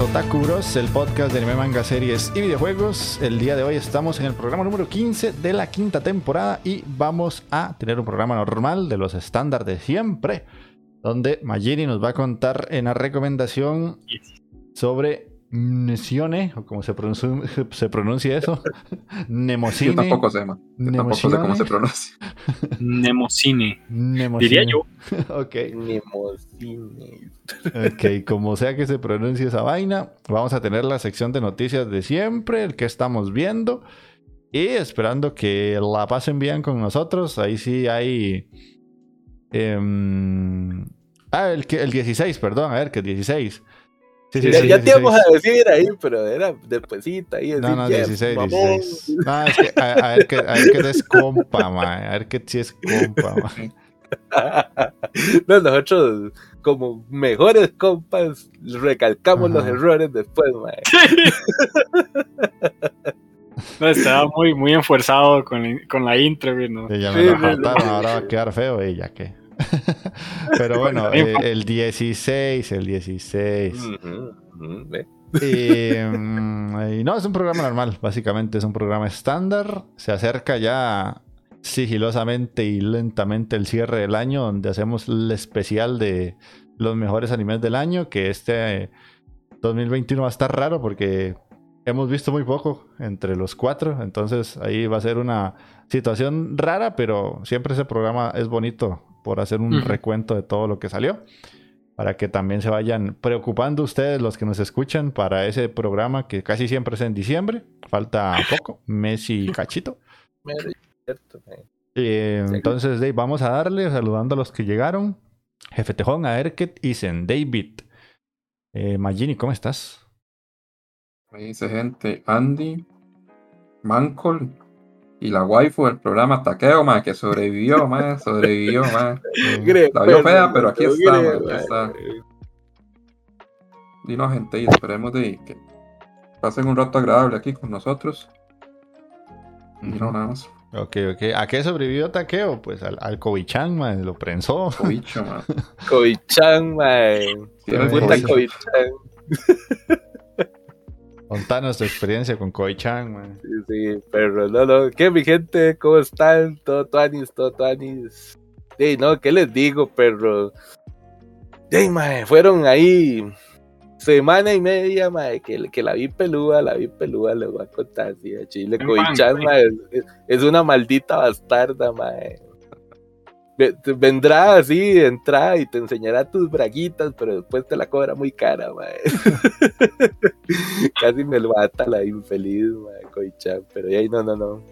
A Otaku Bros, el podcast de anime, manga, series y videojuegos. El día de hoy estamos en el programa número 15 de la quinta temporada y vamos a tener un programa normal de los estándares de siempre, donde Magini nos va a contar en la recomendación sobre Nesione, o como se pronuncia, se pronuncia eso. Nemocine. Yo tampoco sé, man. Yo tampoco sé cómo se pronuncia. Nemocine. Diría yo. ok. Nemocine. ok, como sea que se pronuncie esa vaina, vamos a tener la sección de noticias de siempre, el que estamos viendo. Y esperando que la pasen bien con nosotros. Ahí sí hay. Em, ah, el, el 16, perdón, a ver, que 16. Sí, sí, ya, te íbamos a decir ahí, pero era despuesita. Ahí, no, no, 16, 16. No, es que a, ver que, a ver que es compa, man. A ver que sí es compa, man. no, nosotros, como mejores compas, recalcamos los errores después, man. No, estaba muy, muy enfuerzado con, con la intro, ¿no? Sí, ya me lo faltaron, ahora va a quedar feo, y ya que. Pero bueno, eh, el 16, el 16. Mm, y, no, es un programa normal, básicamente es un programa estándar. Se acerca ya sigilosamente y lentamente el cierre del año, donde hacemos el especial de los mejores animes del año, que este 2021 va a estar raro porque hemos visto muy poco entre los cuatro, entonces ahí va a ser una situación rara, pero siempre ese programa es bonito por hacer un recuento de todo lo que salió. Para que también se vayan preocupando ustedes, los que nos escuchan, para ese programa que casi siempre es en diciembre. Falta poco, mes y cachito. Eh, entonces, Dave, vamos a darle, saludando a los que llegaron. Jefe Tejón, a Erket, Isen, David. Eh, Magini, ¿cómo estás? Ahí dice gente, Andy, Mancol, y la waifu del programa Taqueo, más que sobrevivió, más sobrevivió, más. La vio fea, pero aquí está, aquí está. Dinos, gente, y esperemos de que pasen un rato agradable aquí con nosotros. Y no, nada más. Ok, ok. ¿A qué sobrevivió Taqueo? Pues al, al man, lo prensó. Koicho, man. Koichan, man. Sí. Contanos tu experiencia con Koi-chan, man. Sí, sí, pero no, no. ¿Qué, mi gente? ¿Cómo están? Todo tuanis, todo tuanis. Sí, no, ¿qué les digo, perro? Sí, mae, fueron ahí semana y media, mae, que, que la vi peluda, la vi peluda, les voy a contar, sí, a Chile. Koi-chan, mae, es, es, una maldita bastarda, mae vendrá así, entra y te enseñará tus braguitas, pero después te la cobra muy cara, mae. Casi me lo mata la infeliz, mae, Coichan, pero ahí no, no, no.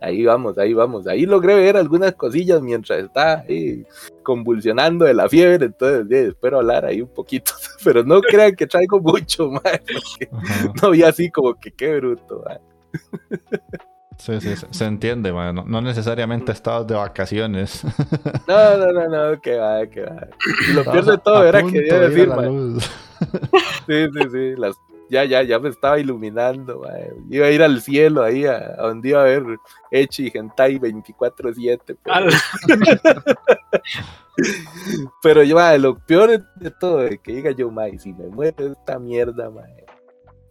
ahí vamos, ahí vamos. Ahí logré ver algunas cosillas mientras estaba ahí convulsionando de la fiebre, entonces espero hablar ahí un poquito, pero no crean que traigo mucho, más no vi así como que qué bruto. Sí, sí, se entiende, no, no, necesariamente estabas de vacaciones. No, no, no, no, que va, que va. Y lo peor de todo era que decir, Sí, sí, sí, las ya, ya, ya me estaba iluminando, iba a ir al cielo ahí a, donde iba a ver Echi y Hentai 24-7. Pero, yo, lo peor de todo es que diga yo, mae, si me muero esta mierda, mae,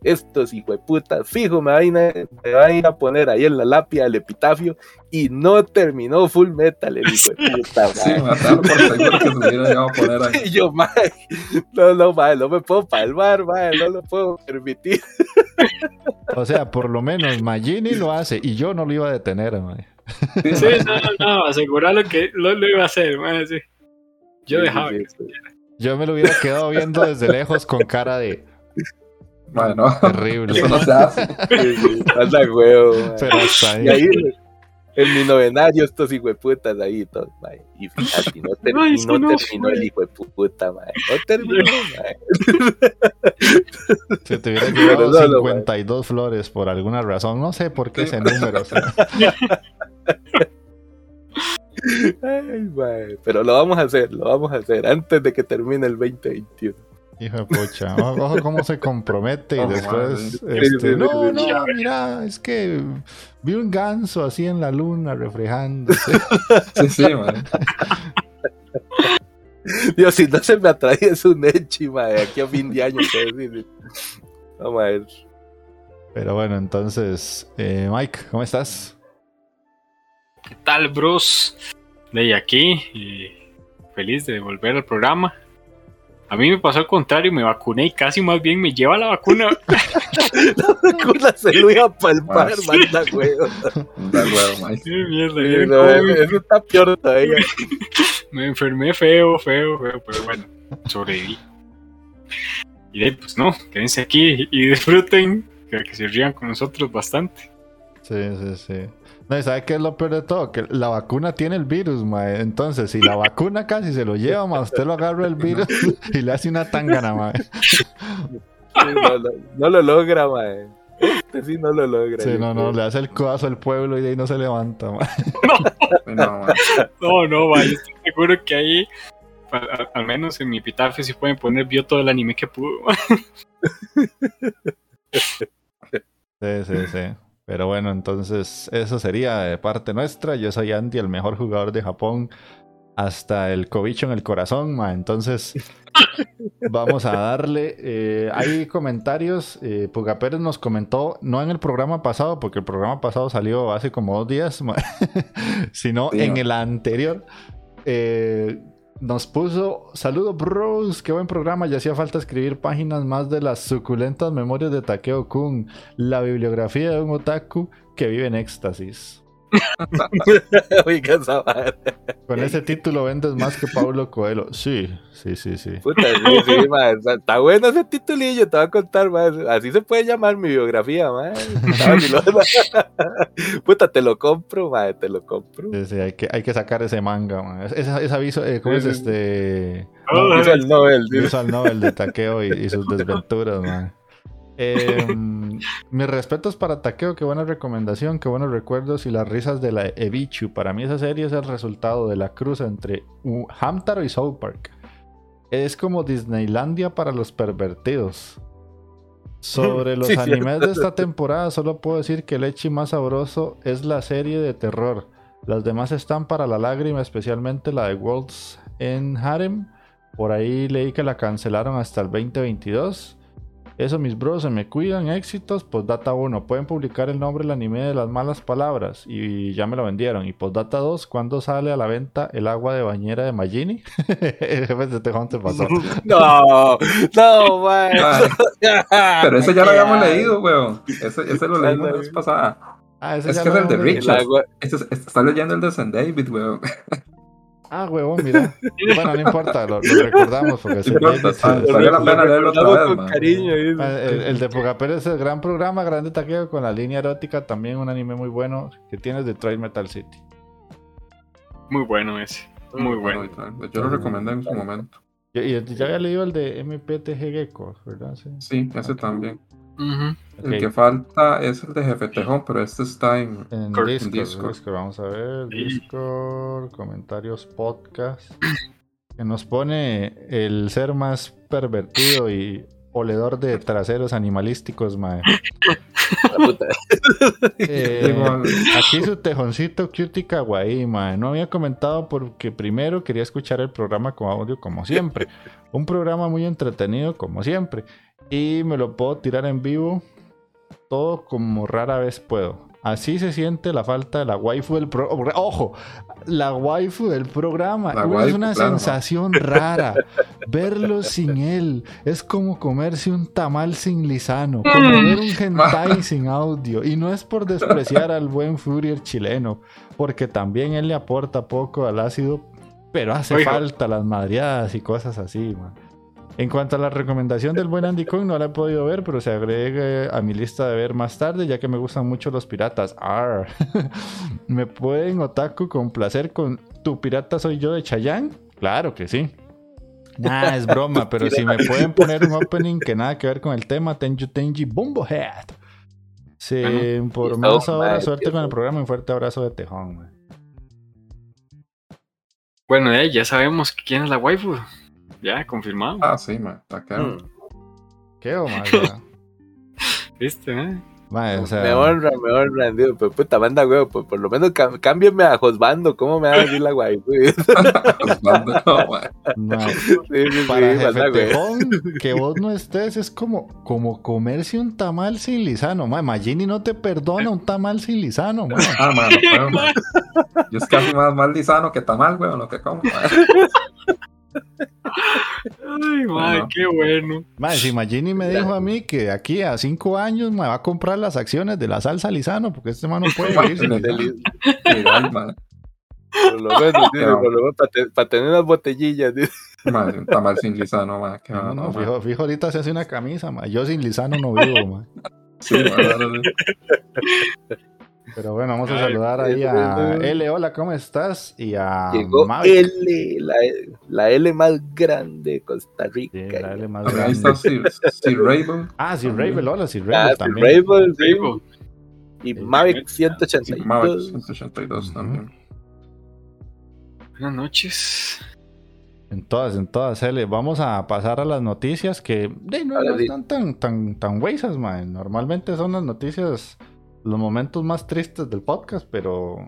estos hijueputas, fijo, me van, a, me van a ir a poner ahí en la lápida el epitafio y no terminó Full Metal el hijo de puta, sí, matar por seguro que se hubiera a poner ahí. Y yo, mae, no, no, mae, no me puedo palmar, mae, no lo puedo permitir. O sea, por lo menos Magini lo hace y yo no lo iba a detener, mae. Sí, no, no, no, asegurarlo que lo, lo, iba a hacer, mae, sí. Yo dejaba que Yo me lo hubiera quedado viendo desde lejos con cara de bueno, terrible. Eso no se hace. Anda huevo. Pero hasta ahí. Y ahí en mi novenario estos hijueputas ahí todos. Y fíjate, no, ter no, no terminó el hijo de puta, mae. No terminó, mae. Si te hubiera llevado no, 52 no, flores por alguna razón, no sé por qué ese número. O sea. Ay. Pero lo vamos a hacer, lo vamos a hacer antes de que termine el 2021. Hijo de pucha, ojo cómo se compromete y después, este, no, no, mira, es que vi un ganso así en la luna reflejándose. Sí, sí, man. Dios, si no se me es un echi, madre, aquí a fin de año. Vamos a ver. Pero bueno, entonces, eh, Mike, ¿cómo estás? ¿Qué tal, Bruce? De aquí, y feliz de volver al programa. A mí me pasó al contrario, me vacuné y casi más bien me lleva la vacuna. la vacuna se lo iba a palpar, ah, manda huevo. Manda huevo, Mike. Qué mierda. eso está peor todavía. me enfermé feo, feo, feo, pero bueno, sobreviví. Y de ahí, pues no, quédense aquí y disfruten, que, que se rían con nosotros bastante. Sí, sí, sí. No, ¿sabe qué es lo peor de todo? Que la vacuna tiene el virus, mae. Entonces, si la vacuna casi se lo lleva, mae, usted lo agarra el virus y le hace una tangana, mae. no, lo logra, mae. Este sí no lo logra. Sí, no, no, le hace el codazo al pueblo y de ahí no se levanta, mae. No, no, no, mae. Yo estoy seguro que ahí, al, menos en mi epitafio, sí pueden poner, vio todo el anime que pudo. Sí, sí, sí. Pero bueno, entonces eso sería de parte nuestra. Yo soy Andy, el mejor jugador de Japón. Hasta el cobicho en el corazón, ma. Entonces, vamos a darle. Eh, hay comentarios. Eh, Puga Pérez nos comentó, no en el programa pasado, porque el programa pasado salió hace como dos días, sino en el anterior. Eh, nos puso, saludos bros, qué buen programa, ya hacía falta escribir páginas más de las suculentas memorias de Takeo Kun, la bibliografía de un otaku que vive en éxtasis. Con ese título vendes más que Pablo Coelho. Sí, sí, sí, sí. Puta, sí, sí, Está bueno ese titulillo, te voy a contar. Así se puede llamar mi biografía, man. Puta, te lo compro, man. Te lo compro. Sí, sí, hay que, hay que sacar ese manga, man. Ese, aviso, eh, ¿cómo es este? No, el Nobel. el Nobel de Takeo y, y sus desventuras. Eh, mis respetos para Takeo, qué buena recomendación, qué buenos recuerdos y las risas de la Ebichu. Para mí esa serie es el resultado de la cruz entre Hamtaro y South Park. Es como Disneylandia para los pervertidos. Sobre los animes de esta temporada, solo puedo decir que el echi más sabroso es la serie de terror. Las demás están para la lágrima, especialmente la de Worlds en Harem. Por ahí leí que la cancelaron hasta el 2022. Eso, mis bros, se me cuidan, éxitos. Postdata 1, pueden publicar el nombre del anime de las malas palabras y ya me lo vendieron. Y postdata 2, ¿cuándo sale a la venta el agua de bañera de Magini? Jefe de Tejón te pasó. no, no, wey. Pero ese ya lo habíamos leído, weón. Ese, ese lo leímos la vez pasada. Ah, ese es que es el de Richard. Este, está leyendo el de San David, weón. Ah, huevón, mira. Bueno, no importa, lo, recordamos porque no importa, salió la pena leerlo otra vez, cariño, ah, el, el, de Pugapel es el gran programa, grande taqueo con la línea erótica, también un anime muy bueno que tienes de Detroit Metal City. Muy bueno ese, muy bueno. Yo lo recomendé en su momento. Y, ya había leído el de MPTG Gecko, ¿verdad? Sí, sí ese también. El que falta es el de Jefe Tejón, pero este está en, Discord, Vamos a ver, Discord, comentarios, podcast. Que nos pone el ser más pervertido y oledor de traseros animalísticos, mae. Eh, aquí su tejoncito cutie kawaii, mae. No había comentado porque primero quería escuchar el programa con audio como siempre. Un programa muy entretenido como siempre. Y me lo puedo tirar en vivo todo como rara vez puedo. Así se siente la falta de la waifu del programa. Ojo, la waifu del programa. es una sensación rara. Verlo sin él es como comerse un tamal sin lisano. Como mm. ver un hentai sin audio. Y no es por despreciar al buen Furier chileno, porque también él le aporta poco al ácido, pero hace falta las madriadas y cosas así, man. En cuanto a la recomendación del buen Andy Coin, no la he podido ver, pero se agregue a mi lista de ver más tarde, ya que me gustan mucho los piratas. Arr. ¿Me pueden, Otaku, complacer con Tu pirata soy yo de Chayanne? Claro que sí. Nah, es broma, pero si me pueden poner un opening que nada que ver con el tema, Tenju Tenji Head. Sí, por más ahora, suerte con el programa y un fuerte abrazo de Tejón. Bueno, eh, ya sabemos quién es la waifu. Ya, confirmado. Ah, sí, man. Está claro. Mm. ¿Qué o más? ¿Viste, eh? o sea... Me honra, me honra, tío. Pues puta, manda huevo, pues por lo menos cámbienme a Josbando. ¿Cómo me va a decir la guay? Josbando, no, sí, sí, Para jefe tejón, que vos no estés es como, como comerse un tamal sin lisano. Man. Magini no te perdona un tamal sin lisano. Man. Ah, mano, man. Yo es casi más mal lisano que tamal, weón, lo que como. Ay, madre, qué bueno. Madre, si Magini me dijo a mí que aquí a cinco años me va a comprar las acciones de la salsa Lizano, porque este mano puede irse. Por lo menos, para, tener unas botellillas. Madre, un tamal sin Lizano, madre. No, no, fijo, fijo, ahorita se hace una camisa, madre. Yo sin Lizano no vivo, madre. Sí, madre. Pero bueno, vamos a saludar ahí a L. Hola, ¿cómo estás? Y a Llegó L, la, L más grande de Costa Rica. Sí, la L más grande. Ahí está Sir. Ah, Sir Rabel, hola, Sir Rabel ah, también. Sir Rabel, Y Mavic 182. Sí, Mavic 182 también. Buenas noches. En todas, en todas, L. Vamos a pasar a las noticias que de, no, están tan, tan, tan huesas, man. Normalmente son las noticias los momentos más tristes del podcast, pero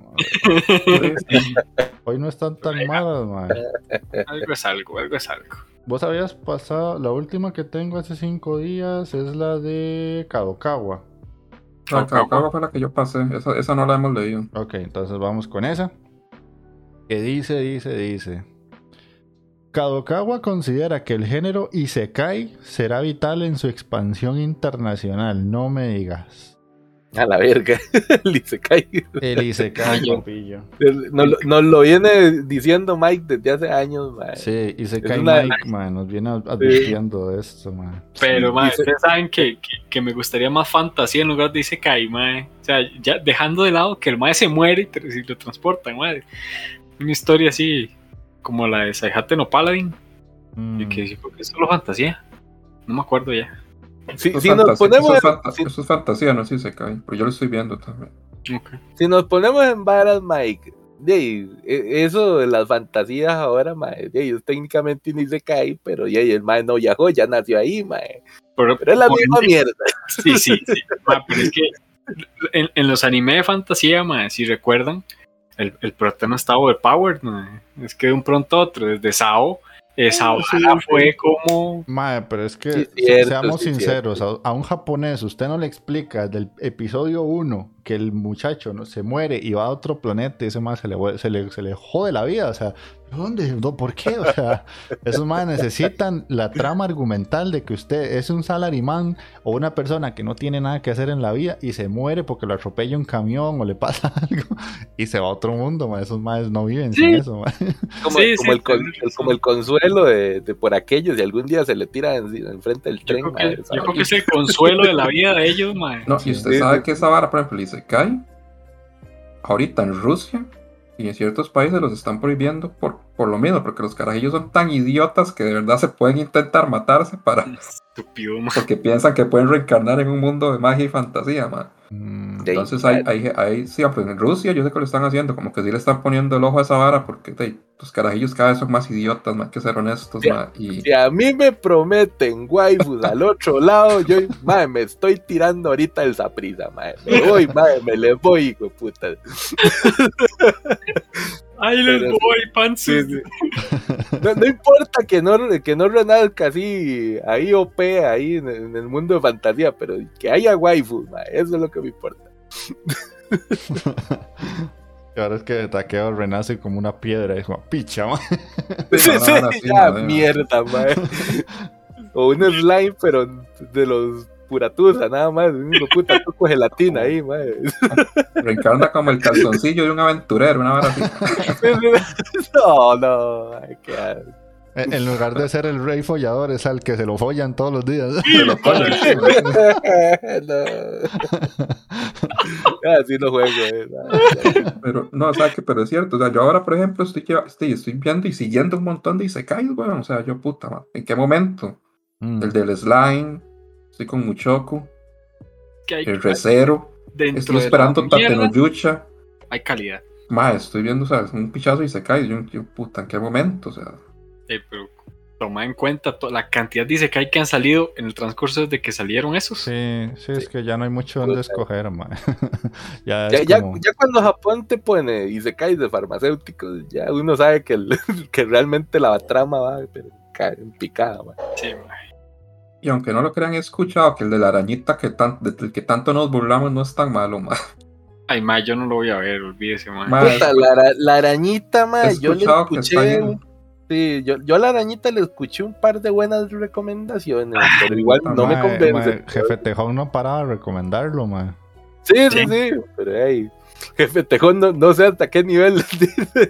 hoy no están tan malas, man. Algo es algo, algo es algo. Vos habías pasado, la última que tengo hace cinco días es la de Kadokawa. La Kadokawa fue la que yo pasé, esa, esa no la hemos leído. Ok, entonces vamos con esa. Que dice, dice, dice. Kadokawa considera que el género Isekai será vital en su expansión internacional, no me digas. A la verga, el Isekai. El Isekai. Nos, lo viene diciendo Mike desde hace años, man. Sí, Isekai Mike, man, nos viene advirtiendo de esto, man. Pero, man, ustedes saben que, que, me gustaría más fantasía en lugar de Isekai, man. O sea, ya dejando de lado que el mae se muere y lo transportan, man. Una historia así, como la de Saihate no Paladin. Mm. Y que porque es solo fantasía. No me acuerdo ya. Si, nos ponemos eso, es fantasía, no sé si se cae, pero yo lo estoy viendo también. Si nos ponemos en varas, Mike, de, eso de las fantasías ahora, Mike, de, ellos técnicamente ni se cae, pero ya, el Mike no viajó, ya nació ahí, Mike. Pero, es la misma mierda. Sí, sí, sí. pero es que en, los animes de fantasía, Mike, si recuerdan, el, el prota no está overpowered, Mike. Es que de un pronto a otro, desde Sao esa hoja fue como. Mae, pero es que seamos sinceros, a, un japonés usted no le explica del episodio 1 que el muchacho ¿no? se muere y va a otro planeta y ese más se le, se le, se le jode la vida. O sea, ¿dónde? ¿Por qué? O sea, esos más necesitan la trama argumental de que usted es un salarimán o una persona que no tiene nada que hacer en la vida y se muere porque lo atropella un camión o le pasa algo y se va a otro mundo. Esos más no viven sin eso. Como, el, como, el, consuelo de, por aquellos y algún día se le tira enfrente del tren. Yo creo, que, es el consuelo de la vida de ellos. No, y usted sabe que esa vara, por ejemplo, dice, cae ahorita en Rusia y en ciertos países los están prohibiendo por, por lo mismo, porque los carajillos son tan idiotas que de verdad se pueden intentar matarse para... Porque piensan que pueden reencarnar en un mundo de magia y fantasía, man. Mm, Entonces hay, hay, hay, sí, pues en Rusia yo sé que lo están haciendo, como que sí le están poniendo el ojo a esa vara, porque los carajillos cada vez son más idiotas, más que ser honestos, y... Si a mí me prometen waifus al otro lado, yo, madre, me estoy tirando ahorita el zaprisa, madre. Me voy, madre, me le voy, hijo puta. Ahí les voy, panzo. No, importa que no, que no renazca así, ahí OP, ahí en, el mundo de fantasía, pero que haya waifu, eso es lo que me importa. Y ahora es que Taqueo renace como una piedra, es como picha, man. Sí, mierda, man. O un slime, pero de los puratusa, nada más, un puta poco gelatina ahí, madre. Reencarna como el calzoncillo de un aventurero, una vara así. no, no, ay, qué en lugar de ser el rey follador, es al que se lo follan todos los días. Así no juego. Eh, pero, no, o sea, que, pero es cierto. O sea, yo ahora, por ejemplo, estoy, estoy, estoy viendo y siguiendo un montón de Isekais, bueno, o sea, yo puta, ¿en qué momento? Mm. El del slime, Estoy con Muchoku. el Recero. Estoy esperando Tatenoyucha. Hay calidad. Más, estoy viendo, o sea, un pichazo y se cae. Yo, yo puta, ¿en qué momento? O sea. pero toma en cuenta la cantidad dice que hay que han salido en el transcurso desde que salieron esos. Sí, sí, es que ya no hay mucho donde escoger, ya, ya, ya, cuando Japón te pone y se cae de farmacéuticos, ya uno sabe que, que realmente la trama va pero, en picada. Sí, man. Y aunque no lo crean, he escuchado que el de la arañita que tan, del que tanto nos burlamos no es tan malo, ma. Ay, ma, yo no lo voy a ver, olvídese, ma. la, arañita, ma, yo le escuché... Sí, yo, yo a la arañita le escuché un par de buenas recomendaciones, pero igual no me convence. jefe Tejón no paraba de recomendarlo, ma. Sí, sí, sí, pero hey, jefe Tejón no, sé hasta qué nivel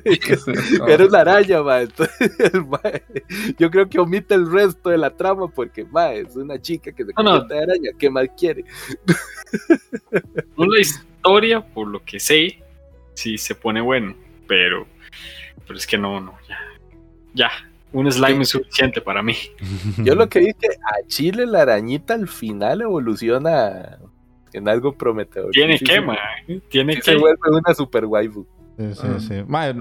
eres la araña, ma. yo creo que omite el resto de la trama porque ma, es una chica que se convierte de araña, ¿qué más quiere? la historia, por lo que sé, sí se pone bueno, pero, pero es que no, no, ya. Ya, un slime es suficiente para mí. Yo lo que que a Chile la arañita al final evoluciona en algo prometedor. Tiene que, man. Tiene que. Se vuelve una super waifu. Sí, sí, sí.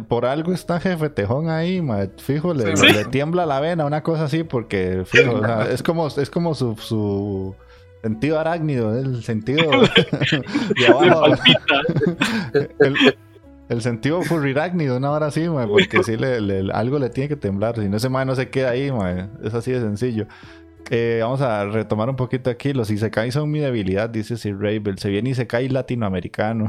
por algo está jefe Tejón ahí, fijo, le, tiembla la vena, una cosa así, porque fijo, es como, es como su, su sentido arácnido, el sentido de abajo. el, el, sentido furrirácnido, una hora así, porque si le, algo le tiene que temblar, si no ese mae no se queda ahí, es así de sencillo. Eh, vamos a retomar un poquito aquí. Los Isekai son mi debilidad, dice Sir Rabel. Se viene Isekai latinoamericano.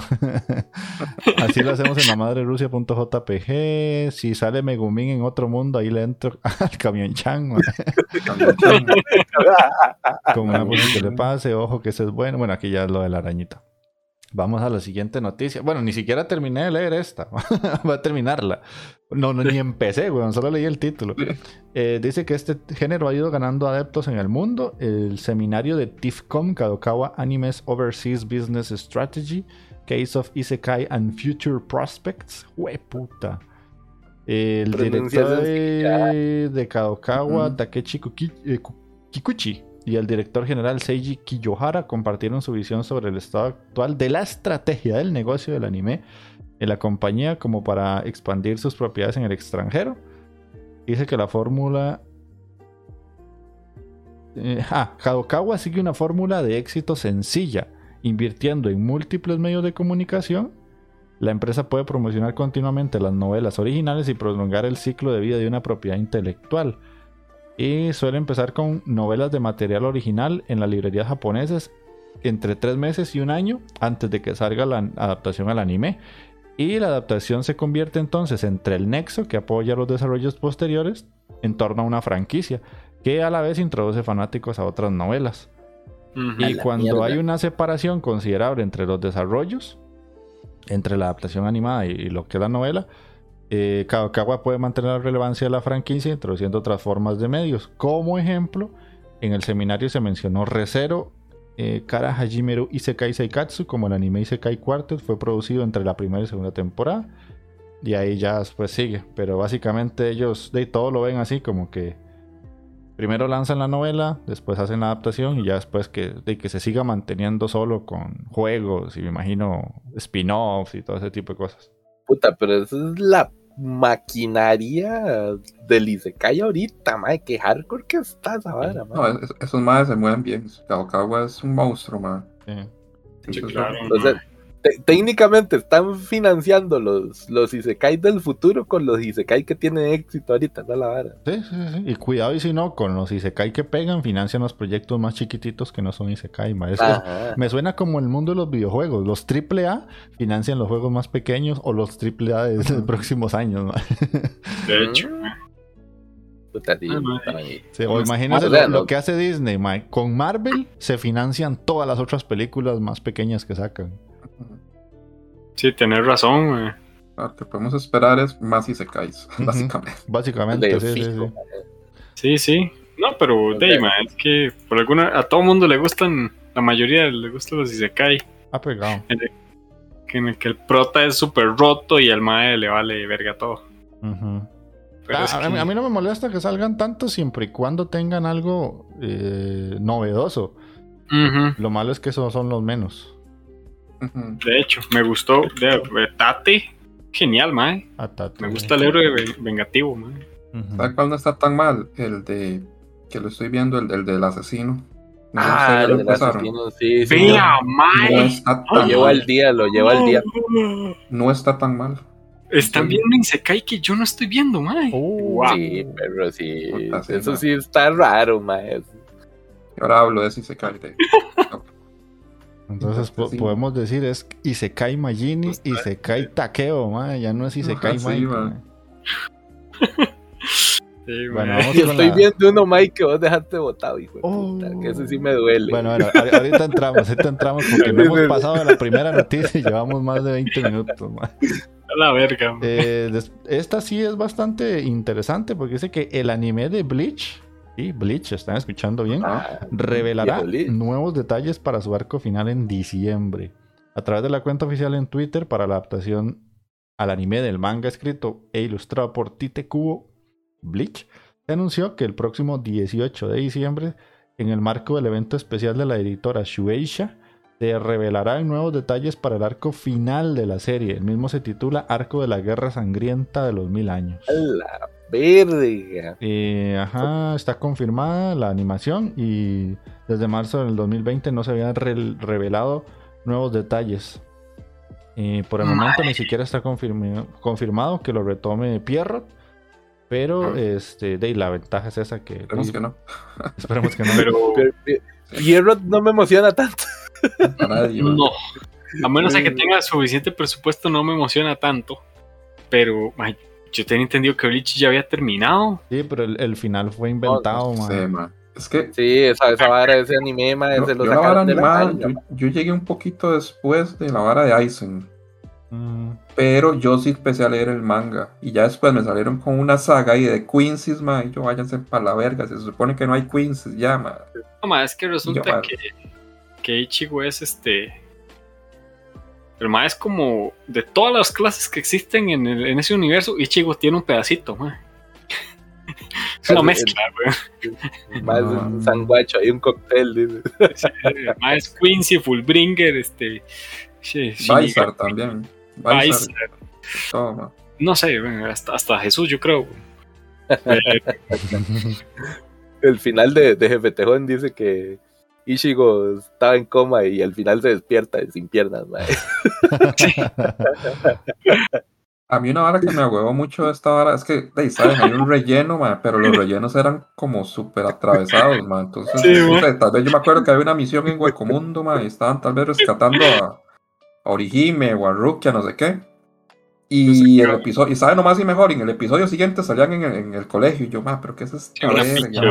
Así lo hacemos en la madre Rusia.jpg. Si sale Megumin en otro mundo, ahí le entro al camión chan. Como una que le pase, ojo que eso es bueno. Bueno, aquí ya es lo de la arañita. Vamos a la siguiente noticia. Bueno, ni siquiera terminé de leer esta. Voy a terminarla. No, no ni empecé, weón. Solo leí el título. Eh, dice que este género ha ido ganando adeptos en el mundo. El seminario de TIFCOM, Kadokawa Animes Overseas Business Strategy, Case of Isekai and Future Prospects. Hue puta. El director de, Kadokawa, Takechi eh, Kikuchi y el director general Seiji Kiyohara compartieron su visión sobre el estado actual de la estrategia del negocio del anime en la compañía como para expandir sus propiedades en el extranjero. Dice que la fórmula... Eh, ah, Kadokawa sigue una fórmula de éxito sencilla. Invirtiendo en múltiples medios de comunicación, la empresa puede promocionar continuamente las novelas originales y prolongar el ciclo de vida de una propiedad intelectual y suele empezar con novelas de material original en las librerías japonesas entre tres meses y un año antes de que salga la adaptación al anime. Y la adaptación se convierte entonces entre el nexo que apoya los desarrollos posteriores en torno a una franquicia, que a la vez introduce fanáticos a otras novelas. Y cuando hay una separación considerable entre los desarrollos, entre la adaptación animada y, lo que es la novela, eh, Kadokawa puede mantener la relevancia de la franquicia introduciendo otras formas de medios. Como ejemplo, en el seminario se mencionó Recero, eh, Kara Hajimeru Isekai Seikatsu, como el anime Isekai Quartet, fue producido entre la primera y segunda temporada. Y ahí ya después sigue. Pero básicamente ellos de todo lo ven así, como que primero lanzan la novela, después hacen la adaptación y ya después que, de que se siga manteniendo solo con juegos y me imagino spin-offs y todo ese tipo de cosas. Puta, pero es la maquinaria del Isekai ahorita, madre, que hardcore que está esa vara, No, esos madres se mueven bien. Kadokawa es un monstruo, madre. Sí. claro, Entonces, técnicamente están financiando los, los Isekai del futuro con los Isekai que tienen éxito ahorita, ¿no? La vara. Sí, sí, sí. Y cuidado, y si no, con los Isekai que pegan, financian los proyectos más chiquititos que no son Isekai. Maestro. Me suena como el mundo de los videojuegos. Los AAA financian los juegos más pequeños o los AAA de los próximos años. De hecho. o imagínate lo, que hace Disney, Mike. Con Marvel se financian todas las otras películas más pequeñas que sacan. Sí, tenés razón, Lo que podemos esperar es más Isekais, básicamente. Básicamente, sí, sí, sí. Sí, No, pero Deima, es que por alguna, a todo mundo le gustan, la mayoría le gustan los Isekai. Ha pegado. En el, en el que el prota es súper roto y al mae le vale verga todo. Ah, a, mí, no me molesta que salgan tanto siempre y cuando tengan algo eh, novedoso. Lo malo es que esos son los menos. De hecho, me gustó. De, Tate, genial, mae. me gusta el héroe vengativo, mae. ¿Sabes cuál no está tan mal? El de. Que lo estoy viendo, el, del asesino. ah, el del asesino, sí, sí. Vea, mae. lo llevo al día, lo llevo al día. No está tan mal. Están viendo un Isekai que yo no estoy viendo, mae. Oh, sí, pero sí. eso sí está raro, mae. ahora hablo de ese Isekai. De... Entonces podemos decir es Isekai Majini, pues, Isekai Takeo, ma, ya no es Isekai Mike. Sí, bueno, vamos Yo estoy viendo uno, Mike, que vos dejaste botado, hijo. Oh. que ese sí me duele. Bueno, bueno, ahorita entramos, ahorita entramos porque no hemos pasado de la primera noticia y llevamos más de 20 minutos. Ma. A la verga. Eh, esta sí es bastante interesante porque dice que el anime de Bleach y Bleach, están escuchando bien, ah, revelará nuevos detalles para su arco final en diciembre. A través de la cuenta oficial en Twitter para la adaptación al anime del manga escrito e ilustrado por Tite Kubo, Bleach, se anunció que el próximo 18 de diciembre, en el marco del evento especial de la editora Shueisha, se revelarán nuevos detalles para el arco final de la serie. El mismo se titula Arco de la Guerra Sangrienta de los Mil Años. Verga. Eh, ajá, está confirmada la animación y desde marzo del 2020 no se habían revelado nuevos detalles. Eh, por el momento ni siquiera está confirmado que lo retome Pierrot. Pero este, de la ventaja es esa que. Esperemos que no. Esperemos que no. Pero, Pierrot no me emociona tanto. no. A menos de que tenga suficiente presupuesto, no me emociona tanto. Pero yo tenía entendido que Bleach ya había terminado. Sí, pero el, final fue inventado, man. Es que. Sí, esa, esa vara, ese anime, man, yo, yo, la vara animada, yo, llegué un poquito después de la vara de Aizen. Mm. Pero yo sí empecé a leer el manga. Y ya después me salieron con una saga ahí de Quincy's, man. Y yo váyanse para la verga. Se supone que no hay Quincy's ya, man. No, man, es que resulta que, que Ichigo es este el mae es como de todas las clases que existen en, en ese universo, Ichigo tiene un pedacito, mae. Es una mezcla, güey. Más un sanguacho, hay un cóctel. Dice. más Quincy, Fullbringer, este. Baisar también. Baisar. No sé, hasta, hasta Jesús, yo creo. El final de, de Jefe Tejón dice que Ishigo estaba en coma y al final se despierta sin piernas, A mí una vara que me agüevó mucho de esta vara es que, de, ¿sabes? Hay un relleno, ma, pero los rellenos eran como súper atravesados, ma. Entonces, Sí, no ma. sé, tal vez yo me acuerdo que había una misión en Huecomundo, ma, y estaban tal vez rescatando a, a Orihime o a Rukia, no sé qué. Y el episodio, y sabe nomás y mejor, y en el episodio siguiente salían en el, en el colegio, y yo, ma, pero ¿qué es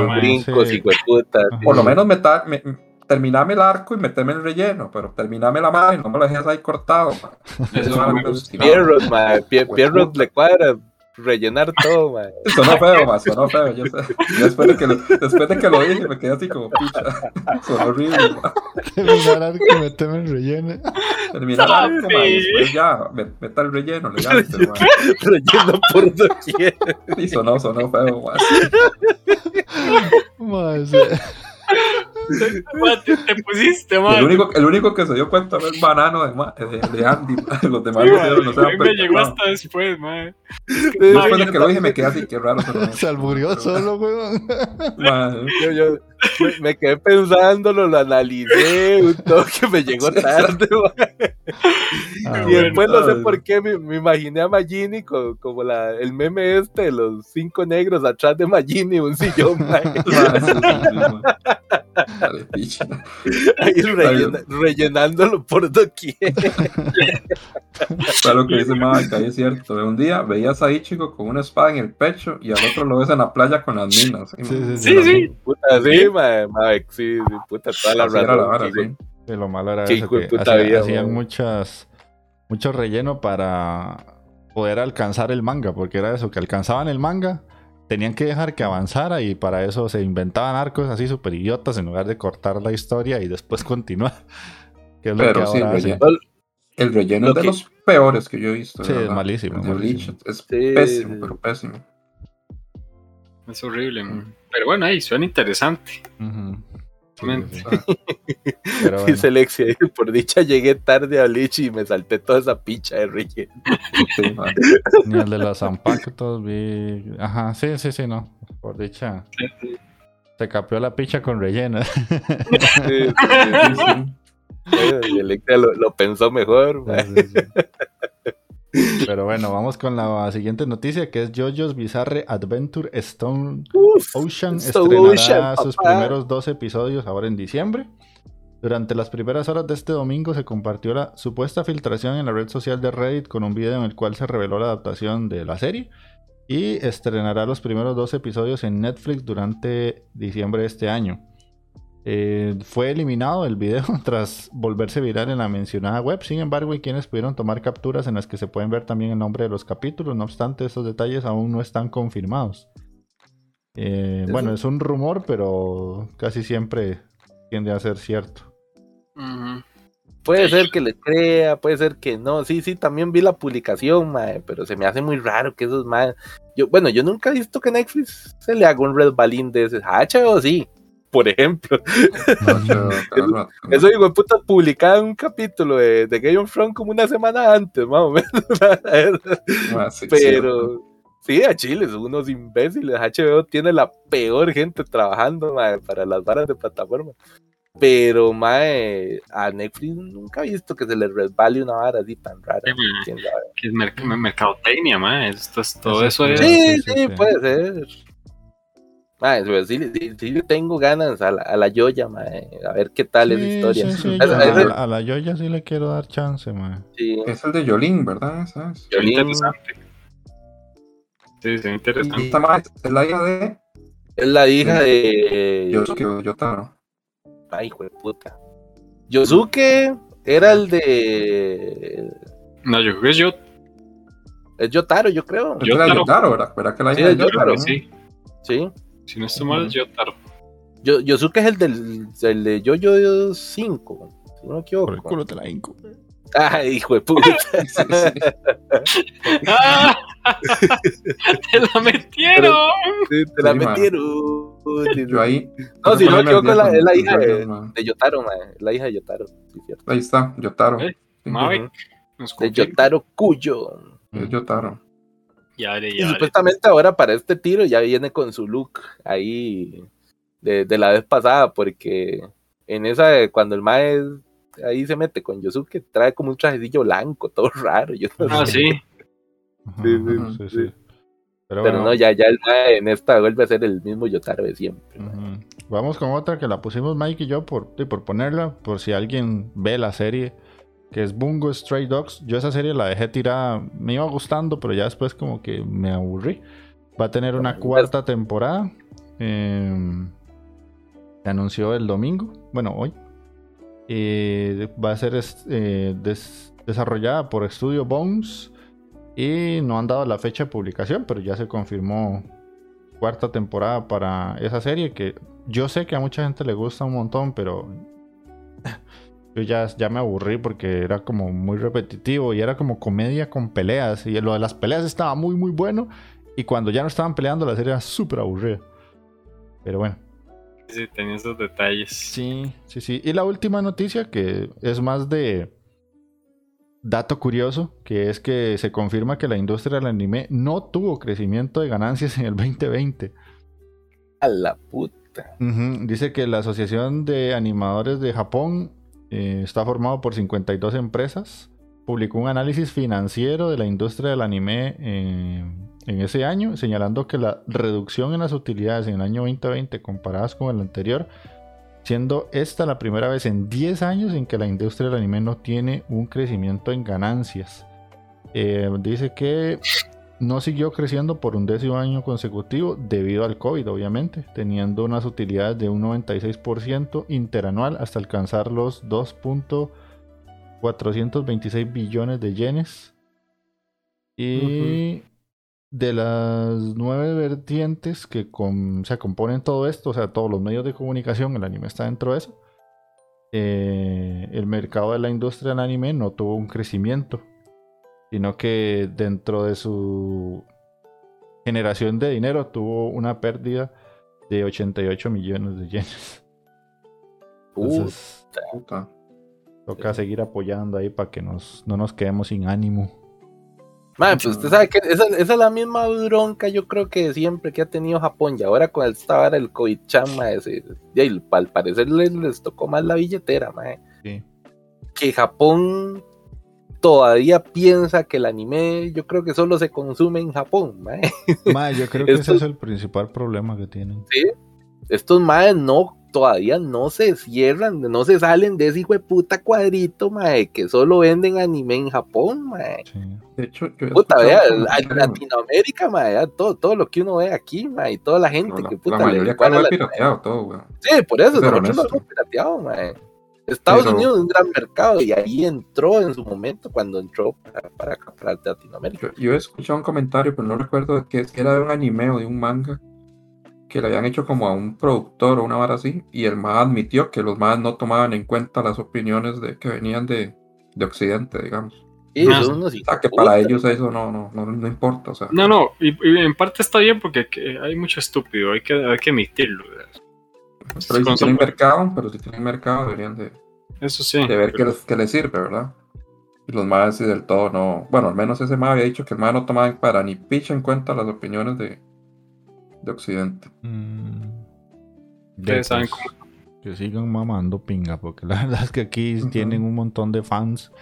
ma. Brincos, puta. Ajá. Por lo menos meta- me, terminame el arco y meteme el relleno, pero terminame la madre, no me lo dejes ahí cortado, ma. Eso. Pierrot, ma. Pie- Hueputa. Pierrot le cuadra rellenar todo, ma. Sonó feo, ma, sonó feo, yo sé. Y después de que lo, después de que lo dije, me quedé así como picha. Sonó horrible, ma. Terminar arco, meteme el relleno. Terminar el arco, ma, y después ya, me- meta el relleno, legal, pero, ma. Relleno por doquier. Y sonó, sonó feo, ma. Mae, sí. Ma, te, te pusiste, Y man. El único, el único que se dio cuenta fue el banano de, ma- de, de Andy, ma. Los demás Sí, no, se- mí me llegó hasta después, man. Después de que lo dije, me quedé así, qué raro. sonó. Se alburió solo, weón. Yo, yo me, me quedé pensándolo, lo analicé, un toque me llegó tarde. Ah, Y bueno. después no sé por qué me, me imaginé a Magini co- como, la, el meme este de los cinco negros atrás de Magini, un sillón, picha. ahí rellena- rellenándolo por doquier. Claro lo que dice Mike, ahí es cierto. Un día veías a Ichigo con una espada en el pecho y al otro lo ves en la playa con las minas. Sí, sí, Sí, sí. Puta, sí, ma, ma, sí, sí, puta, toda la Así era la razón. vara, sí, lo malo era eso, que puta hacía- vida, hacían muchas, mucho relleno para poder alcanzar el manga, porque era eso, que alcanzaban el manga, tenían que dejar que avanzara y para eso se inventaban arcos así súper idiotas en lugar de cortar la historia y después continuar. Que es lo Pero que sí, ahora hacen. relleno. El relleno Lo es de que- los peores que yo he visto. Sí, es malísimo, es Sí, pésimo, pero pésimo. Es horrible, man. Pero bueno, ahí suena interesante. Sí. Pero bueno. Dice Lexia, por dicha llegué tarde a Bleach y me salté toda esa picha de. Sí, ma. Ni el de los zampactos vi. Ajá, sí, sí, sí, no. Por dicha. Se capeó la picha con relleno. Sí, sí, sí, Sí, sí. sí. Y Lexia lo, lo pensó mejor. Pero bueno, vamos con la siguiente noticia que es JoJo's Bizarre Adventure Stone Uf, Ocean Stone estrenará Ocean, sus primeros dos episodios ahora en diciembre. Durante las primeras horas de este domingo se compartió la supuesta filtración en la red social de Reddit con un video en el cual se reveló la adaptación de la serie y estrenará los primeros dos episodios en Netflix durante diciembre de este año. Eh, fue eliminado el video tras volverse viral en la mencionada web. Sin embargo, hay quienes pudieron tomar capturas en las que se pueden ver también el nombre de los capítulos. No obstante, estos detalles aún no están confirmados. Eh, bueno, es un rumor, pero casi siempre tiende a ser cierto. Puede ser que le crea, puede ser que no. Sí, sí, también vi la publicación, mae, pero se me hace muy raro que esos mae. Yo, bueno, yo nunca he visto que Netflix se le haga un red balín de ese. HBO sí, por ejemplo. Rato, ma. Eso digo, puta, publicaba un capítulo de, de Game of Thrones como una semana antes, más o menos. Sí, pero sí, a Chile son unos imbéciles. HBO tiene la peor gente trabajando mae, para las varas de plataforma. Pero, mae, a Netflix nunca he visto que se le resbale una vara así tan rara. Sí, mae. Que es merc- mercadotecnia, man. Esto es, todo Eso eso sí. es. Sí, sí. puede ser. Mae, pero sí, sí, sí tengo ganas a la, a la Yoya, mae, a ver qué tal es la Sí, historia. sí, sí, a, la- a la Yoya sí le quiero dar chance, man. sí. Es el de Yolín, ¿verdad? ¿Sabes? Yolín. Interesante. Sí, sí, Y interesante. esta ma es la hija de Es la hija de. Yosuke Yotaro. Ay, hijo de puta. Yosuke era el de. No, yo creo que es yo. Es Yotaro, yo creo. Yo era Yotaro. Yotaro, ¿verdad? ¿Verdad que la Sí, hija de es Yotaro, Yotaro? Sí. Sí. Si no estoy mal, es Yotaro. Yo, Yosuke es el del, el de Yoyo 5. Si no me equivoco. Por el culo te la hinco. Ay, hijo de puta. Sí, sí. ¡Ah! ¡Te la metieron! Sí, te la Sí, metieron. Yo ahí. No, si no me equivoco, es la, es la hija de, de. Yotaro, man. Es la hija de Yotaro. Sí, cierto. Ahí está, Yotaro. Eh, De. Yotaro Cuyo. Es Yotaro. Ya, ya, Y supuestamente ahora para este tiro ya viene con su look ahí de, de la vez pasada, porque en esa, de cuando el mae ahí se mete con Yosuke, trae como un trajecillo blanco, todo raro. Yo no Ah, sé. sí. Sí, sí, sí, Pero, no, ya, ya el en esta vuelve a ser el mismo Yotaro de siempre. Vamos con otra que la pusimos Mike y yo por, por ponerla, por si alguien ve la serie, que es Bungo Stray Dogs. Yo esa serie la dejé tirada, me iba gustando, pero ya después como que me aburrí. Va a tener una cuarta temporada. Em, se anunció el domingo, bueno, hoy. Eh, va a ser eh, desarrollada por Studio Bones y no han dado la fecha de publicación, pero ya se confirmó cuarta temporada para esa serie que yo sé que a mucha gente le gusta un montón, pero yo ya, ya me aburrí porque era como muy repetitivo y era como comedia con peleas y lo de las peleas estaba muy muy bueno y cuando ya no estaban peleando la serie era súper aburrida. Pero bueno. Sí, tenía esos detalles. Sí, sí, sí. Y la última noticia que es más de dato curioso, que es que se confirma que la industria del anime no tuvo crecimiento de ganancias en el 2020. A la puta. Dice que la Asociación de Animadores de Japón eh, está formado por 52 empresas. Publicó un análisis financiero de la industria del anime eh, en ese año, señalando que la reducción en las utilidades en el año 2020 comparadas con el anterior, siendo esta la primera vez en 10 años en que la industria del anime no tiene un crecimiento en ganancias. Eh, dice que no siguió creciendo por un décimo año consecutivo debido al COVID, obviamente, teniendo unas utilidades de un 96% interanual hasta alcanzar los 2.426 billones de yenes. Y de las nueve vertientes que se componen todo esto, o sea, todos los medios de comunicación, el anime está dentro de eso. Eh, el mercado de la industria del anime no tuvo un crecimiento, sino que dentro de su generación de dinero tuvo una pérdida de 88 millones de yenes. Entonces, toca seguir apoyando ahí para que nos, no nos quedemos sin ánimo. Man, pues usted sabe que esa, es la misma bronca, yo creo que siempre que ha tenido Japón. Y ahora con esta vara el COVID-chan, y al parecer les, tocó más la billetera, man. Que Japón todavía piensa que el anime, yo creo que solo se consume en Japón, man. yo creo que ese es el principal problema que tienen. Sí, estos madres no todavía no se cierran, no se salen de ese hijo de puta cuadrito, mae, que solo venden anime en Japón, mae. De hecho, yo puta, vea, Latinoamérica, mae, todo, todo lo que uno ve aquí, mae, y toda la gente que puta la mayoría le lo pirateado todo, weón. Sí, por eso, nosotros lo hemos pirateado, mae. Estados Unidos es un gran mercado y ahí entró en su momento cuando entró para, para, para Latinoamérica. Yo, he escuchado un comentario, pero no recuerdo que, que era de un anime o de un manga que le habían hecho como a un productor o una vara así, y el MAD admitió que los MAD no tomaban en cuenta las opiniones de que venían de, de Occidente, digamos. Y o sea, que para ellos eso no, no, no, no importa. O sea. No, no, y, en parte está bien porque hay mucho estúpido, hay que, hay que emitirlo. Pero si tienen mercado, pero si tienen mercado deberían de, eso sí, de ver qué, les, qué, les, sirve, ¿verdad? Y los sí del todo no, bueno, al menos ese MAD había dicho que el MAD no tomaba para ni picha en cuenta las opiniones de, de Occidente. Mm. Ustedes saben Que sigan mamando pinga, porque la verdad es que aquí tienen un montón de fans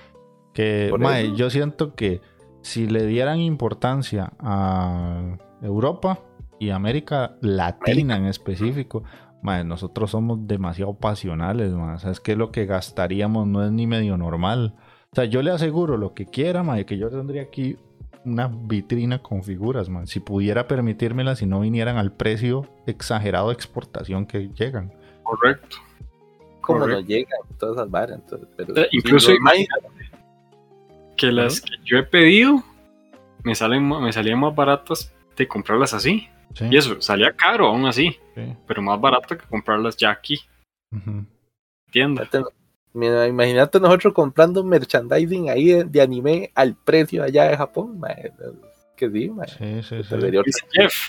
que, yo siento que si le dieran importancia a Europa y América Latina en específico, nosotros somos demasiado pasionales, más es que lo que gastaríamos no es ni medio normal. O sea, yo le aseguro lo que quiera, que yo tendría aquí una vitrina con figuras, man. Si pudiera permitírmela, si no vinieran al precio exagerado de exportación que llegan. Correcto. Como no llegan todas esas varas. Eh, incluso que las que yo he pedido me salen me salían más baratas de comprarlas así. Y eso, salía caro aún así. Pero más barato que comprarlas ya aquí. Entiendo imagínate nosotros comprando merchandising ahí de, anime al precio allá de Japón, que sí, man. Sí, sí, sí.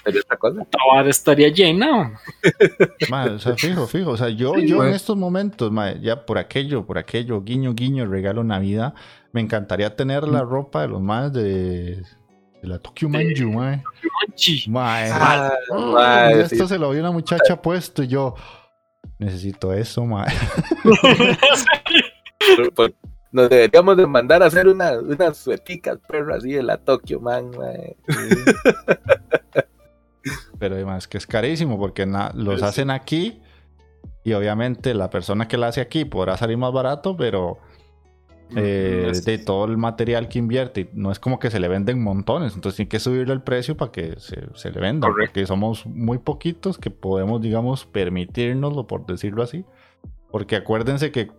esta cosa. estaría llena. o sea, fijo, fijo. O sea, yo, yo en estos momentos, ya por aquello, por aquello, guiño, guiño, regalo Navidad, me encantaría tener la ropa de los más de la Tokyo Manju, mae. Mae, ah, esto se lo vi una muchacha puesto y yo necesito eso, mae. Pues, nos deberíamos de mandar a hacer una, unas sueticas, perro, así de la Tokyo, man. Pero además que es carísimo porque los hacen aquí y obviamente la persona que la hace aquí podrá salir más barato, pero eh, de todo el material que invierte, no es como que se le venden montones, entonces tiene que subirle el precio para que se, le venda, porque somos muy poquitos que podemos, digamos, permitirnoslo, por decirlo así. Porque acuérdense que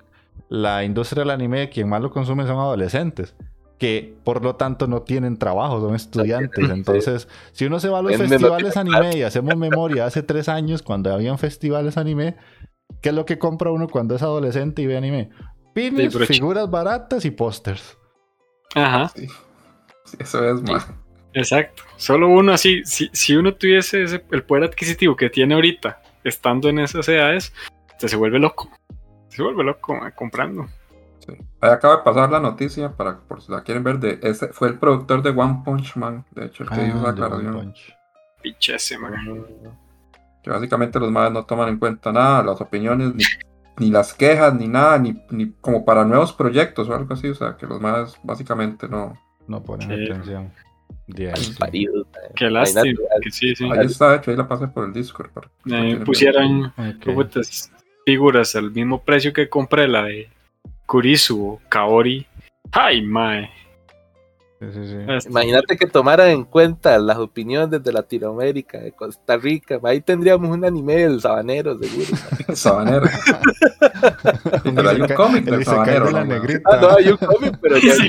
la industria del anime, quien más lo consume son adolescentes que por lo tanto no tienen trabajo, son estudiantes. Entonces, si uno se va a los festivales anime y hacemos memoria hace tres años cuando habían festivales anime, ¿qué es lo que compra uno cuando es adolescente y ve anime? Pines, figuras baratas y pósters. Ajá. eso es más. Exacto. Solo uno así, si, si uno tuviese el poder adquisitivo que tiene ahorita, estando en esas edades, se vuelve loco. Se vuelve loco comprando. Ahí acaba de pasar la noticia para por si la quieren ver de ese fue el productor de One Punch Man, de hecho, el que hizo la aclaración. Pichese, man. Que básicamente los madres no toman en cuenta nada, las opiniones, ni, las quejas, ni nada, ni, ni, como para nuevos proyectos o algo así. O sea, que los madres básicamente no. No ponen atención. Qué lástima. Que sí, sí. Ahí está, de hecho, ahí la pasé por el Discord. Para pusieran figuras al mismo precio que compré la de Kurisu, Kaori. ¡Ay, mae! Imagínate que tomaran en cuenta las opiniones de Latinoamérica, de Costa Rica. Ahí tendríamos un anime del sabanero, seguro. sabanero. pero hay un cómic del sabanero. ¿no? Ah, no, hay un cómic, pero ya sí,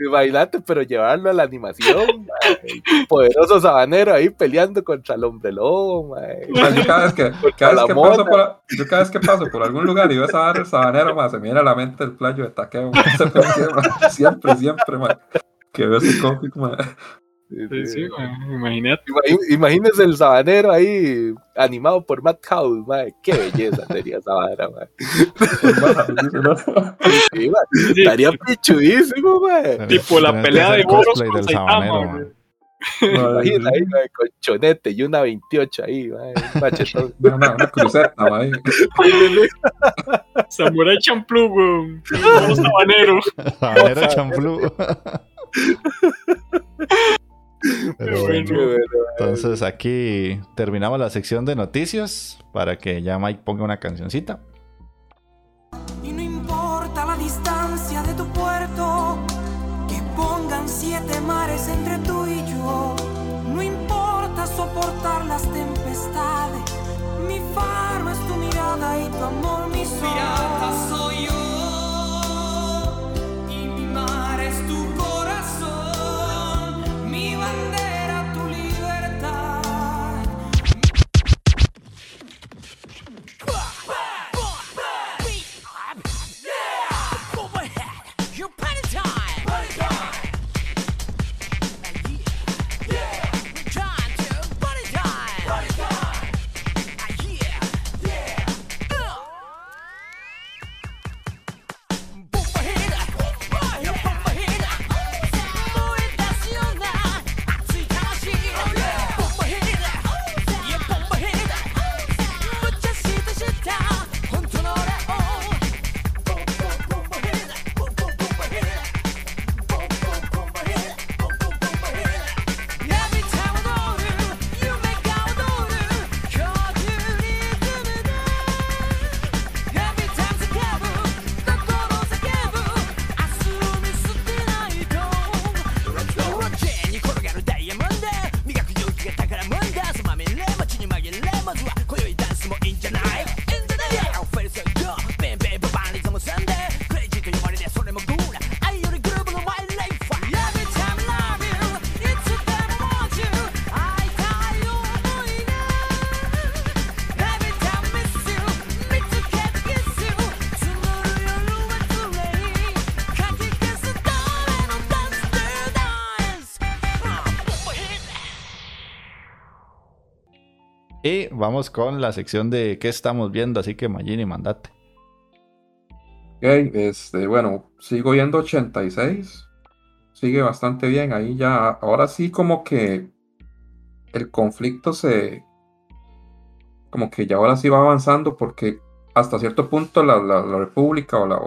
Imagínate, pero llevarlo a la animación, poderoso sabanero ahí peleando contra el hombre lobo, yo cada vez que, cada vez que paso por, yo cada vez que paso por algún lugar y veo a el sabanero, se me viene a la mente el playo de taqueo, siempre, siempre, que veo ese cómic, Sí, sí, imagínate. Imagínese el sabanero ahí animado por Matt House, madre. Qué belleza sería Sabanero, madre. Estaría pichudísimo, madre. Tipo la pelea de Boros con Saitama, Imagina ahí, madre, con chonete y una 28 ahí, madre. Machetón. Una, una cruceta, madre. Samurai Champloo, weón. Sabanero. Sabanero Champloo. entonces aquí terminamos la sección de noticias para que ya Mike ponga una cancioncita. Y no importa la distancia de tu puerto, que pongan siete mares entre tú y yo. No importa soportar las tempestades, mi faro es tu mirada y tu amor mi sol. soy yo Y vamos con la sección de qué estamos viendo, así que Magini, mandate. Ok, este, bueno, sigo viendo 86. Sigue bastante bien. Ahí ya, ahora sí como que el conflicto se... Como que ya ahora sí va avanzando porque hasta cierto punto la, República o, la,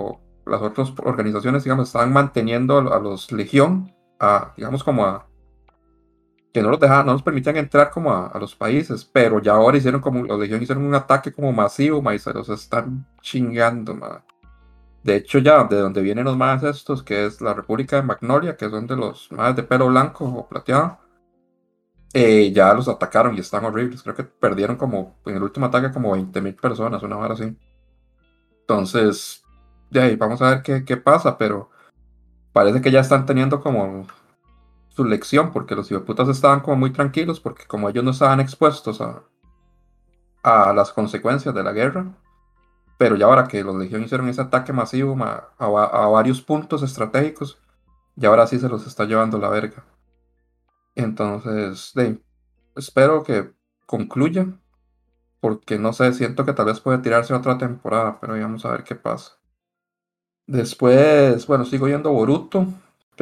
las otras organizaciones, digamos, estaban manteniendo a los Legión, a, digamos, como a que no los dejaban, no nos permitían entrar como a, los países, pero ya ahora hicieron como, los hicieron un ataque como masivo, ma, y se los están chingando, ma. De hecho, ya de donde vienen los más estos, que es la República de Magnolia, que son de los más de pelo blanco o plateado, eh, ya los atacaron y están horribles. Creo que perdieron como, en el último ataque, como 20.000 personas, una hora así. Entonces, de ahí vamos a ver qué, qué pasa, pero parece que ya están teniendo como su lección, porque los putas estaban como muy tranquilos, porque como ellos no estaban expuestos a, a las consecuencias de la guerra, pero ya ahora que los Legión hicieron ese ataque masivo a, a, varios puntos estratégicos, y ahora sí se los está llevando la verga. Entonces, espero que concluya, porque no sé, siento que tal vez puede tirarse otra temporada, pero vamos a ver qué pasa. Después, bueno, sigo yendo Boruto,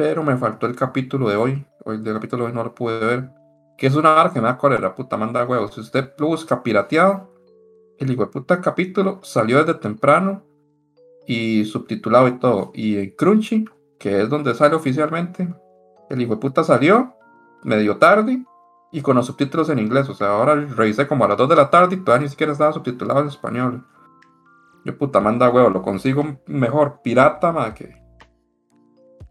pero me faltó el capítulo de hoy. Hoy el capítulo de hoy no lo pude ver. Que es una hora que me da cólera, puta, manda huevos. Si usted lo busca pirateado, el hijo de puta capítulo salió desde temprano y subtitulado y todo. Y en Crunchy, que es donde sale oficialmente, el hijo de puta salió medio tarde y con los subtítulos en inglés. O sea, ahora revisé como a las 2 de la tarde y todavía ni siquiera estaba subtitulado en español. Yo puta manda huevo, lo consigo mejor pirata más que,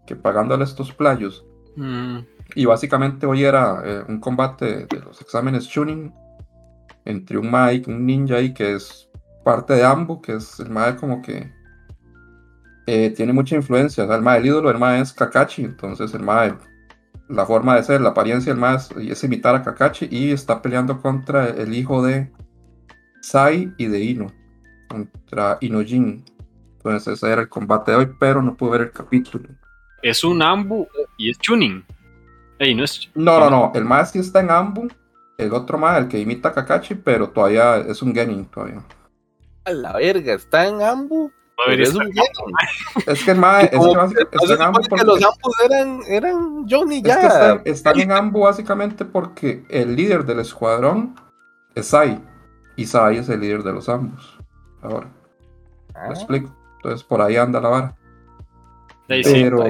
que pagándole estos playos. Mm. Y básicamente hoy era eh, un combate de los exámenes tuning entre un Mike, un ninja ahí que es parte de Ambu, que es el Mae como que eh, tiene mucha influencia. O sea, el Mae, el ídolo del Mae es Kakashi, entonces el Mae, la forma de ser, la apariencia del Mae es, imitar a Kakashi y está peleando contra el hijo de Sai y de Ino, contra Inojin. Entonces ese era el combate de hoy, pero no pude ver el capítulo. Es un Ambu y es tuning. no, es... no, no, no, el Mae sí está en Ambu, el otro más, el que imita a Kakashi, pero todavía es un Genin todavía. A la verga, está en Ambu. Es, un es que el mae, es que está en Ambu porque... los Ambus eran, eran Johnny ya. Es que están, en Ambu básicamente porque el líder del escuadrón es Sai. Y Sai es el líder de los Ambus. Ahora. Ah. Lo explico. Entonces por ahí anda la vara. Pero.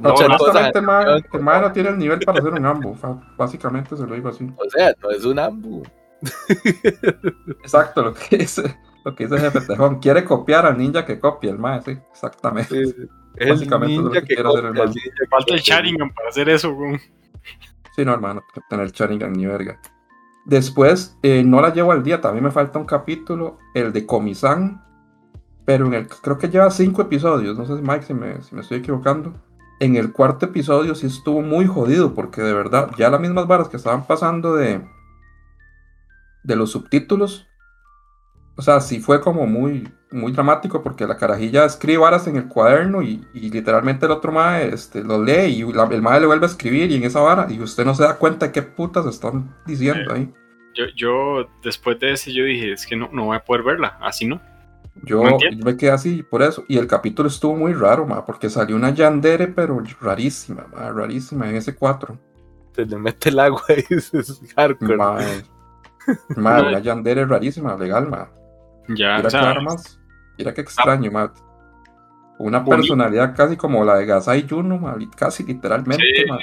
No, honestamente, el mae, no tiene el nivel para hacer un ambu. Básicamente se lo digo así. O sea, no es un ambu. Exacto, lo que dice, lo que dice Jefe Tejón. Quiere copiar al ninja que copia el mae, sí, exactamente. Básicamente es lo que, quiere hacer el mae. Falta el Sharingan para hacer eso, Sí, no, hermano, tener Sharingan ni verga. Después, eh, no la llevo al día, también me falta un capítulo, el de Comisan, pero en el, creo que lleva cinco episodios, no sé Mike si me, si me estoy equivocando. En el cuarto episodio sí estuvo muy jodido, porque de verdad, ya las mismas varas que estaban pasando de, de los subtítulos, o sea, sí fue como muy, muy dramático, porque la carajilla escribe varas en el cuaderno y, literalmente el otro mae este, lo lee y el mae le vuelve a escribir y en esa vara, y usted no se da cuenta de qué putas están diciendo ahí. Yo, yo después de ese yo dije, es que no, no voy a poder verla, así no. Yo, me quedé así por eso. Y el capítulo estuvo muy raro, ma, porque salió una Yandere, pero rarísima, ma, rarísima en ese 4. Se le mete el agua y es hardcore. Ma, ma una Yandere rarísima, legal, ma. Ya, Mira qué armas. Mira qué extraño, ma. Una personalidad casi como la de Gasai Juno, ma, casi literalmente, sí, ma.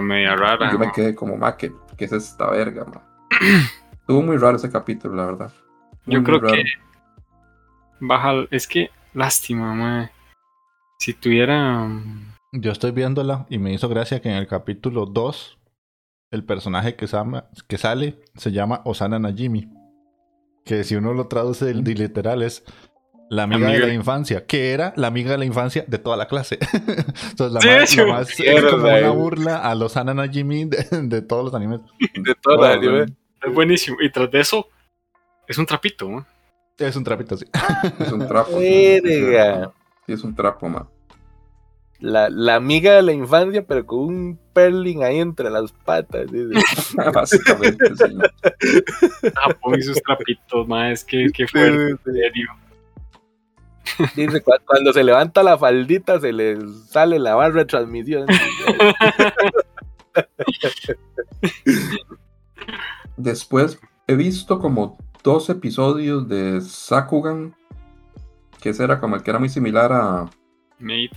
Media, rara. yo me quedé como, ma, ¿qué, qué es esta verga, ma? estuvo muy raro ese capítulo, la verdad. yo creo que baja. Es que, lástima, mae. Si tuviera. Mm, Yo estoy viéndola y me hizo gracia que en el capítulo 2 el personaje que, que sale se llama Osana Najimi. Que si uno lo traduce del literal es la amiga, de la infancia, que era la amiga de la infancia de toda la clase. Entonces, la, más, es como una burla a los Osana Najimi de, todos los animes. De todos los animes. Es buenísimo. Y tras de eso, es un trapito, ¿no? Es un trapito, sí. Es un trapo. Sí, es un trapo, man. La, la, amiga de la infancia, pero con un perling ahí entre las patas. Básicamente, sí. Ah, pues esos trapitos, más que, que fuerte, serio. Dice, cuando se levanta la faldita se le sale la barra de transmisión. Después he visto como dos episodios de Sakugan. que ese era como el que era muy similar a, Mate.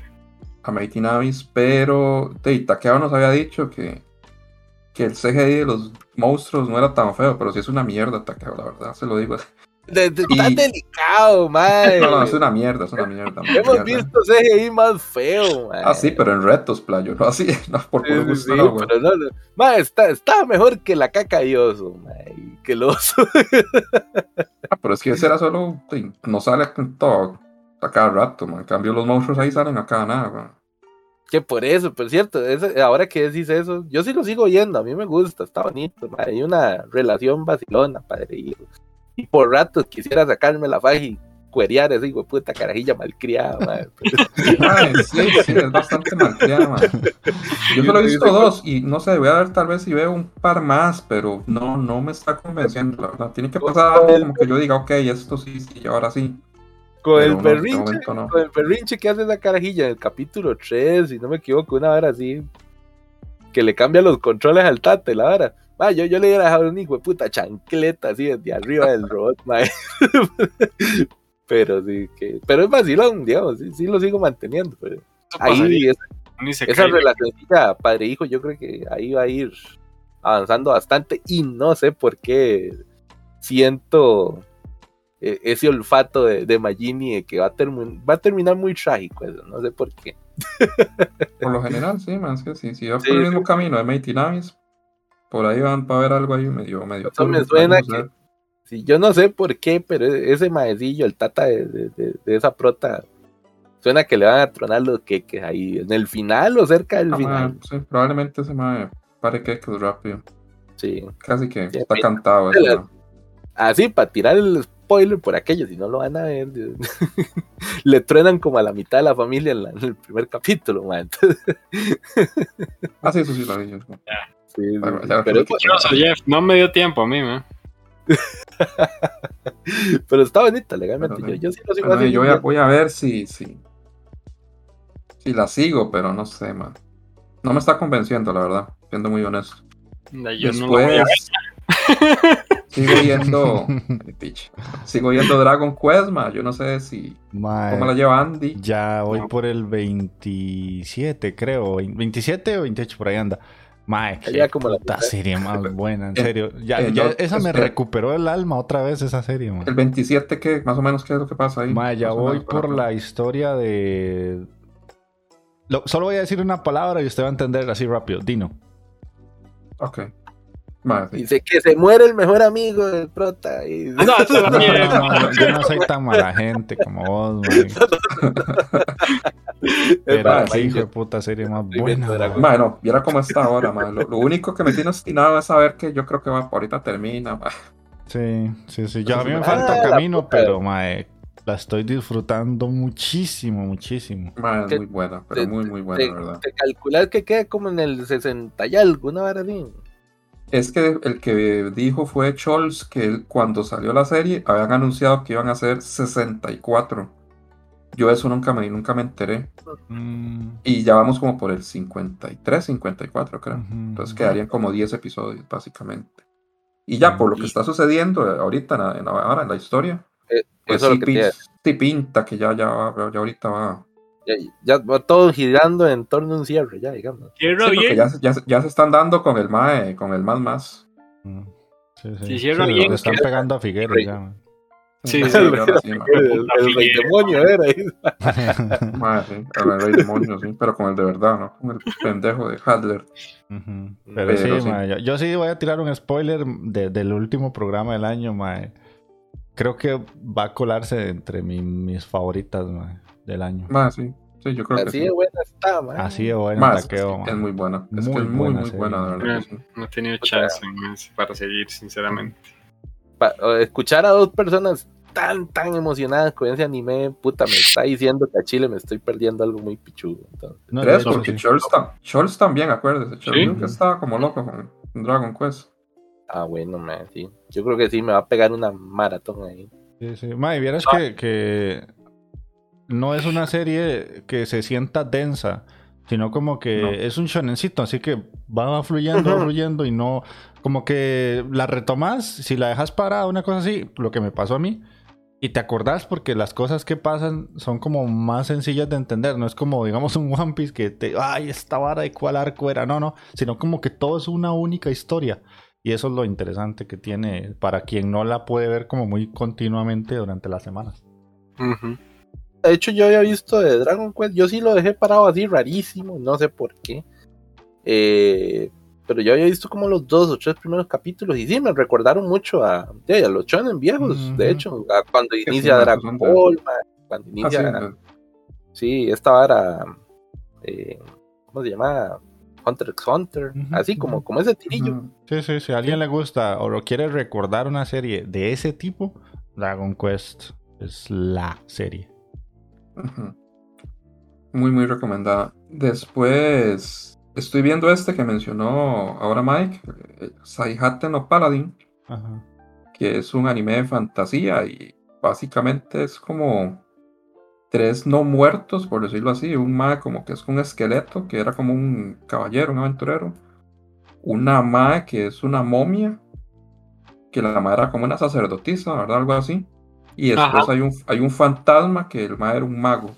a Mighty Navis, pero de Takeo nos había dicho que, que el CGI de los monstruos no era tan feo, pero sí es una mierda Takeo, la verdad, se lo digo. De- de- Y- Tan delicado, mae. No, no, es una mierda, es una mierda. una Hemos mierda. visto CGI más feo, mae. Ah, sí, pero en retos, playo, no así, no, por Sí, gusto, sí, no, güey. pero no, no. Está, está mejor que la caca y oso, y que el oso. Ah, pero es que ese era solo, no sale todo a cada rato, man. En cambio, los monstruos ahí salen a cada nada. Que por eso, por cierto, ahora que decís eso, yo sí lo sigo viendo, a mí me gusta, está bonito, mae, hay una relación vacilona, padre e hijo. Y por ratos quisiera sacarme la faja y cuerear ese hijo de puta carajilla malcriada, mae. Ay, sí, sí, es bastante malcriada, man. Yo solo he visto dos y no sé, voy a ver tal vez si veo un par más, pero no, no me está convenciendo, la verdad. Tiene que pasar algo como que yo diga, ok, esto sí, sí, ahora sí. Con Pero el no, este momento no. con el berrinche que hace esa carajilla en el capítulo 3, si no me equivoco, una hora así, que le cambia los controles al tate, la. Ma, yo, yo le hubiera dejado un hijo de puta chancleta así desde arriba del robot, mae. pero sí, que, pero es vacilón, digamos, sí, sí lo sigo manteniendo. Pero pasaría, ahí esa cae. relacioncita padre-hijo, yo creo que ahí va a ir avanzando bastante y no sé por qué siento eh, ese olfato de, de Magini de que va a, va a terminar muy trágico eso, no sé por qué. Por lo general, sí, man, es que sí, si va Sí, por el sí. mismo camino de Mighty Navis, por ahí van para ver algo ahí medio, medio. Eso me suena que-. Sí, yo no sé por qué, pero e- ese maecillo, el tata de, de- de- de esa prota, suena que le van a tronar los queques ahí en el final o cerca del Ah, final. man, sí, probablemente se me pare que es rápido. Sí. Casi que Sí, está cantado eso. la-. Así, para tirar el spoiler por aquello, si no lo van a ver, le truenan como a la mitad de la familia en, la- en el primer capítulo, man. Entonces, Ah, sí, eso sí lo vi yo. sí, pero, soy Jeff, no me dio tiempo a mí, man. pero está bonita legalmente. Pero yo, sí. yo sí lo sigo Bueno, así, yo voy a, yo- voy a ver si, si, si la sigo, pero no sé, man. No me está convenciendo, la verdad, siendo muy honesto. Yo no lo voy a ver. Después sigo viendo, Pitch. sigo viendo Dragon Quest, man. Yo no sé si cómo la lleva Andy. Ya voy No. por el 27, creo. 27 o 28, por ahí anda. Mae, qué Ya como la puta serie más buena, en Eh, serio. Ya, eh, ya no, esa me es que- recuperó el alma otra vez, esa serie, mae. El 27, ¿qué? Más o menos, ¿qué es lo que pasa ahí? Mae, ya voy por la historia de... Lo- solo voy a decir una palabra y usted va a entender así rápido. Dino. Ok. Sí. Dice que se muere el mejor amigo del prota. Y... No, esa es la No, mierda. no, no, yo no soy tan mala gente como vos, qué sí, hijo de yo- puta serie más buena. viendo mae. Mae, no, viera cómo está ahora, mae. Lo, lo único que me tiene obstinado es saber que yo creo que va, ahorita termina. Sí, sí, sí. Ya a mí me Ah, falta la camino, pero mae, la estoy disfrutando muchísimo, muchísimo. Mae, es muy buena, pero te- muy, muy buena, te, la verdad. te calculas que quede como en el 60 y algo, una vara. Es que el que dijo fue Scholz que él, cuando salió la serie habían anunciado que iban a ser 64. Yo eso nunca me, nunca me enteré. Mm, Y ya vamos como por el 53, 54 creo. Entonces quedarían como 10 episodios básicamente. Y ya por lo que está sucediendo eh, ahorita en la, en la- ahora en la historia, Eh, pues eso sí, lo que te pi- sí pinta que ya, ya, va- ya ahorita va. Ya, ya va todo girando en torno a un cierre, ya, digamos. Cierra Sí, bien. ya, se- ya, se- ya se están dando con el MAE, con el más más. Mm, Sí, sí. Si cierra Sí, bien, le están pegando a Figueres ya. mae. Sí, Sí. El, rey demonio era sí, el rey demonio, sí, pero con el de verdad, ¿no? Con el pendejo de Hadler. Pero, Pero sí, sí. mae, yo, yo sí voy a tirar un spoiler de- del último programa del año, mae. Creo que va a colarse entre mi- mis favoritas mae, del año. Mae, sí, sí, yo creo que Así sí. de buena está, man. Así de bueno Mae, es, taqueo, es mae. muy buena. Es Muy que es muy, buena muy serie. buena, de verdad. que sí. No he tenido chance más para seguir, sinceramente. O escuchar a dos personas tan, tan emocionadas con ese anime, puta, me está diciendo que a Chile me estoy perdiendo algo muy pichudo. entonces. No, hecho, porque sí. Tam- Scholz también, acuérdese. Scholz Sí. nunca estaba como loco con Dragon Quest. Ah, bueno, man, sí. Yo creo que sí me va a pegar una maratón ahí. Sí, sí. Mae, vieras que, que no es una serie que se sienta densa, sino como que No. es un shonencito, así que va fluyendo, va fluyendo y no, como que la retomas, si la dejas parada, una cosa así, lo que me pasó a mí, Y te acordás porque las cosas que pasan son como más sencillas de entender. No es como, digamos, un One Piece que te, ay, esta vara de cuál arco era. No, no. Sino como que todo es una única historia. Y eso es lo interesante que tiene para quien no la puede ver como muy continuamente durante las semanas. De hecho, yo había visto de Dragon Quest. Yo sí lo dejé parado así rarísimo. No sé por qué. Eh, pero yo había visto como los dos o tres primeros capítulos y sí, me recordaron mucho a, a los shonen viejos, de hecho, cuando inicia Dragon Ball, cuando inicia... Ah, sí, esta era... Eh, ¿Cómo se llama? Hunter x Hunter, así como, como ese tirillo. Sí, sí, si a alguien le gusta o lo quiere recordar una serie de ese tipo, Dragon Quest es la serie. Muy, muy recomendada. Después Estoy viendo este que mencionó ahora Mike, eh, Saihate no Paladin, que es un anime de fantasía y básicamente es como tres no muertos, por decirlo así, un mae como que es un esqueleto, que era como un caballero, un aventurero, una mae que es una momia, que la mae era como una sacerdotisa, ¿verdad? Algo así. Y después hay un, hay un fantasma que el mae era un mago,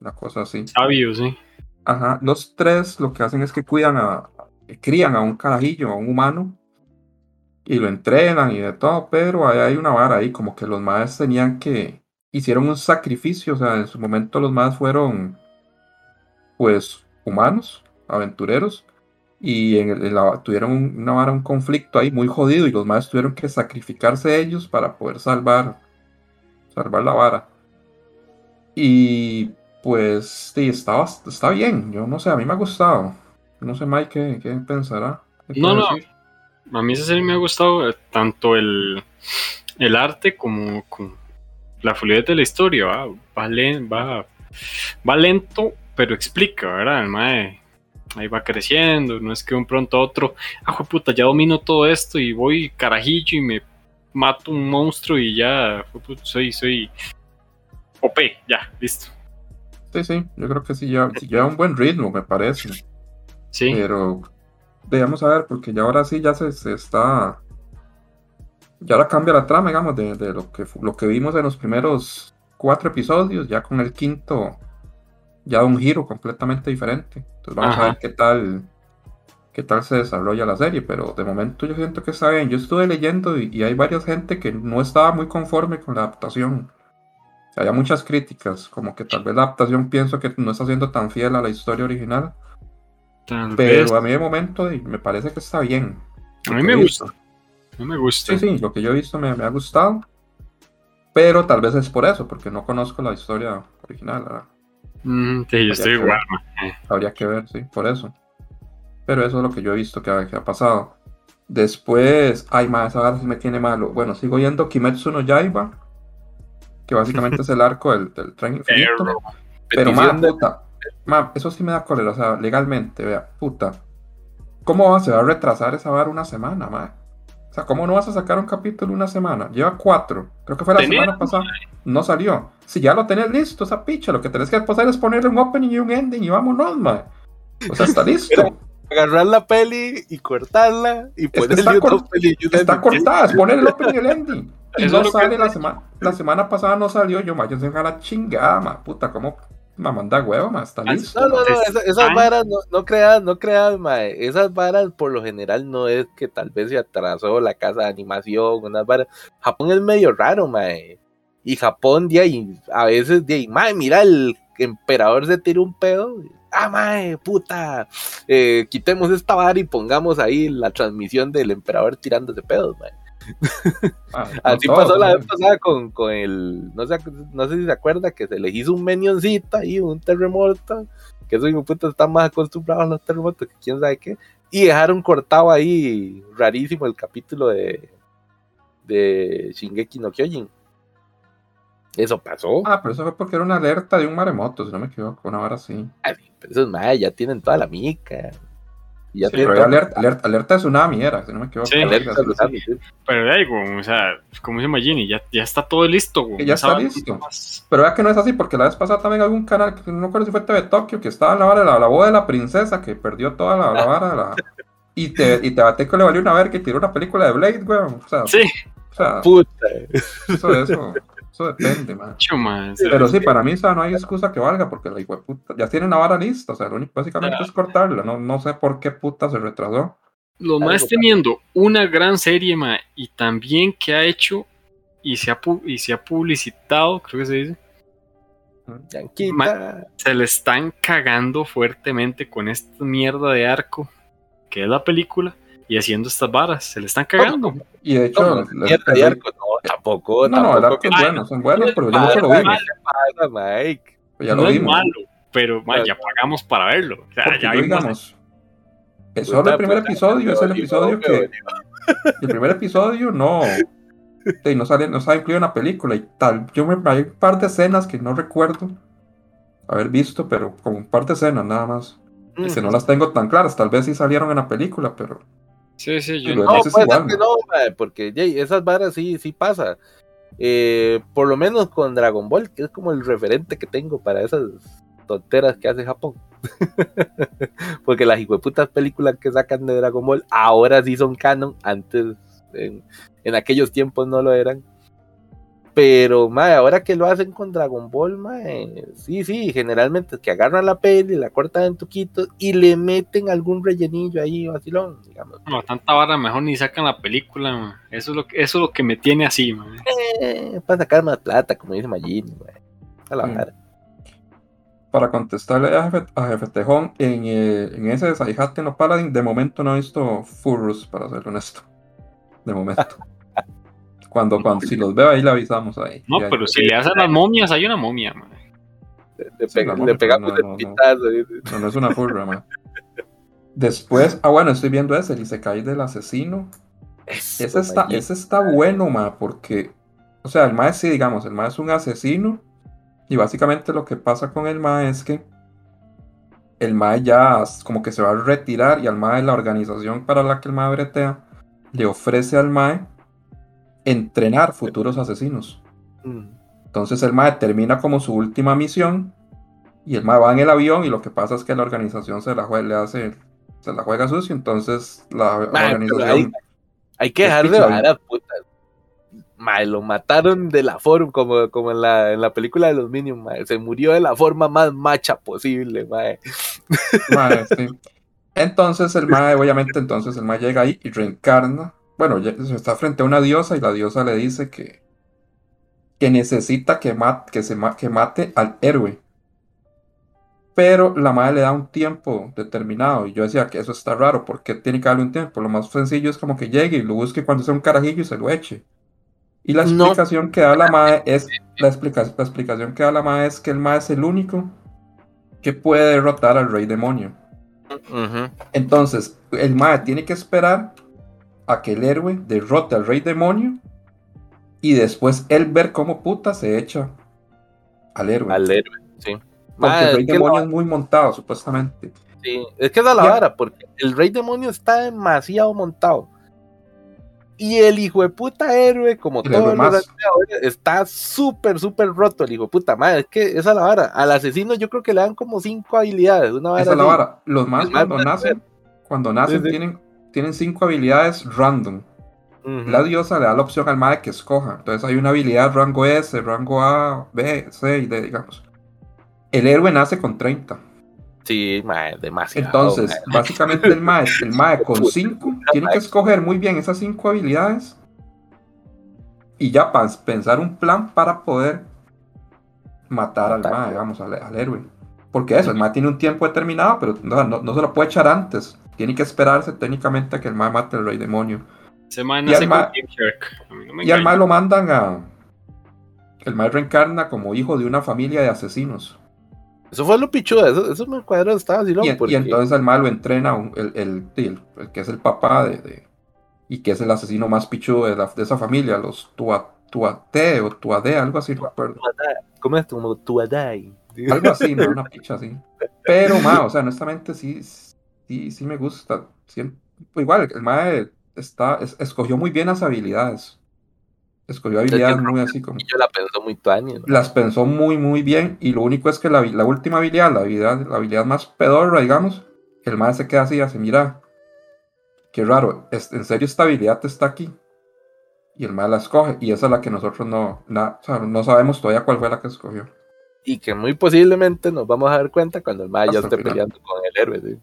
una cosa así. Sabio, sí. Ajá, los tres lo que hacen es que cuidan a, crían a un carajillo, a un humano, y lo entrenan y de todo, pero ahí hay una vara ahí, como que los más tenían que, hicieron un sacrificio, o sea, en su momento los más fueron, pues, humanos, aventureros, y en, tuvieron una vara, un conflicto ahí muy jodido, y los más tuvieron que sacrificarse ellos para poder salvar, salvar la vara. Y pues sí, está, está bien. Yo no sé, a mí me ha gustado. No sé, Mike, ¿qué, pensará? no, no. A mí esa serie me ha gustado eh, tanto el, el arte como, la fluidez de la historia. Va, va, va, lento, pero explica, ¿verdad? El ahí va creciendo. No es que un pronto a otro, ah, puta, ya domino todo esto y voy carajillo y me mato un monstruo y ya, soy, soy OP, ya, listo. Sí, sí, yo creo que sí lleva, un buen ritmo, me parece. Sí. Pero veamos a ver, porque ya ahora sí ya se, está. Ya ahora cambia la trama, digamos, de, lo, que, lo que vimos en los primeros cuatro episodios, ya con el quinto, ya un giro completamente diferente. Entonces vamos a ver qué tal, qué tal se desarrolla la serie, pero de momento yo siento que está bien. Yo estuve leyendo y, y hay varias gente que no estaba muy conforme con la adaptación hay muchas críticas, como que tal vez la adaptación pienso que no está siendo tan fiel a la historia original. pero a mí de momento me parece que está bien. A mí me gusta. A mí me gusta. Sí, sí, lo que yo he visto me, ha gustado. Pero tal vez es por eso, porque no conozco la historia original. Mm, sí, yo estoy igual. Habría que ver, sí, por eso. Pero eso es lo que yo he visto que ha, pasado. Después, ay, más, ahora sí me tiene malo. Bueno, sigo yendo Kimetsu no Yaiba que básicamente es el arco del, tren infinito. Pero, más puta, eso sí me da cólera, o sea, legalmente, vea, puta. ¿Cómo se va a retrasar esa vara una semana, ma? O sea, ¿cómo no vas a sacar un capítulo una semana? Lleva cuatro. Creo que fue la semana pasada. No salió. Si ya lo tenés listo, esa picha, lo que tenés que hacer es ponerle un opening y un ending y vámonos, ma. O sea, está listo. Agarrar la peli y cortarla y ponerle está, está cortada, es poner el opening y el ending. Y no sale la semana. La semana pasada no salió. Yo, yo a la chingada, ma. Puta, ¿cómo me manda huevo, ma? Está listo. No, no, no. Esas, varas no, no creas, no creas, ma. Esas varas por lo general no es que tal vez se atrasó la casa de animación, unas varas. Japón es medio raro, ma. Y Japón, de ahí, a veces, de ahí, ma, mira, el emperador se tira un pedo. Ah, mae, puta, eh, quitemos esta vara y pongamos ahí la transmisión del emperador tirándose pedos, mae. Ah, Así pasó la vez pasada con, con, el. No sé, no sé si se acuerda que se le hizo un menioncito ahí, un terremoto. Que esos putos están más acostumbrados a los terremotos que quién sabe qué. Y dejaron cortado ahí rarísimo el capítulo de. de Shingeki no Kyojin. Eso pasó. Ah, pero eso fue porque era una alerta de un maremoto, si no me equivoco, una hora así. Ay, pero eso es más, ya tienen toda la mica. Ya sí, pero alerta, alerta, alerta, de tsunami era, si no me equivoco. Sí, alerta de tsunami, Pero ahí, o sea, como dice Magini, ya, ya está todo listo. Güey. Ya está listo. Pero vea que no es así, porque la vez pasada también algún canal, no me acuerdo si fue TV Tokio, que estaba en la vara de la, la boda de la princesa, que perdió toda la, la vara de la... Y te, y te que le valió una ver que tiró una película de Blade, güey. O sea, sí. O sea, Puta. Eso, eso. Eso depende, man. Pero sí, para mí, o sea, no hay excusa que valga, porque la hijo de puta ya tienen la vara lista, o sea, lo único básicamente es cortarla, no, no sé por qué puta se retrasó. Los más teniendo una gran serie, ma, y también que ha hecho y se ha, pu- y se ha publicitado, creo que se dice. Ma- se le están cagando fuertemente con esta mierda de arco, que es la película, y haciendo estas varas. Se le están cagando. Y de hecho, No, de arco, no, tampoco. no, no, el arco es bueno, son buenos, pero ya mucho lo vimos. Mike. Ya no lo es vimos. malo, pero ma, ya pagamos para verlo. O sea, Porque ya vimos- es solo el primer episodio, es el episodio que. El primer episodio no. sí, no sale, no está incluido en la película y tal. Yo me hay un par de escenas que no recuerdo haber visto, pero como un par de escenas nada más. Mm. Que no las tengo tan claras, tal vez sí salieron en la película, pero. Sí, sí, yo No, Ese es puede igual, ser que ¿no? porque esas varas sí, sí pasa. Eh, por lo menos con Dragon Ball, que es como el referente que tengo para esas tonteras que hace Japón. porque las hijueputas películas que sacan de Dragon Ball ahora sí son canon, antes en, en aquellos tiempos no lo eran. Pero, mae, ahora que lo hacen con Dragon Ball, mae, sí, sí, generalmente es que agarran la peli, la cortan en tuquitos y le meten algún rellenillo ahí, vacilón, digamos. No, tanta vara mejor ni sacan la película. Eso es lo que, eso es lo que me tiene así, ma. Eh, para sacar más plata, como dice Magini. A la Mm. Para contestarle a Jefe, a Jefe Tejón, en, eh, en ese de Saihate no Paladin, de momento no he visto Furros, para ser honesto. De momento. Cuando, cuando si los veo ahí le avisamos ahí. No, pero si le hacen las momias, hay una momia, ma. Le, pe- pegamos no, el no, no. No, no es una furra, man. Después, ah, bueno, estoy viendo ese, el Isekai del asesino. Eso, Ese está, ese está bueno, ma, porque, o sea, el mae sí, digamos, el mae es un asesino. Y básicamente lo que pasa con el mae es que el mae ya como que se va a retirar y al mae la organización para la que el mae bretea le ofrece al mae entrenar futuros asesinos. Mm. Entonces el mae termina como su última misión y el mae va en el avión y lo que pasa es que la organización se la juega, le hace, se la juega sucio, entonces la Mae, organización... Hay que dejar de varas, putas. Mae, lo mataron de la forma, como, como en, la, en la película de los Minions, mae. Se murió de la forma más macha posible, mae. Mae, sí. Entonces el mae, obviamente, entonces el mae llega ahí y reencarna. Bueno, ya- está frente a una diosa y la diosa le dice que, que necesita que, ma- que, se que mate al héroe. Pero la madre le da un tiempo determinado. Y yo decía que eso está raro. ¿Por qué tiene que darle un tiempo? Lo más sencillo es como que llegue y lo busque cuando sea un carajillo y se lo eche. Y la No. explicación que da la madre es. La, explica- la explicación que da la madre es que el mae es el único que puede derrotar al rey demonio. Entonces, el Mae tiene que esperar a que el héroe derrote al rey demonio y después él ver cómo puta se echa al héroe. Al héroe, sí. Porque el rey es demonio la- es muy montado, supuestamente. Sí, es que es la vara, porque el rey demonio está demasiado montado. Y el hijo de puta héroe, como anteriores, está súper, súper roto el hijo de puta. Madre, es que esa es la vara. Al asesino yo creo que le dan como cinco habilidades. Una vara Esa es la vara. Los más cuando nacen, cuando nacen Sí, sí. tienen, tienen cinco habilidades random. La diosa le da la opción al Mae que escoja. Entonces hay una habilidad rango S, rango A, B, C y D, digamos. El héroe nace con 30. Sí, madre, demasiado. Entonces, básicamente el MAE, el MAE con 5 tiene que escoger muy bien esas 5 habilidades y ya pensar un plan para poder matar al. MAE, digamos, al, al héroe. Porque eso, el MAE tiene un tiempo determinado, pero no, no- no se lo puede echar antes. Tiene que esperarse técnicamente a que el MAE mate al rey demonio. Man Y al ma- mí no MAE engaña. lo mandan a... El MAE reencarna como hijo de una familia de asesinos. Eso fue lo pichudo. Eso, eso me cuadró. Estaba así, Y, loco. y porque- entonces al malo entrena un- el, el, el- el que es el papá de, de- y que es el asesino más pichudo de, la- de esa familia, los tua, Tuate o Tuade, algo así, no recuerdo. ¿Cómo es? Como Tuadai. Algo así, ¿no? Una picha así. Pero, ma, o sea, honestamente sí, sí, sí me gusta. Siem- igual, el mae está, es- escogió muy bien las habilidades. Escogió habilidades muy así como... Y yo la pensó muy tuani, ¿no? Las pensó muy, muy bien. Y lo único es que la, la última habilidad, la habilidad, la habilidad más pedorra, digamos, el mae se queda así, hace, mira, qué raro, es- en serio esta habilidad está aquí. y el mal la escoge. Y esa es la que nosotros no, na- o sea, no sabemos todavía cuál fue la que escogió. Y que muy posiblemente nos vamos a dar cuenta cuando el Hasta el esté peleando con el héroe. ¿sí?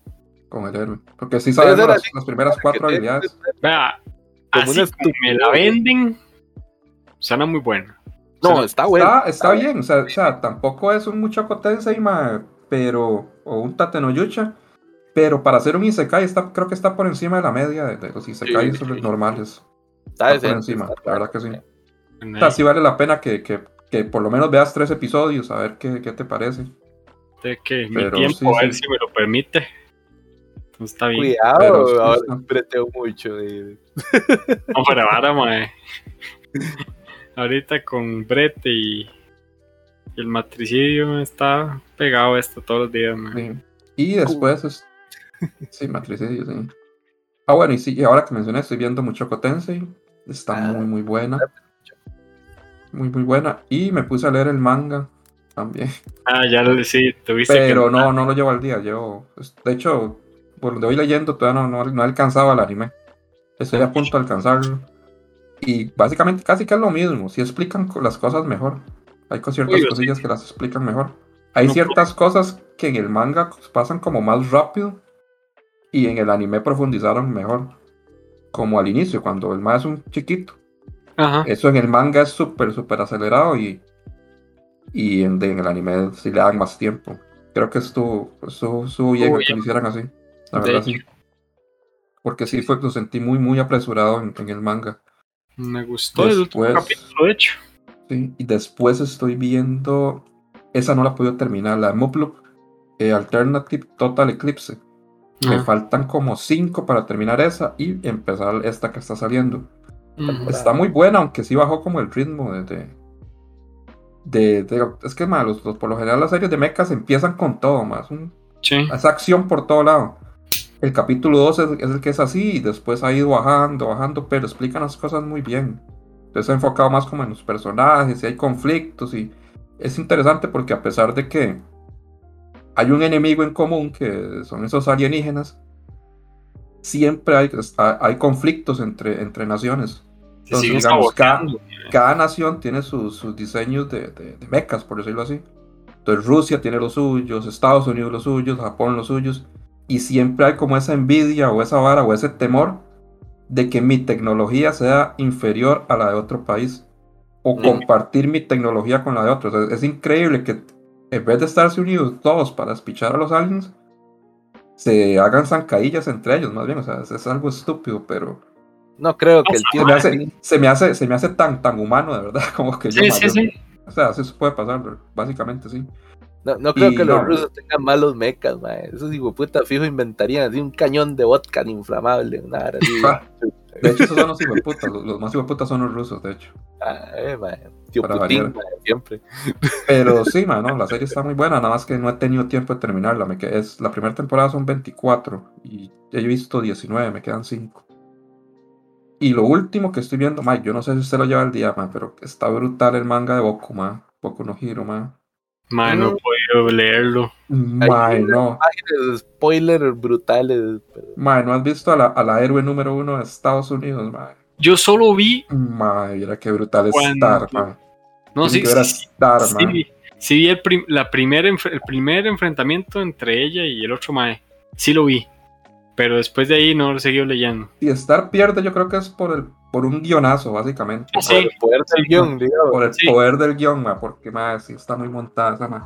Con el héroe. Porque sí sabemos las, las primeras cuatro habilidades. Vea, Como así como me la venden, suena muy buena. No, Suena- está bueno. Está, está bien, o sea, o sea, tampoco es un Muchoco Tensei, pero, o un Tatenoyucha, pero para hacer un Isekai está, creo que está por encima de la media de, de los Isekai Sí, sí. normales. Está Está por encima, está la verdad que sí. Bueno, O sea, sí vale la pena que, que, que por lo menos veas tres episodios, a ver qué, qué te parece. de que mi Pero tiempo, sí, a ver sí. si me lo permite. Entonces está bien. Cuidado, Pero ahora está. breteo mucho. de- No, para vara, mae. Ahorita con Brete y, el matricidio está pegado esto todos los días, mae. Sí. Y después es. Sí, Matricidio, sí. Ah, bueno, y sí, y ahora que mencioné, estoy viendo Muchoco Tensei. Está Ah. muy, muy buena. Muy, muy buena. Y me puse a leer el manga también. Ah, ya lo sí, tuviste Pero que. no, no lo llevo al día. Llevo. De hecho, por donde voy leyendo, todavía no, no, no he alcanzado el anime. Estoy a punto de alcanzarlo. Y básicamente casi que es lo mismo. Si explican las cosas mejor. Hay ciertas sí. cosillas que las explican mejor. Hay No ciertas cosas que en el manga pasan como más rápido. Y en el anime profundizaron mejor. Como al inicio, cuando el más es un chiquito. Ajá. Eso en el manga es súper, súper acelerado y, y en, en el anime sí le dan más tiempo. Creo que estuvo, estuvo, estuvo bien Uy, que lo hicieran así. La verdad sí. Porque sí fue, lo sentí muy, muy apresurado en, en el manga. Me gustó el último Después- capítulo, de hecho. Sí. Y después estoy viendo. Esa no la puedo terminar, la de eh, Alternative Total Eclipse. Me Ajá. faltan como cinco para terminar esa y empezar esta que está saliendo. Está muy buena, aunque sí bajó como el ritmo de. de, de- de- es que los- por lo general las series de mechas empiezan con todo, más. Un, Sí. es acción por todo lado. El capítulo 2 es, es el que es así, y después ha ido bajando, bajando, pero explican las cosas muy bien. Entonces ha enfocado más como en los personajes, y hay conflictos, y es interesante porque a pesar de que hay un enemigo en común, que son esos alienígenas, siempre hay, hay conflictos entre, entre naciones. Se siguen digamos, cada- cada nación tiene sus, sus diseños de, de, de mechas, por decirlo así. Entonces Rusia tiene los suyos, Estados Unidos los suyos, Japón los suyos, y siempre hay como esa envidia o esa vara o ese temor de que mi tecnología sea inferior a la de otro país o Mm. compartir mi tecnología con la de otros. Es, es increíble que en vez de estarse unidos todos para espichar a los aliens, se hagan zancadillas entre ellos, más bien, o sea, es, es algo estúpido, pero No creo que el tío se me hace, se me hace, se me hace tan, tan humano, de verdad, como que Sí, sí, yo- sí. o sea, eso puede pasar, básicamente sí. No, no creo Y que los no. rusos tengan malos mecas, mae. Esos hijueputas fijo inventarían así un cañón de vodka inflamable, una vara así. Ah, De hecho, esos son los hijueputas, los, los más hijueputas son los rusos, de hecho. Ah, eh, mae. Tío Para Putin, mae, siempre. Pero sí, man, no, la serie está muy buena, nada más que no he tenido tiempo de terminarla. Me quedé- es, la primera temporada son 24 y ya he visto 19, me quedan 5. Y lo último que estoy viendo, Mike, yo no sé si usted lo lleva al día, man, pero está brutal el manga de Boku, man. Boku no Hiro, man. Man, no he podido leerlo. Mae, no. Imágenes, spoilers brutales. pero- ¿no has visto a la, a la héroe número uno de Estados Unidos, mae? Yo solo vi. Mae, mira qué brutal es Cuando- Star, mae. No, sí, sí, Star, sí, mae. vi- sí vi el, prim- la primer enf- el primer enfrentamiento entre ella y el otro Mae. Sí lo vi. Pero después de ahí no lo seguido leyendo. Si Star pierde, yo creo que es por el por un guionazo, básicamente. Sí. Por el poder del guion, digamos. Por el Sí. poder del guion, mae, porque mae, sí está muy montada esa. Mae,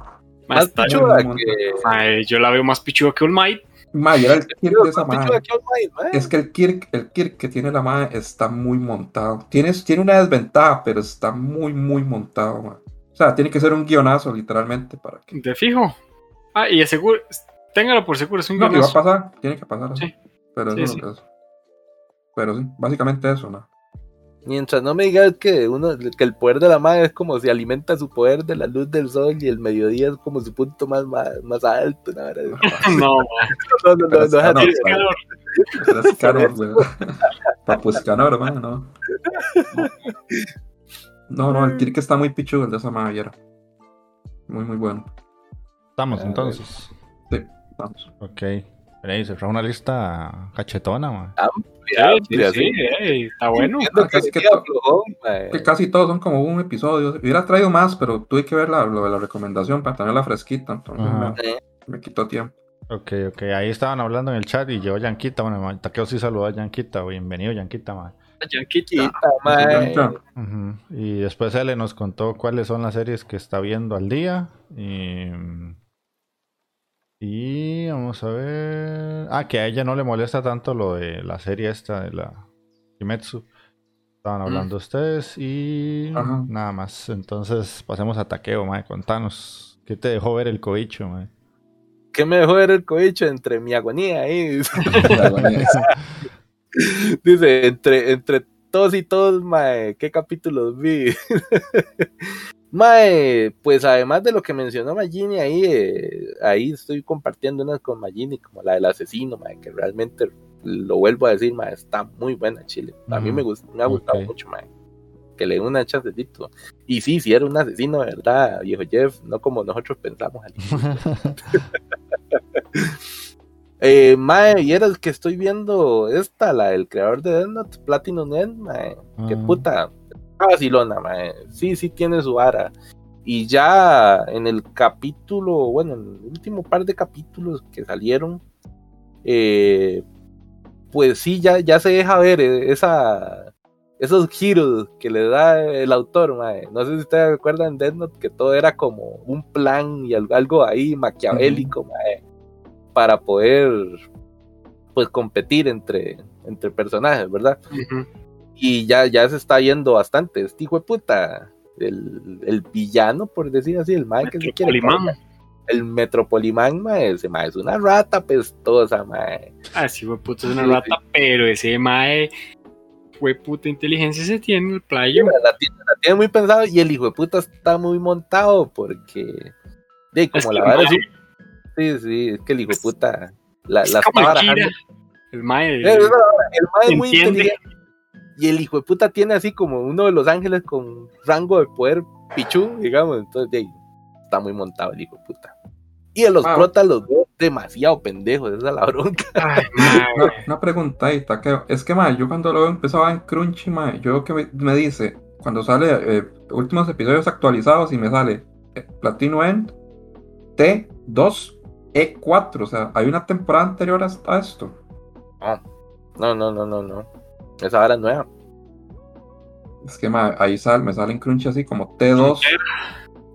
Más pichuda que. Mae, yo la veo más pichuda que All Might. Mae, era el Kirk de esa Más mae. Es que el Kirk, el Kirk que tiene la mae está muy montado. Tiene, tiene una desventaja, pero está muy, muy montado, mae. O sea, tiene que ser un guionazo, literalmente, para que. De fijo. Ah, y aseguro. Téngalo por seguro, es un No, que va a pasar, tiene que pasar. así. Sí. Pero Sí, eso sí. es. Pero sí, básicamente eso, ¿no? Mientras no me digas que uno que el poder de la madre es como si alimenta su poder de la luz del sol y el mediodía es como su punto más, más, más alto. ¿no? No, No, no, no, no es calor. Es Canor, güey. Papuscanor, hermano, no. No, no, el Kirk está muy pichudo, el de esa madera. Muy, muy bueno. Estamos Ah, entonces. Vamos. Ok. Ahí se fue una lista cachetona, man. Amplia, amplia, Sí, sí. sí, ey, está bueno. Que Casi que casi todos son como un episodio. Hubiera traído más, pero tuve que ver la, lo de la recomendación para tenerla fresquita. Entonces me, me quitó tiempo. Ok, ok. Ahí estaban hablando en el chat y llegó Yanquita. Bueno, man, Takeo sí saludó a Yanquita. Bienvenido, Yanquita, man. Yanquita. Quita, mae. Ya. Ujú. Y después él nos contó cuáles son las series que está viendo al día. Y, y vamos a ver. Ah, que a ella no le molesta tanto lo de la serie esta de la Kimetsu. Estaban hablando ustedes y Ajá. nada más. Entonces pasemos a Takeo, mae. Contanos. ¿Qué te dejó ver el cobicho, mae? ¿Qué me dejó ver el cohecho entre mi agonía ahí? Dice, entre, entre todos y todos, mae, ¿qué capítulos vi? mae, pues además de lo que mencionó Magini ahí, eh, ahí estoy compartiendo unas con Magini, como la del asesino, mae, que realmente lo vuelvo a decir, mae, está muy buena Chile. A mí me, gust- me ha gustado mucho, mae. Que le dé una chancecito. Y sí, sí era un asesino, de verdad, viejo Jeff, no como nosotros pensamos. Eh, mae, y era el que estoy viendo esta, la del creador de Death Note, Platinum End, mae. Que Ah. puta, está vacilona, mae. Sí, sí tiene su vara. Y ya en el capítulo, bueno, en el último par de capítulos que salieron, eh, pues sí, ya, ya se deja ver eh, esa, esos giros que le da el autor, mae. No sé si ustedes recuerdan Death Note, que todo era como un plan y algo, ahí maquiavélico, mae, para poder pues competir entre, entre personajes, ¿verdad? Ujú. Y ya, ya se está yendo bastante. Este hijo de puta, el, el villano, por decir así, el mae que se quiere comer, El Metropolimán, mae, ese mae es una rata pestosa, mae. Ah, sí, fue puta, es una Sí, rata, pero ese mae fue puta inteligencia se tiene el playo. La tiene, la tiene muy pensado y el hijo de puta está muy montado porque, de Es como que la el es un- Sí, sí, es que el hijo de puta la, es la está el barajando. el mae. Es la vara, El mae es muy inteligente. Y el hijo de puta tiene así como uno de los ángeles con rango de poder pichu, digamos. Entonces, de ahí, está muy montado el hijo de puta. Y en los Wow. protas los veo demasiado pendejos, esa es la bronca. Ay, Una, preguntadita, que es que ma, yo cuando lo empezaba en Crunchy, ma, yo que me, me dice, cuando sale eh, últimos episodios actualizados y me sale eh, Platino End T2 E4, o sea, hay una temporada anterior hasta esto. No, no, no, no, no. Esa vara es nueva. Es que ma, ahí sale, me sale en Crunchy así como T2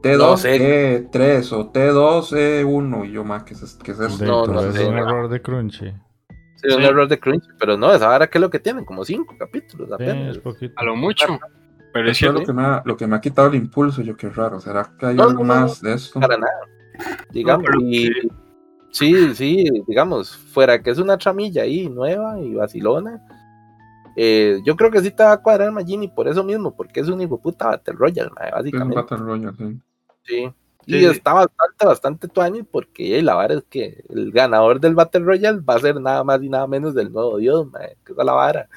T2 No sé. E3 o T2 E1 y yo más, ¿qué es, qué es eso? De- No, no vez sé, es un error de Crunchy. Sí, un Sí. error de Crunchy, pero no, esa vara que es lo que tienen, como cinco capítulos Sí, apenas. es poquito. a lo mucho. Pero es es lo que, me ha, lo que me ha quitado el impulso, yo qué raro. ¿Será que hay No, algo no, más de esto? Para nada. Digamos, pero y sí, sí, digamos, fuera que es una tramilla ahí nueva y vacilona. Eh, yo creo que sí te va a cuadrar Magini por eso mismo, porque es un hijo puta Battle Royale, mae, Es un básicamente. Battle Royale, sí. Sí. Sí. Y está bastante, bastante tuani porque eh, la vara es que el ganador del Battle Royale va a ser nada más y nada menos del nuevo Dios, mae, que es la vara.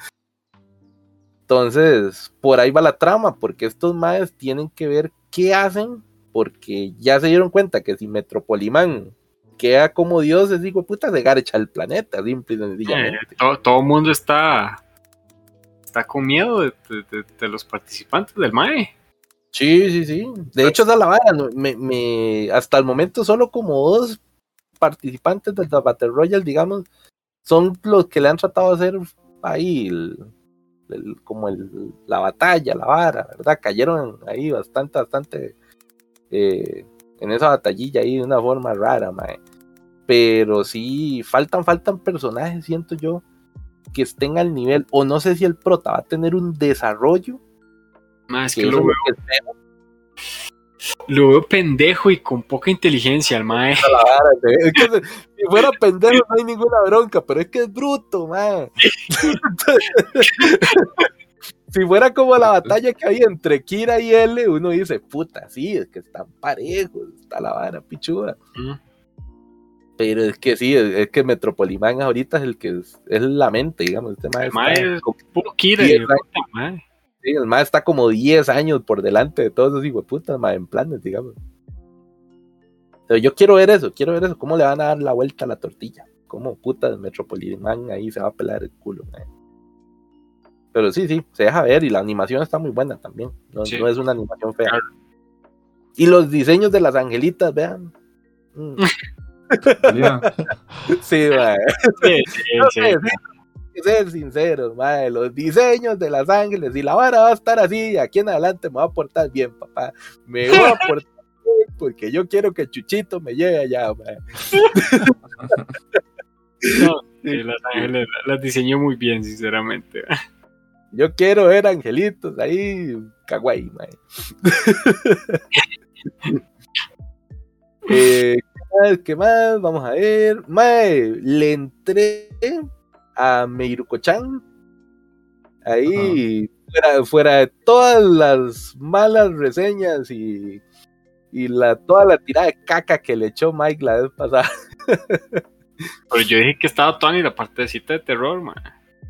Entonces, por ahí va la trama, porque estos maes tienen que ver qué hacen, porque ya se dieron cuenta que si Metropolimán queda como Dios, es hijo de puta, se garcha el planeta, simple y eh, sencillamente. todo, todo el mundo está, está con miedo de, de- de- de los participantes del mae. Sí, sí, sí. De hecho, esa es la vara. Me, hasta el momento, solo como dos participantes del Battle Royale, digamos, son los que le han tratado de hacer ahí como la batalla, la vara, ¿verdad? Cayeron ahí bastante, bastante eh, en esa batallilla ahí de una forma rara, mae. Pero sí, faltan, faltan personajes, siento yo, que estén al nivel, o no sé si el prota va a tener un desarrollo Mae, es que que lo veo, lo que espero lo veo pendejo y con poca inteligencia el mae. Es que si fuera pendejo no hay ninguna bronca, pero es que es bruto, man. si fuera como la batalla que hay entre Kira y L, uno dice, puta, sí, es que están parejos, está la vara, pichuda. Mm. Pero es que sí, es, es que Metropolimán ahorita es el que es, es la mente, digamos. Este mae El mae es puro Kira. Mae. sí, el mae está como 10 años por delante de todos esos hijueputas, mae, en planes, digamos. Pero yo quiero ver eso, quiero ver eso, cómo le van a dar la vuelta a la tortilla. cómo puta Metropolitan ahí se va a pelar el culo, mae. Pero sí, sí, se deja ver y la animación está muy buena también. No, Sí. no es una animación fea. Claro. Y los diseños de las angelitas, vean. Mm. Sí, mae. Sí, sí, No sí. ser sinceros, mae, los diseños de Las Ángeles y la vara va a estar así, aquí en adelante me va a portar bien, papá. Me voy a portar bien porque yo quiero que Chuchito me lleve allá, mae. No, sí, las ángeles la- las diseñó muy bien, sinceramente. Yo quiero ver angelitos ahí, kawaii, mae. Eh, ¿qué más? Vamos a ver. Mae, le entré a Meiruko-chan. Ahí, fuera, fuera de todas las malas reseñas y, y la, toda la tirada de caca que le echó Mike la vez pasada. Pero yo dije que estaba Tony la partecita de terror, man.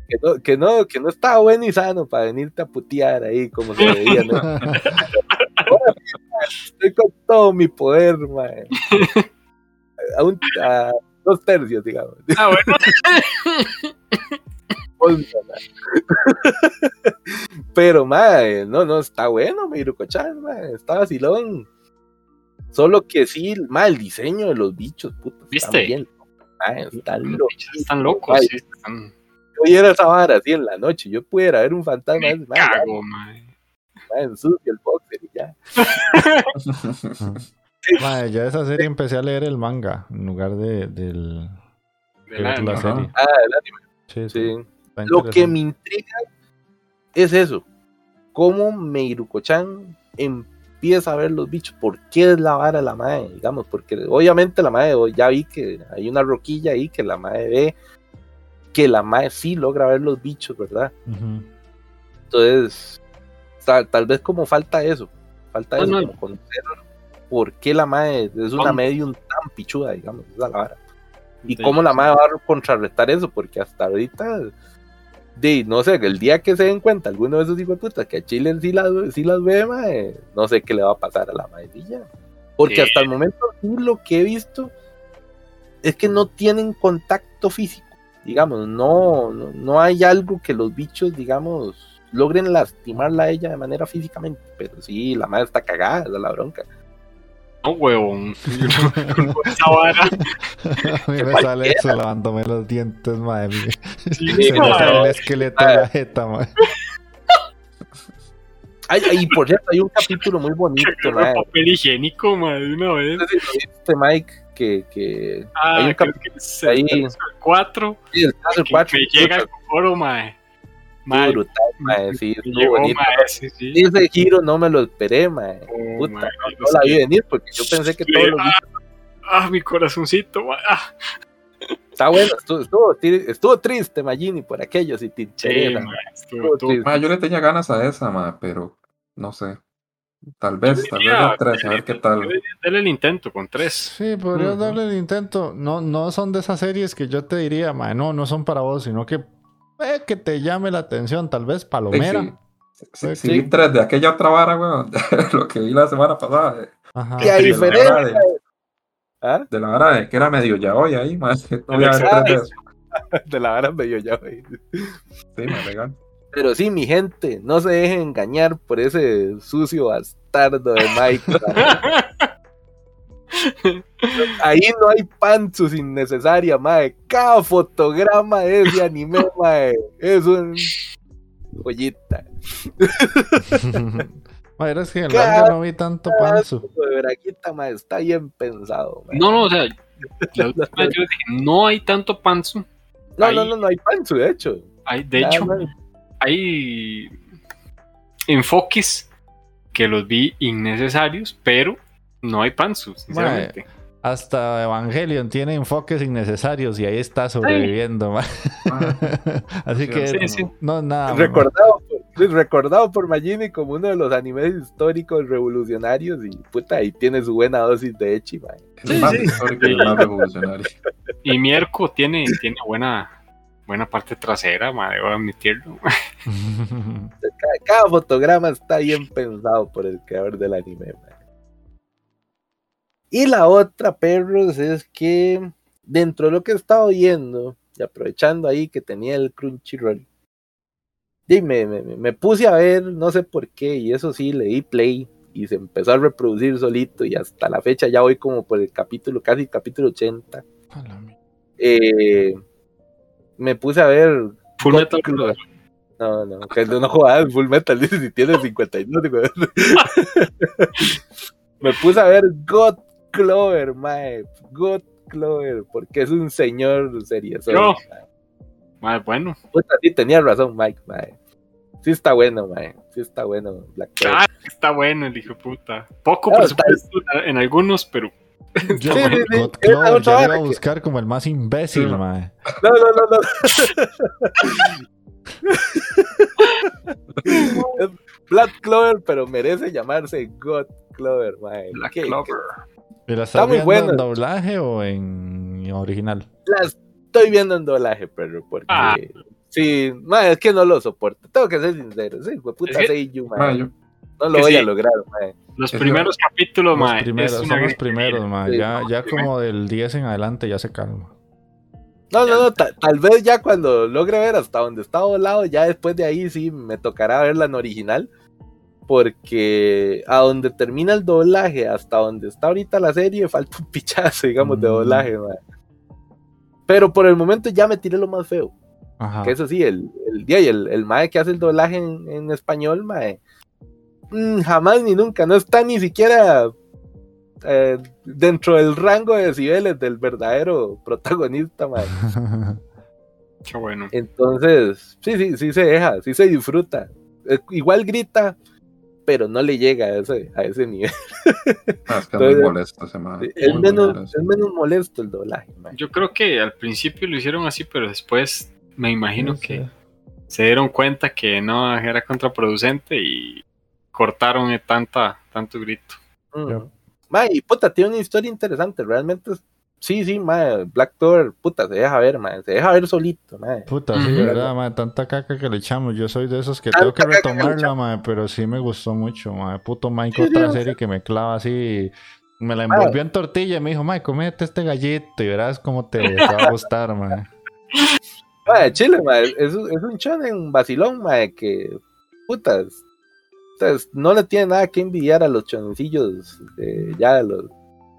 Que no, que no, que no estaba bueno y sano para venirte a putear ahí como se veía, ¿no? Estoy con todo mi poder, mae. A, un- a dos tercios, digamos. Ah, bueno. Pero, mae, no, no, está bueno, Miruko-chan, mae, está vacilón. Solo que sí, mae, el diseño de los bichos, puta, ¿Viste? están bien. Mae, están locos. Están locos, Ay, sí. Están... Yo viera esa vara así en la noche, yo pudiera ver un fantasma, Me ya, cago, man. mae, ensucia el boxer y ya. Mae, ya esa serie empecé a leer el manga en lugar de, del, De de la- serie. Ah, el anime, Sí, sí, sí. está Lo que me intriga es eso. ¿Cómo Meiruko-chan empieza a ver los bichos? ¿Por qué es la vara la madre? Digamos, porque obviamente la madre, ya vi que hay una roquilla ahí que la madre ve, que la madre sí logra ver los bichos, ¿verdad? Entonces, tal, tal vez como falta eso, falta No, eso, no. como conocer por qué la madre es una medium tan pichuda, digamos, esa es la vara. Y de- cómo la madre va a contrarrestar eso, porque hasta ahorita, de, no sé, el día que se den cuenta alguno de esos hijos de puta que a Chile sí las, sí las ve, mae, no sé qué le va a pasar a la maecilla. Porque Sí. hasta el momento sí lo que he visto es que no tienen contacto físico, digamos, no, no, no hay algo que los bichos, digamos, logren lastimarla a ella de manera físicamente, pero sí, la madre está cagada, la bronca. No, huevón. Con esa vara. A mí me sale eso lavándome los dientes, madre mía. Sí, Se me sale el esqueleto de la jeta, madre. Ay, ay, y por cierto, hay un capítulo muy bonito, mae. papel higiénico, man, de una vez. No viste, Mike, que, que Ah, hay un capítulo que es ahí. el 4. sí, el caso Que 4 me llega el coro, mae. Mae, brutal, mae, sí, llegó, bonito. mae, sí, sí. Ese giro no me lo esperé, mae. Oh, Puta, mae, no la vi venir porque yo pensé que todos los ah, ah, mi corazoncito, mae. Ah, Está bueno, estuvo, estuvo, tri- estuvo triste Magini por aquello, si te interesa. mae, yo le tenía ganas a esa, ma, pero no sé. Tal vez, tal vez tres, a ver qué tal. Dale el intento con tres. Sí, podrías darle el intento. No, no son de esas series que yo te diría, madre, no, no son para vos, sino que que te llame la atención, tal vez Palomera. sí. Sí, sí, sí. vi tres de aquella otra vara, weón. lo que vi la semana pasada. eh, Ajá. Y a de la diferencia. vara de, ¿Ah? de la vara de que era medio yaoi ahí, más que no voy a ver tres de eso. De la vara medio ya, güey. Sí, me legal. Pero sí, mi gente, no se dejen engañar por ese sucio bastardo de Mike. Ahí no hay pantsus innecesaria, mae. Cada fotograma de ese anime, mae, es un joyita. Madre, es que en el manga no vi tanto panzo. De mae, está bien pensado, mae. No, no, o sea, la última vez yo dije, no hay tanto panzo. no, no, no, no hay pantsu, de hecho. Hay, de Nada hecho, hay enfoques que los vi innecesarios, pero no hay panzo, sinceramente. Hasta Evangelion tiene enfoques innecesarios y ahí está sobreviviendo, ma. Ah, Así que Sí, sí. no nada. recordado, por, recordado por Magini como uno de los animes históricos revolucionarios y puta, ahí tiene su buena dosis de Echi, más histórico y revolucionario. Mierco tiene, tiene buena, buena parte trasera, ma, debo admitirlo. Cada, cada fotograma está bien pensado por el creador del anime. mae. Y la otra, perros, es que dentro de lo que he estado viendo, y aprovechando ahí que tenía el Crunchyroll, y me, me, me puse a ver, no sé por qué, y eso sí, le di play y se empezó a reproducir solito y hasta la fecha ya voy como por el capítulo, casi capítulo 80. Eh, me puse a ver... Full Metal No, no, que no juegas Full Metal, dice si tiene 52. me puse a ver God Clover, mae. God Clover, porque es un señor serio. No. bueno. Puta, sí, tenía razón, Mike, mae. Sí está bueno, mae. Sí está bueno Black Clover. Ah, está bueno el hijo puta. Poco presupuesto en algunos, pero yo, sí, sí, sí. Clover, yo iba a buscar como el más imbécil, mae. No, no, no, no. Black Clover, pero merece llamarse God Clover, mae. Black Clover. ¿Y la está muy bueno. en doblaje o en original? La estoy viendo en doblaje, pero porque... Ah. Sí, es que no lo soporto. Tengo que ser sincero. Sí, puta es que... Seiyu, mae. No lo voy a lograr. Los primeros capítulos, los Primeros, son los primeros, ya, ya como del 10 en adelante ya se calma. No, no, no, tal vez ya cuando logre ver hasta donde está volado, ya después de ahí sí me tocará verla en original. Porque a donde termina el doblaje, hasta donde está ahorita la serie, falta un pichazo, digamos, de mm. doblaje, Pero por el momento ya me tiré lo más feo. Que eso sí, el, el día y el, el mae que hace el doblaje en, en español, mae, Mm, jamás ni nunca, no está ni siquiera eh, dentro del rango de decibeles del verdadero protagonista, man. Qué bueno. Entonces, sí, sí, sí se deja, sí se disfruta. Eh, igual grita, pero no le llega a ese, a ese nivel. Ah, es que es molesto ese Es menos, es menos molesto el doblaje. Yo creo que al principio lo hicieron así, pero después me imagino que se dieron cuenta que no era contraproducente y cortaron tanta, tanto grito. Mm. y puta, tiene una historia interesante, realmente Sí, sí, ma, Black Door, puta, se deja ver, ma, se deja ver solito, ma. Puta, sí, verdad, ma, tanta caca que le echamos. Yo soy de esos que tengo que retomarla, ma, pero sí me gustó mucho, ma. Puto Mike, otra serie que me clava así. Me la envolvió en tortilla y me dijo, ma, comete este gallito y verás cómo te, va a gustar, ma. Ma, chile, ma, es, es un chon un vacilón, ma, que, putas, no le tiene nada que envidiar a los chonecillos de, ya a los,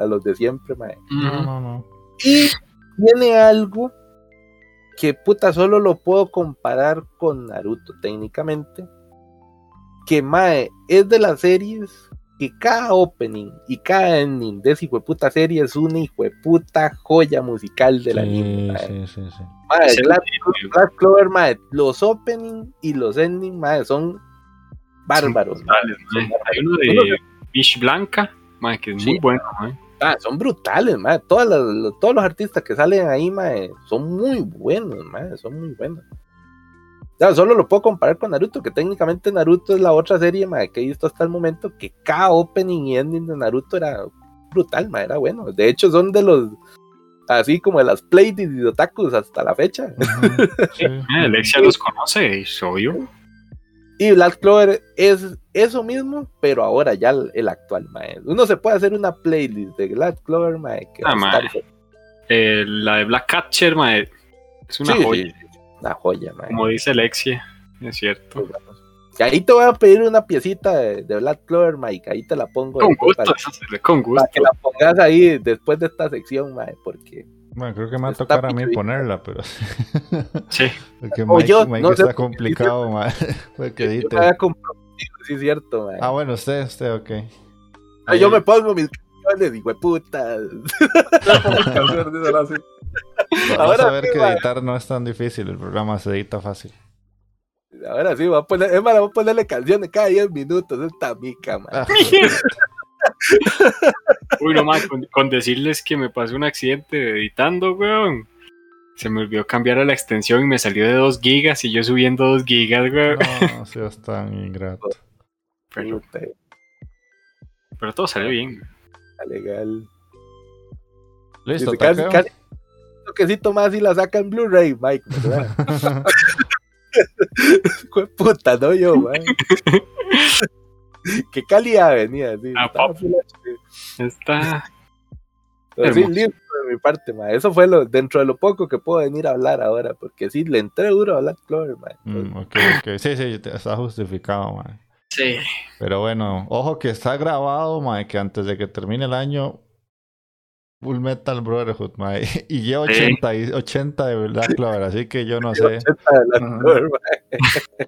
a los de siempre, mae. No, no, no. Y tiene algo que puta solo lo puedo comparar con Naruto técnicamente. Que mae es de las series que cada opening y cada ending de esa puta serie es una hijo de puta joya musical de la sí, Sí, sí, sí. Mae, Black, Clover, mae, los opening y los ending, mae, son bárbaros. Hay uno de Fish Blanca, que es muy bueno. Ah, son brutales, Todas todos los artistas que salen ahí son muy buenos, son muy buenos. solo lo puedo comparar con Naruto, que técnicamente Naruto es la otra serie que he visto hasta el momento que cada opening y ending de Naruto era brutal, era bueno. De hecho, son de los así como de las playlists y otakus hasta la fecha. Alexia los conoce, soy yo. Y Black Clover es eso mismo, pero ahora ya el, actual, mae. Uno se puede hacer una playlist de Black Clover, mae. ah, eh, la de Black Catcher, mae. Es una joya. una joya, mae. Como dice Alexia, es cierto. Y ahí te voy a pedir una piecita de, Black Clover, Mike. Ahí te la pongo. Con gusto, con gusto. Para que la pongas ahí después de esta sección, mae, porque bueno, creo que me va a tocar a mí ponerla, pero. Sí. Porque Mike, yo, Mike no está complicado, man. Porque yo me sí, es cierto, man. Ah, bueno, usted, usted, ok. Ah, yo me pongo mis canciones, de puta. Ahora a ver que editar no es tan difícil, el programa se edita fácil. Ahora sí, voy a poner, es más, voy a ponerle canciones cada 10 minutos, esta mica, man. Ah, Uy, no más, con, decirles que me pasó un accidente editando, weón. Se me olvidó cambiar a la extensión y me salió de 2 gigas y yo subiendo 2 gigas, weón. No, seas tan ingrato. Pero, pero todo salió bien. Legal. Listo, casi, casi, toquecito más y la saca en Blu-ray, Mike. puta, no yo, man. Qué calidad venía, sí. Ah, está. Pero sí, listo de mi parte, ma. Eso fue lo, dentro de lo poco que puedo venir a hablar ahora, porque sí, le entré duro a Black Clover, ma. Mm, ok, ok. Sí, sí, está justificado, mae. Sí. Pero bueno, ojo que está grabado, mae, que antes de que termine el año, Full Metal Brotherhood, mae. Y lleva Sí. 80, y 80 de Black Clover, así que yo no sé. 80 de Black. Clover, ma.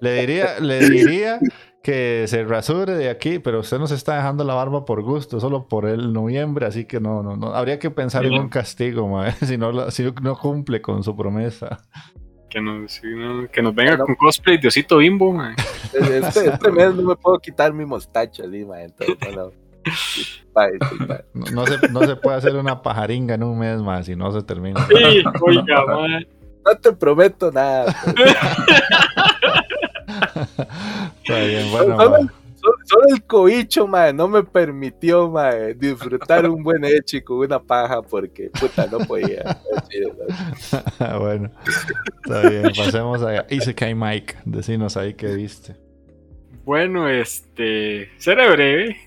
Le diría, le diría que se rasure de aquí, pero usted no se está dejando la barba por gusto, solo por el noviembre, así que no, no, no. Habría que pensar en un castigo, mae, si no, la- si no cumple con su promesa. Que nos, sí, no, que nos venga Bueno. con cosplay de osito bimbo, man. Este, este mes no me puedo quitar mi mostacho, así, ma. Entonces, no, no. Bye, sí, bye. No, no se, no se puede hacer una pajaringa en un mes más si no se termina. Sí, oiga, man. No te prometo nada. Está bien, bueno. Solo, solo- solo el cobicho, ma, no me permitió, ma, disfrutar un buen hecho y con una paja porque, puta, no podía. No. bueno, está bien. Pasemos a Isekai Mike. Decinos ahí qué viste. Bueno, este. Seré breve.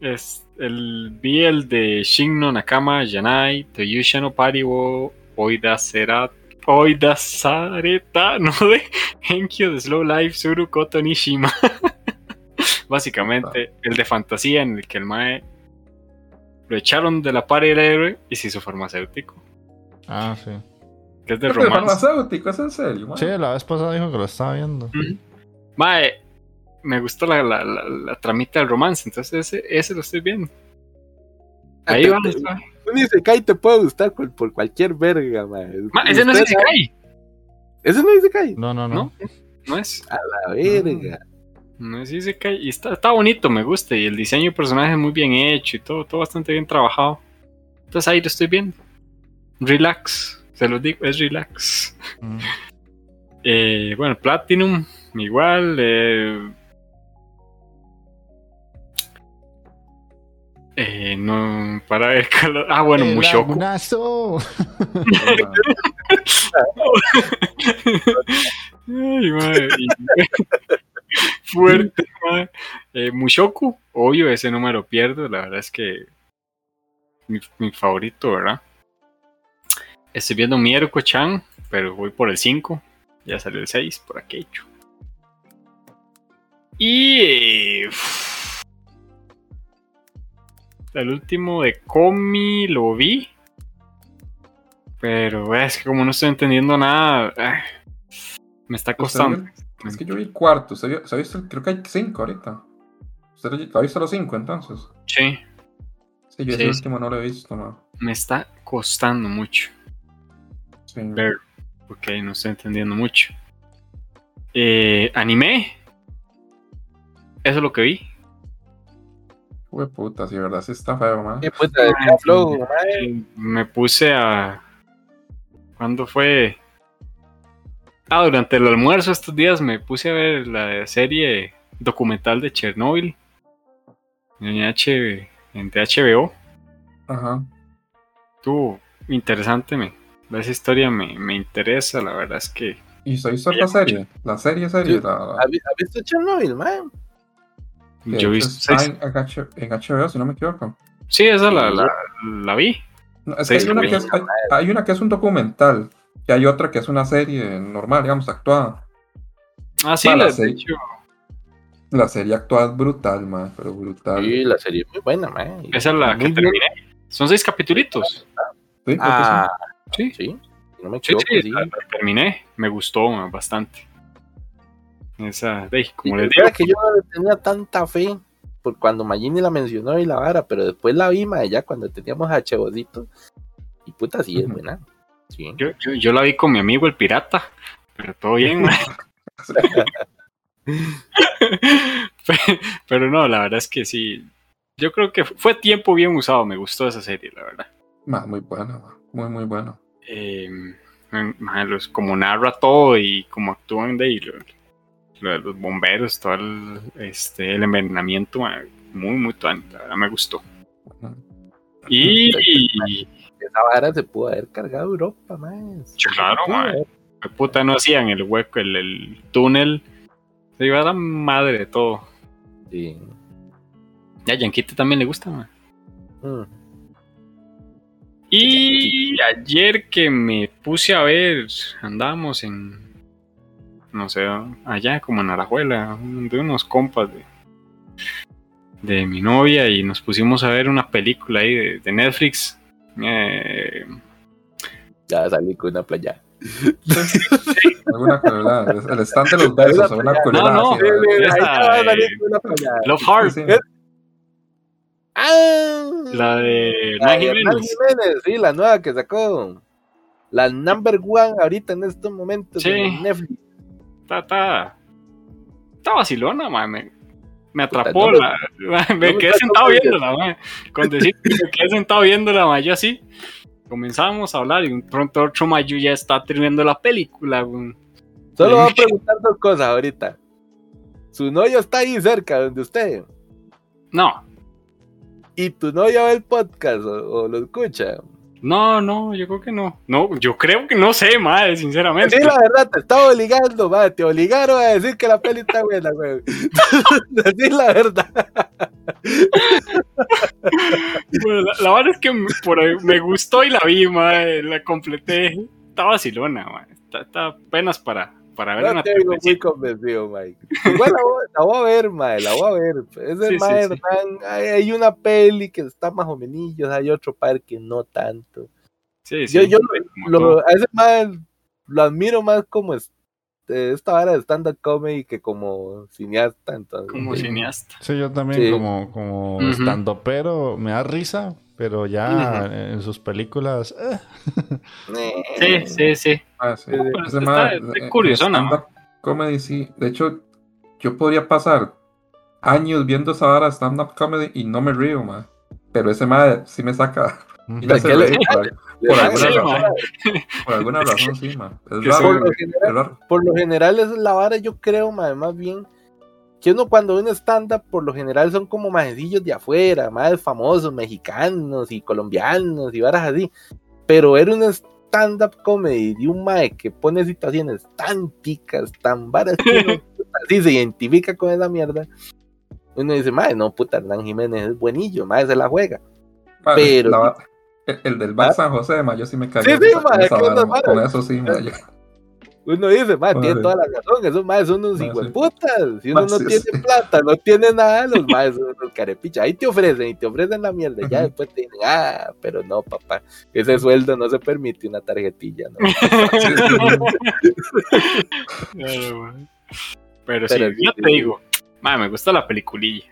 Es el, vi el de Shinno Nakama Yanai, Toyusha no Pari wo Oida Sera. Oida Sareta, no de Henkyo de Slow Life Suru Koto Nishima. Básicamente, el de fantasía en el que el Mae lo echaron de la par del héroe y se hizo farmacéutico. Ah, sí. Que es de romance. farmacéutico, es en serio. Sí, la vez pasada dijo que lo estaba viendo. Ujú. Mae, me gustó la, la, la, la tramita del romance, entonces ese, ese lo estoy viendo. Ahí va. Un Isekai te puede gustar por, por cualquier verga, ma. Ma, ese no es Isekai. Ese no es Isekai. No, no, no. No, no es. A la verga. No es Isekai. Y está, está bonito, me gusta. Y el diseño de personaje es muy bien hecho y todo, todo bastante bien trabajado. Entonces ahí lo estoy viendo. Relax. Se lo digo, es relax. Mm. Eh, bueno, Platinum, igual. eh, eh, no, para ver. calor- Ah, bueno, El Mushoku. Ay, madre. Fuerte, madre. Eh, Mushoku, obvio, ese no me lo pierdo. La verdad es que mi, mi favorito, ¿verdad? Estoy viendo Mieruko-chan, pero voy por el 5. Ya salió el 6 por aquello. Y. eh, el último de Komi lo vi. Pero es que como no estoy entendiendo nada, ah, me está costando. Es que yo vi el cuarto, ¿se, ha visto? el- Creo que hay cinco ahorita. ¿Usted ha visto los cinco entonces? Sí, Sí, yo Sí, sí. último no lo he visto, man. me está costando mucho Sí. ver, porque no estoy entendiendo mucho. Eh, anime, eso es lo que vi. Uy, puta, si de verdad sí está feo, man. Qué puta de Ay, flow. Me puse a. ¿Cuándo fue? Ah, durante el almuerzo estos días me puse a ver la serie documental de Chernobyl en, H, en de HBO. Ajá. Estuvo interesante, me, esa historia me, me interesa, la verdad es que. ¿Y se ha visto la serie? La serie, serie. Sí. La, la- ¿Has vi- has visto Chernobyl, man? Que Yo vi seis- está en, H- en HBO, si no me equivoco. Sí, esa la, la, la vi. No, es que hay una que, es, hay, hay una que es un documental y hay otra que es una serie normal, digamos, actuada. Ah, sí, la, serie. hecho, La serie actuada es brutal, man, pero brutal. Sí, Sí, la serie es muy buena, man. esa es la que bien. terminé. Son seis capítulos. creo que Ah, Sí, sí. Si no me sí, equivoco, sí, sí. la- la terminé. Me gustó man, bastante. Esa, de, como Sí, les digo, que yo no tenía tanta fe por cuando Magini la mencionó y la vara, pero después la vi, ma, ya cuando teníamos a Chebosito. Y puta, sí es buena. Sí. yo, yo, yo la vi con mi amigo el pirata, pero todo bien. pero no, la verdad es que sí. Yo creo que fue tiempo bien usado. Me gustó esa serie, la verdad. Ma, muy buena, man, muy, muy buena. eh, man, los- como narra todo y como actúan de ahí, los bomberos, todo el, este, el envenenamiento, man, muy, muy tuan, la verdad me gustó. Y, Esa vara se pudo haber cargado a Europa, man. Sí, claro, man. puta no hacían el hueco, el, el túnel, se iba a la madre de todo. Sí. Ya, a Yanquita también le gusta, man. Mm. Y ayer que me puse a ver, andábamos en, no sé, allá como en Arajuela, de unos compas de, de mi novia y nos pusimos a ver una película ahí de, de Netflix. Eh, Ya salí con una playa. Alguna colorada. El stand de los besos, o una colorada. no, ¿no? Eh, con una playa. Love sí. ¡Ah! la de Hernán Jiménez. Jiménez, sí, la nueva que sacó. La number one ahorita en estos momentos Sí. en Netflix. Está, está, está vacilona, man. Me, me atrapó. no la, me me quedé sentado viéndola, man. Con decir que me quedé sentado viéndola, man. Yo así. Comenzamos a hablar y de pronto otro mayo ya está terminando la película. weón. Solo voy a preguntar dos cosas ahorita. Su novio está ahí cerca donde usted. No, Y tu novia ve el podcast o, o lo escucha. No, no, yo creo que no. No, yo creo que no sé, madre, sinceramente. Sí, la verdad, te estaba obligando, ma, te obligaron a decir que la peli está buena, güey. Decir la verdad. Bueno, la, la verdad es que me, por ahí me gustó y la vi, madre, la completé. Está vacilona, madre. Está, está apenas para, para ver No una te digo muy convencido, Mike. Igual la voy, la voy a ver, mae, la voy a ver. Ese Sí, sí, mae, sí. Hernán, hay, hay una peli que está más o menos, hay otro par que no tanto. Sí, sí, Yo, yo lo- todo. a ese mae lo admiro más como es- eh, esta vara de stand-up comedy que como cineasta. Entonces, como sí. cineasta. Sí, yo también Sí. como, como Ujú. estando, pero me da risa, pero ya en sus películas... eh. Sí, sí, sí. Ah, sí. Pero Ese está- eh, curiosona, stand-up Comedy, sí. De hecho, yo podría pasar años viendo esa vara de stand-up comedy y no me río, man. Pero ese mae sí me saca. Y me hace ¿Qué le- reír por, Le por da- alguna Sí, razón. Por alguna razón, sí, man. Es Que raro. por, lo es general, raro. por lo general es la vara, yo creo, más bien. Que uno cuando ve un stand-up, por lo general son como majecillos de afuera, más famosos, mexicanos y colombianos y varas así. Pero ver un stand-up comedy de un mae que pone situaciones tan picas, tan varas que uno puta, sí se identifica con esa mierda. Uno dice, mae, no, puta, Hernán Jiménez es buenillo, mae, se la juega. Man, pero- la el, el del Bar San José, man, yo sí me cagué. Sí, sí, risa con. Con eso sí, yo- Uno dice, mae, tiene Madre. toda la razón, esos maes son unos Ah, hijos de sí. putas. Si uno no tiene plata, no tiene nada, los maes son unos carepichas. Ahí te ofrecen y te ofrecen la mierda. Ya después te dicen, ah, pero no, papá, ese sueldo no se permite una tarjetilla, ¿no? Pero sí, yo te digo, man, me gustó la peliculilla.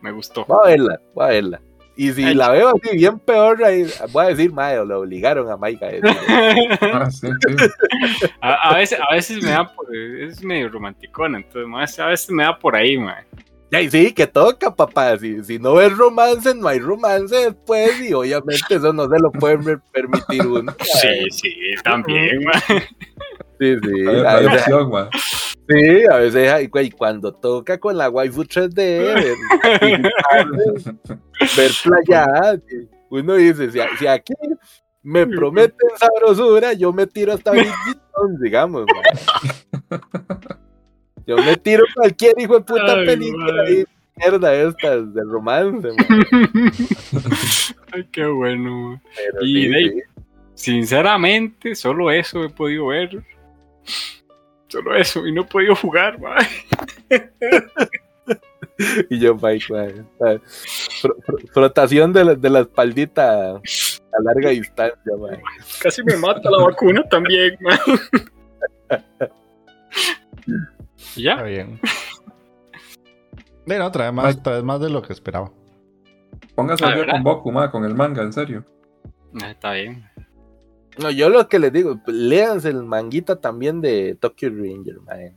Me gustó. Voy a verla, voy a verla. Y si Ay. la veo así bien peor, ahí voy a decir, mae, lo obligaron a Mike a decir. Ah, sí, sí. a, a veces, a veces me da por, es medio romanticón, entonces más, a veces me da por ahí, man. Y sí, que toca, papá. Si, si no ves romance, no hay romance después. Y obviamente eso no se lo pueden per- permitir uno. Sí, sí, también, man. sí, sí. Hay, hay opción, man. Sí, a veces, güey, cuando toca con la waifu 3D, ver, ver playadas, y uno dice, si, aquí me prometen sabrosura, yo me tiro hasta Bridget Jones, digamos. man. Yo me tiro cualquier hijo de puta Ay, película man. y mierda estas de romance, man. Ay, qué bueno. Pero Y sí, de ahí- sí. Sinceramente, solo eso he podido ver. Solo eso, y no he podido jugar, man. Y yo, Mike, man, man, fro- fro- frotación de la, de la espaldita a larga distancia, man. Casi me mata la vacuna también, man. ¿Y Está ya? bien. De no, trae más, trae más de lo que esperaba. Póngase Ah, ¿verdad? con Boku, man, con el manga, en serio. Ah, Está bien. No, yo lo que les digo, léanse el manguita también de Tokyo Ranger, man.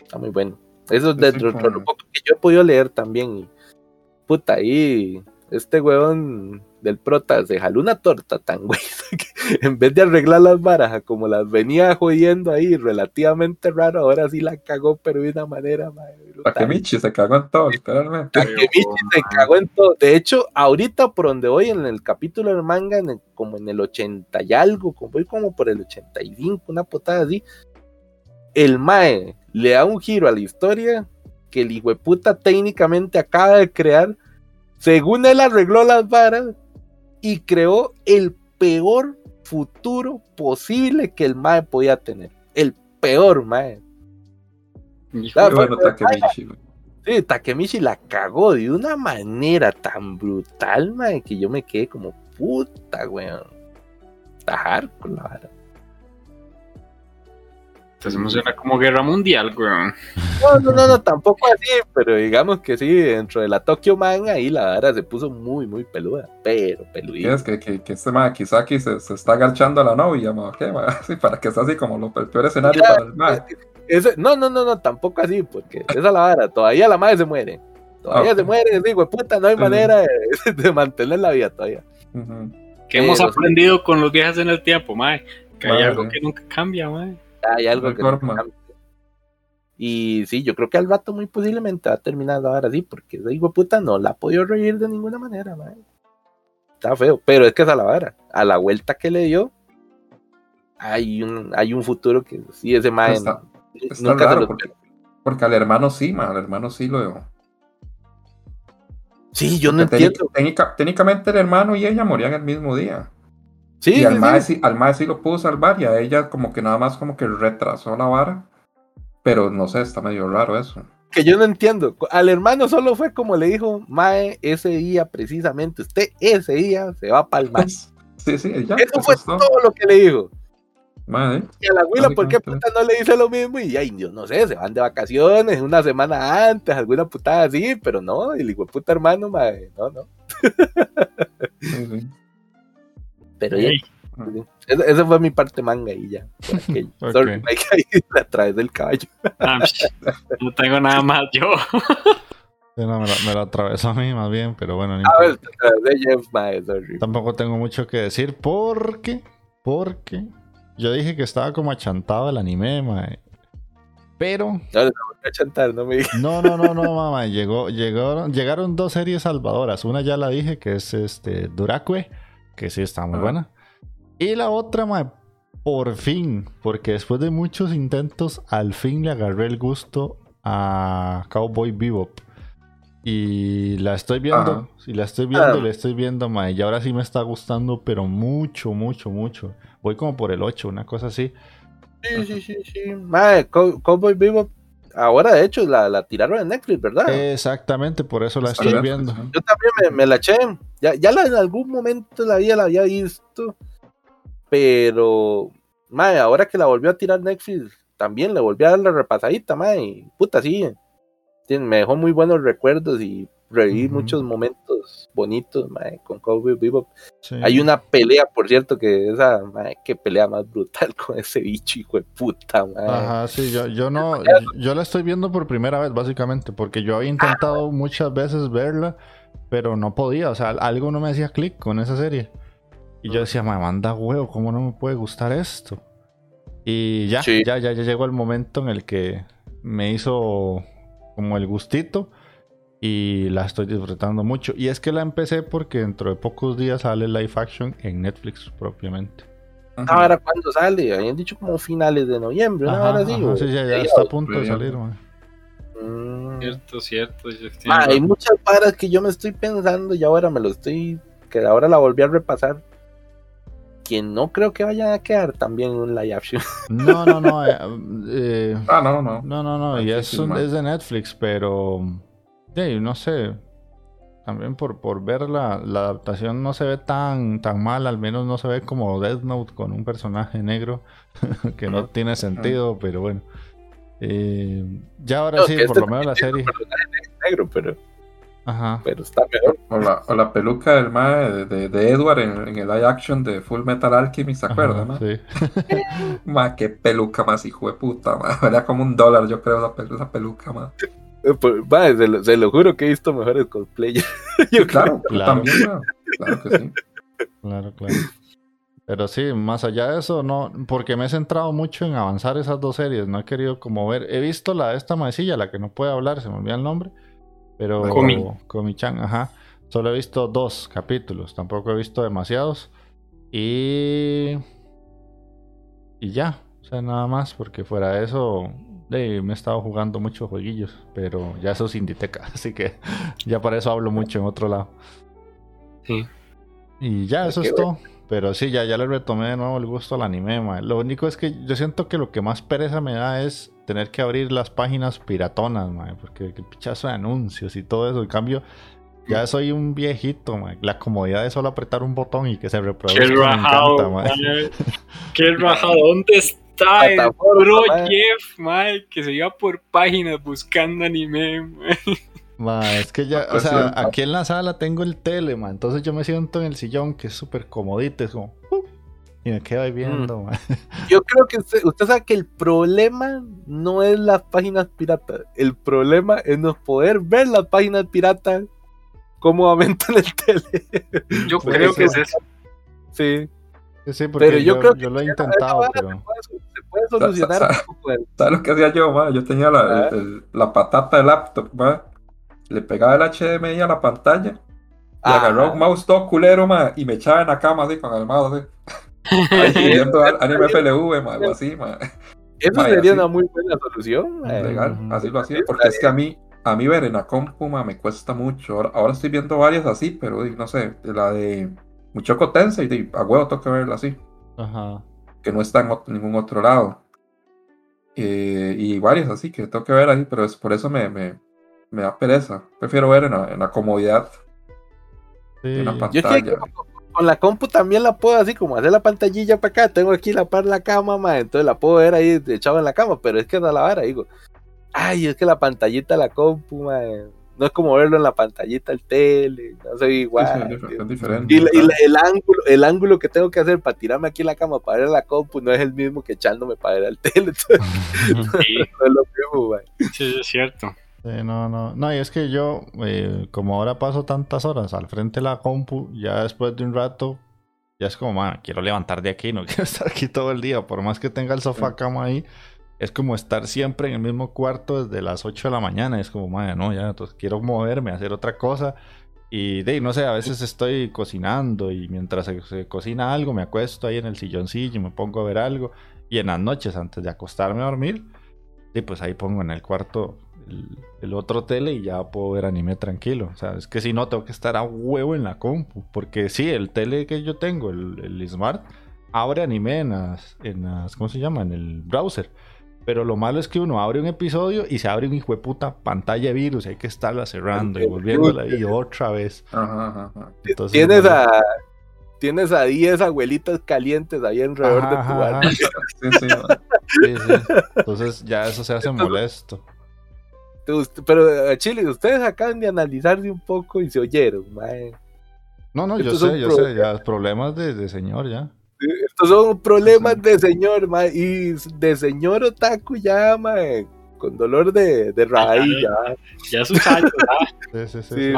Está muy bueno. Eso es dentro de lo poco que yo he podido leer también. Y, puta, ahí este huevón del prota se jaló una torta tan güey que en vez de arreglar las varas como las venía jodiendo ahí relativamente raro, ahora sí la cagó, pero de una manera, man, brutal. Takemichi se cagó en todo, literalmente. Takemichi se cagó en todo. De hecho, ahorita por donde voy en el capítulo del manga, en el- como en el 80 y algo, como voy como por el 85, una potada así, el Mae le da un giro a la historia que el hijueputa técnicamente acaba de crear. Según él arregló las varas, y creó el peor futuro posible que el Mae podía tener. El peor, Mae. Bueno, Takemichi. Sí, Takemichi la cagó de una manera tan brutal, mae, que yo me quedé como puta, weón. Está hardcore la vara. Te emociona como guerra mundial, weón. No, no, no, no, tampoco así, pero digamos que sí, dentro de la Tokyo Man ahí la vara se puso muy, muy peluda, pero peludita. Es que, que, que este ma Kisaki se, se está agachando a la novia, ma, ¿qué, ma? Sí, para que sea así como lo, el peor escenario Ya, para el ma. Ese- no, no, no, no, tampoco así, porque esa es la vara, todavía la madre se muere. Todavía Ok. se muere, digo, puta, no hay manera de, de mantener la vida todavía. Ujú. ¿Qué hemos sí. aprendido con los viajes en el tiempo, mae? Que hay algo que nunca cambia, mae. Hay algo que. Y sí, yo creo que al rato muy posiblemente va a terminar la vara así, porque digo, puta, no la ha podido reír de ninguna manera, mae. Está feo, pero es que es a la vara. A la vuelta que le dio, hay un, hay un futuro que sí, ese mae Está- Está nunca se raro lo porque, porque al hermano sí, ma, al hermano sí lo Sí, yo no entiendo. técnica- técnicamente el hermano y ella morían el mismo día. Sí, y al sí. mae sí, al mae sí lo pudo salvar y a ella como que nada más como que retrasó la vara. Pero no sé, está medio raro eso. que yo no entiendo. Al hermano solo fue como le dijo, Mae, ese día precisamente, usted ese día se va a palmar. Sí, sí, ya. Eso fue es todo. todo lo que le dijo. Mae, Y a la abuela, ¿por qué puta no le dice lo mismo? Y ay, yo no sé, se van de vacaciones una semana antes, alguna putada así, pero no, el hijo de puta hermano, mae, no, no. sí, sí. Pero ya. Esa, esa fue mi parte manga y ya. por aquello. Ok. Sorry, Mike, ahí a través del caballo. ah, psh, no tengo nada más yo. Sí, no, me, lo, me lo atravesó a mí más bien, pero bueno, no A ver, importa. a través de Jeff, mae, sorry. tampoco tengo mucho que decir porque, porque yo dije que estaba como achantado el anime, mae. Pero No, les voy a chantar, no me digas. No, no, no, no, mamá. Llegó, llegaron, llegaron dos series salvadoras. Una ya la dije, que es este Duracue, que sí está muy Ajá. buena. Y la otra, ma, por fin, porque después de muchos intentos, al fin le agarré el gusto a Cowboy Bebop. Y la estoy viendo, Ajá. y la estoy viendo, Ah. y la estoy viendo, ma, y ahora sí me está gustando, pero mucho, mucho, mucho. Voy como por el 8, una cosa así. Sí, sí, sí, sí. Mae, Co- Cowboy Vivo, ahora de hecho la, la tiraron en Netflix, ¿verdad? Exactamente, por eso la estoy viendo. Yo también me, me la eché. Ya, ya la, en algún momento la vida la había visto. Pero, mae, ahora que la volvió a tirar Netflix, también le volví a dar la repasadita, mae. Puta, sí. Me dejó muy buenos recuerdos y reviví muchos momentos bonitos, mae, con Cowboy Vivo. Sí. Hay una pelea, por cierto, que esa, mae, qué pelea más brutal con ese bicho, hijo de puta, mae. Ajá, sí, yo, yo no, yo la estoy viendo por primera vez, básicamente, porque yo había intentado muchas veces verla, pero no podía, o sea, algo no me hacía clic con esa serie. Y yo decía, me manda huevo, ¿cómo no me puede gustar esto? Y ya, Sí. ya, ya, ya llegó el momento en el que me hizo como el gustito y la estoy disfrutando mucho. Y es que la empecé porque dentro de pocos días sale live action en Netflix propiamente. Ujú. Ahora, ¿cuándo sale? Habían dicho como finales de noviembre, una Ajá, hora así. ajá, sí, ya, ya Sí, está a punto de sí. salir, man. Mm. Cierto, cierto. yo estoy- Ma, hay muchas varas que yo me estoy pensando y ahora me lo estoy. que ahora la volví a repasar. Que no creo que vayan a quedar también en un live action. No, no, no. eh, eh, Ah, no, no. no, no, no. Y es, un- man. es de Netflix, pero. Sí, no sé. También por, por ver la, la adaptación no se ve tan, tan mal. Al menos no se ve como Death Note con un personaje negro. que no tiene sentido, pero bueno. Eh, ya ahora No, sí, por este lo menos la serie. negro, pero, Ajá. pero está mejor. O la, o la peluca del mae de, de, de Edward en, en el live action de Full Metal Alchemist, ¿se acuerdan? ajá, no? Sí. Ma, qué peluca más hijo de puta, ma. Valía como un dólar, yo creo, esa, pelu- esa peluca, ma. Eh, pues, ma, se, lo, se lo juro que he visto mejores cosplayers. Yo Claro, Claro. también. Claro que sí. Claro, claro. Pero sí, más allá de eso, no, porque me he centrado mucho en avanzar esas dos series, no he querido como ver, he visto la de esta maecilla, la que no puede hablar, se me olvida el nombre, pero Komi. Komi-chan, ajá, solo he visto dos capítulos, tampoco he visto demasiados y y ya, o sea, nada más, porque fuera de eso, de, me he estado jugando muchos jueguillos, pero ya eso es Inditeca, así que ya para eso hablo mucho en otro lado. Sí. Y ya, eso es todo. Pero sí, ya, ya le retomé de nuevo el gusto al anime, mae. Lo único es que yo siento que lo que más pereza me da es tener que abrir las páginas piratonas, mae, porque el pichazo de anuncios y todo eso. En cambio, ya soy un viejito, mae. La comodidad de solo apretar un botón y que se reproduzca. Qué me rajado, encanta, mae. mae. Qué rajado. ¿Dónde está el Plataforma, bro. Jeff, mae? Que se iba por páginas buscando anime, mae. Ma, es que ya, o sea, aquí en la sala tengo el tele, ma, entonces yo me siento en el sillón que es súper comodito, es como, ¡pum! y me quedo ahí viendo, ma. Yo creo que usted, usted sabe que el problema no es las páginas piratas. El problema es no poder ver las páginas piratas cómodamente en el tele. Yo creo que es eso. Sí. Sí, sí, porque Pero yo yo, creo que yo lo he intentado, pero... solucionar poco. ¿Sabes lo que hacía yo, ma? Yo tenía la, el- el- la patata del laptop, ma. Le pegaba el HDMI a la pantalla. Y Ah. agarraba un mouse todo culero, ma, y me echaba en la cama así con el mouse así. Ahí eso- anime FLV, ma, algo así, ma. Eso sería una muy buena solución. Legal, Ujú. así lo hacía. Porque es que a mí, a mí ver en la compu, ma, me cuesta mucho. Ahora, ahora estoy viendo varias así, pero no sé, de la de Muchoco Tensei, a huevo tengo que verla así. Ajá. Que no está en ningún otro lado. Eh, y varias así que tengo que ver ahí, pero es por eso me, me, me da pereza. Prefiero ver en la, en la comodidad Sí. de una Yo es que pantalla. con la compu también la puedo así como hacer la pantallilla para acá. Tengo aquí la par la cama, mae, entonces la puedo ver ahí echado en la cama, pero es que no la vara, digo. Ay, es que la pantallita de la compu, mae, no es como verlo en la pantallita del tele, no soy Sí, igual. sí, es diferente. Y, la- y la- el ángulo, el ángulo que tengo que hacer para tirarme aquí en la cama para ver la compu no es el mismo que echándome para ver al tele. Entonces, Sí, no es lo mismo, sí, es cierto. Sí, no, no. No, y es que yo, eh, como ahora paso tantas horas al frente de la compu, ya después de un rato, ya es como, man, quiero levantar de aquí, no quiero estar aquí todo el día. Por más que tenga el sofá cama ahí, es como estar siempre en el mismo cuarto desde las 8 de la mañana. Es como, man, no, ya, entonces quiero moverme, hacer otra cosa. Y de no sé, a veces estoy cocinando y mientras se, se cocina algo, me acuesto ahí en el silloncillo y me pongo a ver algo. Y en las noches, antes de acostarme a dormir, y pues ahí pongo en el cuarto el, el otro tele y ya puedo ver anime tranquilo. O sea, es que si no, tengo que estar a huevo en la compu. Porque sí, el tele que yo tengo, el, el Smart, abre anime en las, en las, ¿cómo se llama? En el browser. Pero lo malo es que uno abre un episodio y se abre un hijo de puta pantalla de virus. Hay que estarla cerrando y volviéndola y otra vez. Ajá, ajá, ajá. Entonces, Tienes no- a, tienes a 10 abuelitas calientes ahí alrededor de tu ajá, bar. ajá. Sí, sí. Entonces ya eso se hace molesto. Pero, eh, Chile, ustedes acaban de analizarse un poco y se oyeron, mae. No, no, yo Estos sé, yo sé. Ya problemas de, de señor ya. Estos son problemas Sí. de señor, mae. Y de señor otaku ya, mae. Con dolor de, de raíz, ya. Ya sus años, ah, Sí, sí, sí. Sí,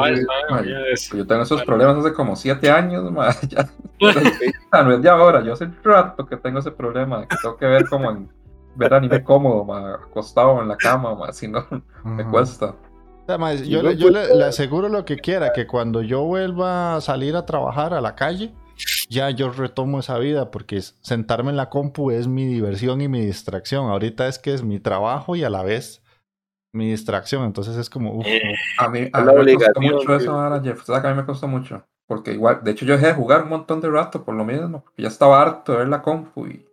es- Yo tengo esos problemas hace como siete años, ma. Ya, Ah, no es de ahora, yo hace rato que tengo ese problema, que tengo que ver como en, ver anime cómodo, ma, acostado en la cama, ma, si no, me cuesta. Si yo yo pues, le- le aseguro lo que quiera, que cuando yo vuelva a salir a trabajar a la calle, ya yo retomo esa vida, porque es- sentarme en la compu es mi diversión y mi distracción. Ahorita es que es mi trabajo y a la vez mi distracción. Entonces es como, uf, Eh, A mí, a mí me costó obligación, mucho eso ahora, Jeff. Sabes que a mí me costó mucho. Porque igual, de hecho, yo dejé de jugar un montón de rato por lo mismo. Porque ya estaba harto de ver la compu y,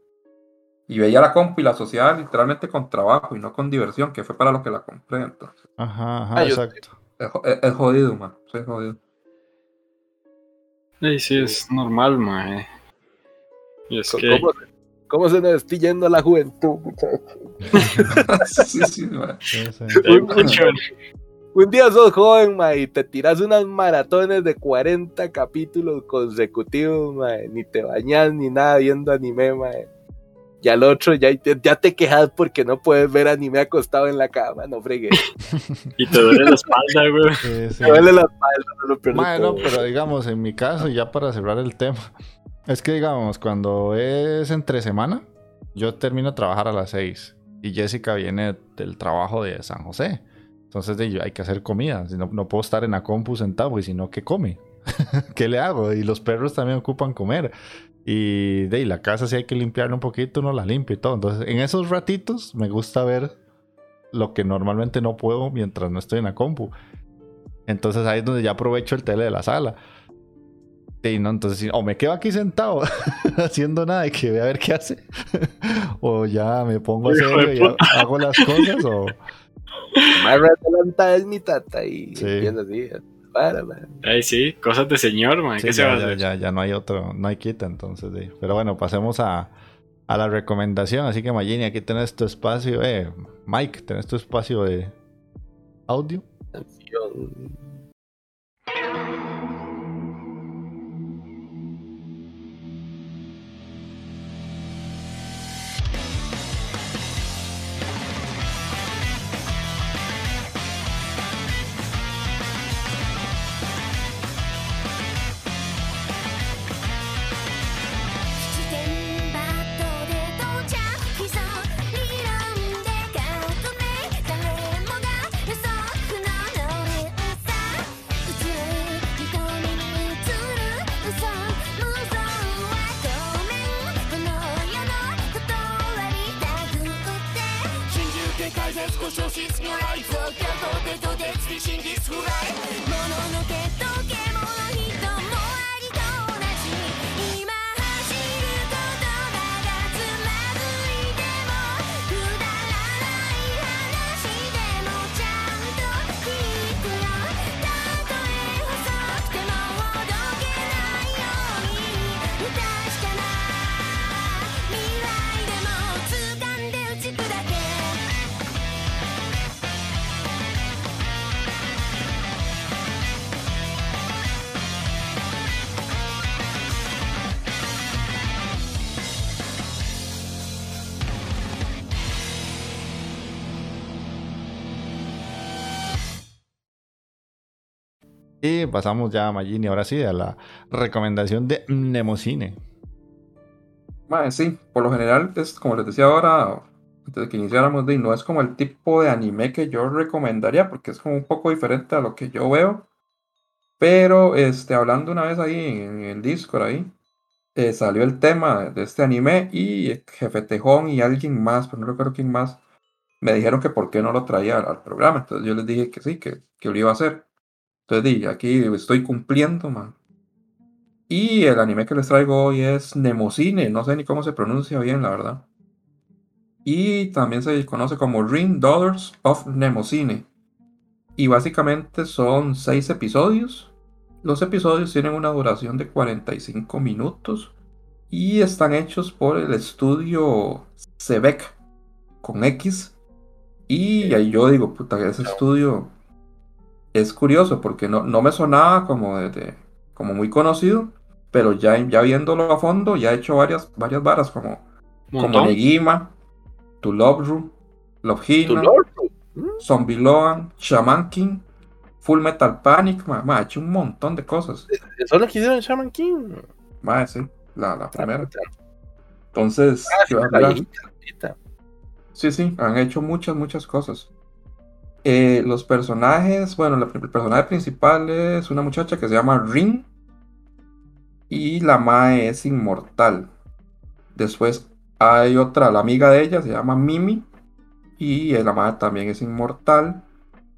y veía la compu y la asociaba literalmente con trabajo y no con diversión, que fue para lo que la compré. Entonces, ajá, ajá, Ah, exacto. es, jo- es- es jodido, man. Soy jodido. Sí, sí, es normal, mae. Y es que, ¿Cómo, cómo se nos está yendo la juventud, muchachos? sí, sí, man. Sí, sí. Un día sos joven, mae, y te tiras unas maratones de 40 capítulos consecutivos, mae. Ni te bañas ni nada viendo anime, mae. Y al otro ya, ya te quejas porque no puedes ver anime acostado en la cama, no fregues. y te duele la espalda, güey. Sí, sí. Me duele la espalda, no lo pierdo Bueno, todo. pero digamos, en mi caso, ya para cerrar el tema, es que digamos, cuando es entre semana, yo termino de trabajar a las 6 y Jessica viene del trabajo de San José. Entonces de, yo, hay que hacer comida, no, no puedo estar en la compu sentado, porque si no, ¿qué come? ¿Qué le hago? Y los perros también ocupan comer. Y de ahí, la casa si hay que limpiarla un poquito, uno la limpia y todo. Entonces, en esos ratitos me gusta ver lo que normalmente no puedo mientras no estoy en la compu. Entonces ahí es donde ya aprovecho el tele de la sala. Sí, no, entonces o me quedo aquí sentado haciendo nada y que voy a ver qué hace, o ya me pongo a hacer y hago las cosas, o. Más adelanta es mi tata y sí. así. Para, Ay, sí, cosas de señor, man. ¿Qué sí, se ya, va a ya, hacer? ya, ya no hay otro, no hay quita, entonces. Sí. Pero bueno, pasemos a, a la recomendación. Así que, Magini, aquí tenés tu espacio. Eh, Mike, tenés tu espacio de audio. Canción. Push your shit, right Work out all the doughters, fishing is right Pasamos ya a Magini, ahora sí, a la recomendación de Nemocine. Mae, sí, por lo general, es como les decía ahora, antes de que iniciáramos, no es como el tipo de anime que yo recomendaría, porque es como un poco diferente a lo que yo veo. Pero este, hablando una vez ahí en el Discord ahí, eh, salió el tema de este anime y Jefe Tejón y alguien más, pero no recuerdo quién más, me dijeron que por qué no lo traía al, al programa. Entonces yo les dije que sí, que, que lo iba a hacer. Entonces di, aquí estoy cumpliendo, man. Y el anime que les traigo hoy es Nemocine, no sé ni cómo se pronuncia bien, la verdad. Y también se conoce como Ring Daughters of Nemocine. Y básicamente son seis episodios. Los episodios tienen una duración de 45 minutos. Y están hechos por el estudio Sebek con X. Y ahí yo digo, puta, ese estudio es curioso porque no, no me sonaba como, de, de- como muy conocido. Pero ya, ya viéndolo a fondo, ya he hecho varias, varias varas como, como. Negima, To Love Ru, Love Tu Hina, Lord, Zombie Loan, Shaman King, Full Metal Panic, ma, ma, ha hecho un montón de cosas. Son los que hicieron Shaman King. Ma, sí, la, la primera. Entonces, Ah, sí, yo- la mira, viejita, la viejita. sí, sí, han hecho muchas, muchas cosas. Eh, los personajes, bueno, la- el personaje principal es una muchacha que se llama Rin y la Mae es inmortal. Después hay otra, la amiga de ella se llama Mimi y la Mae también es inmortal.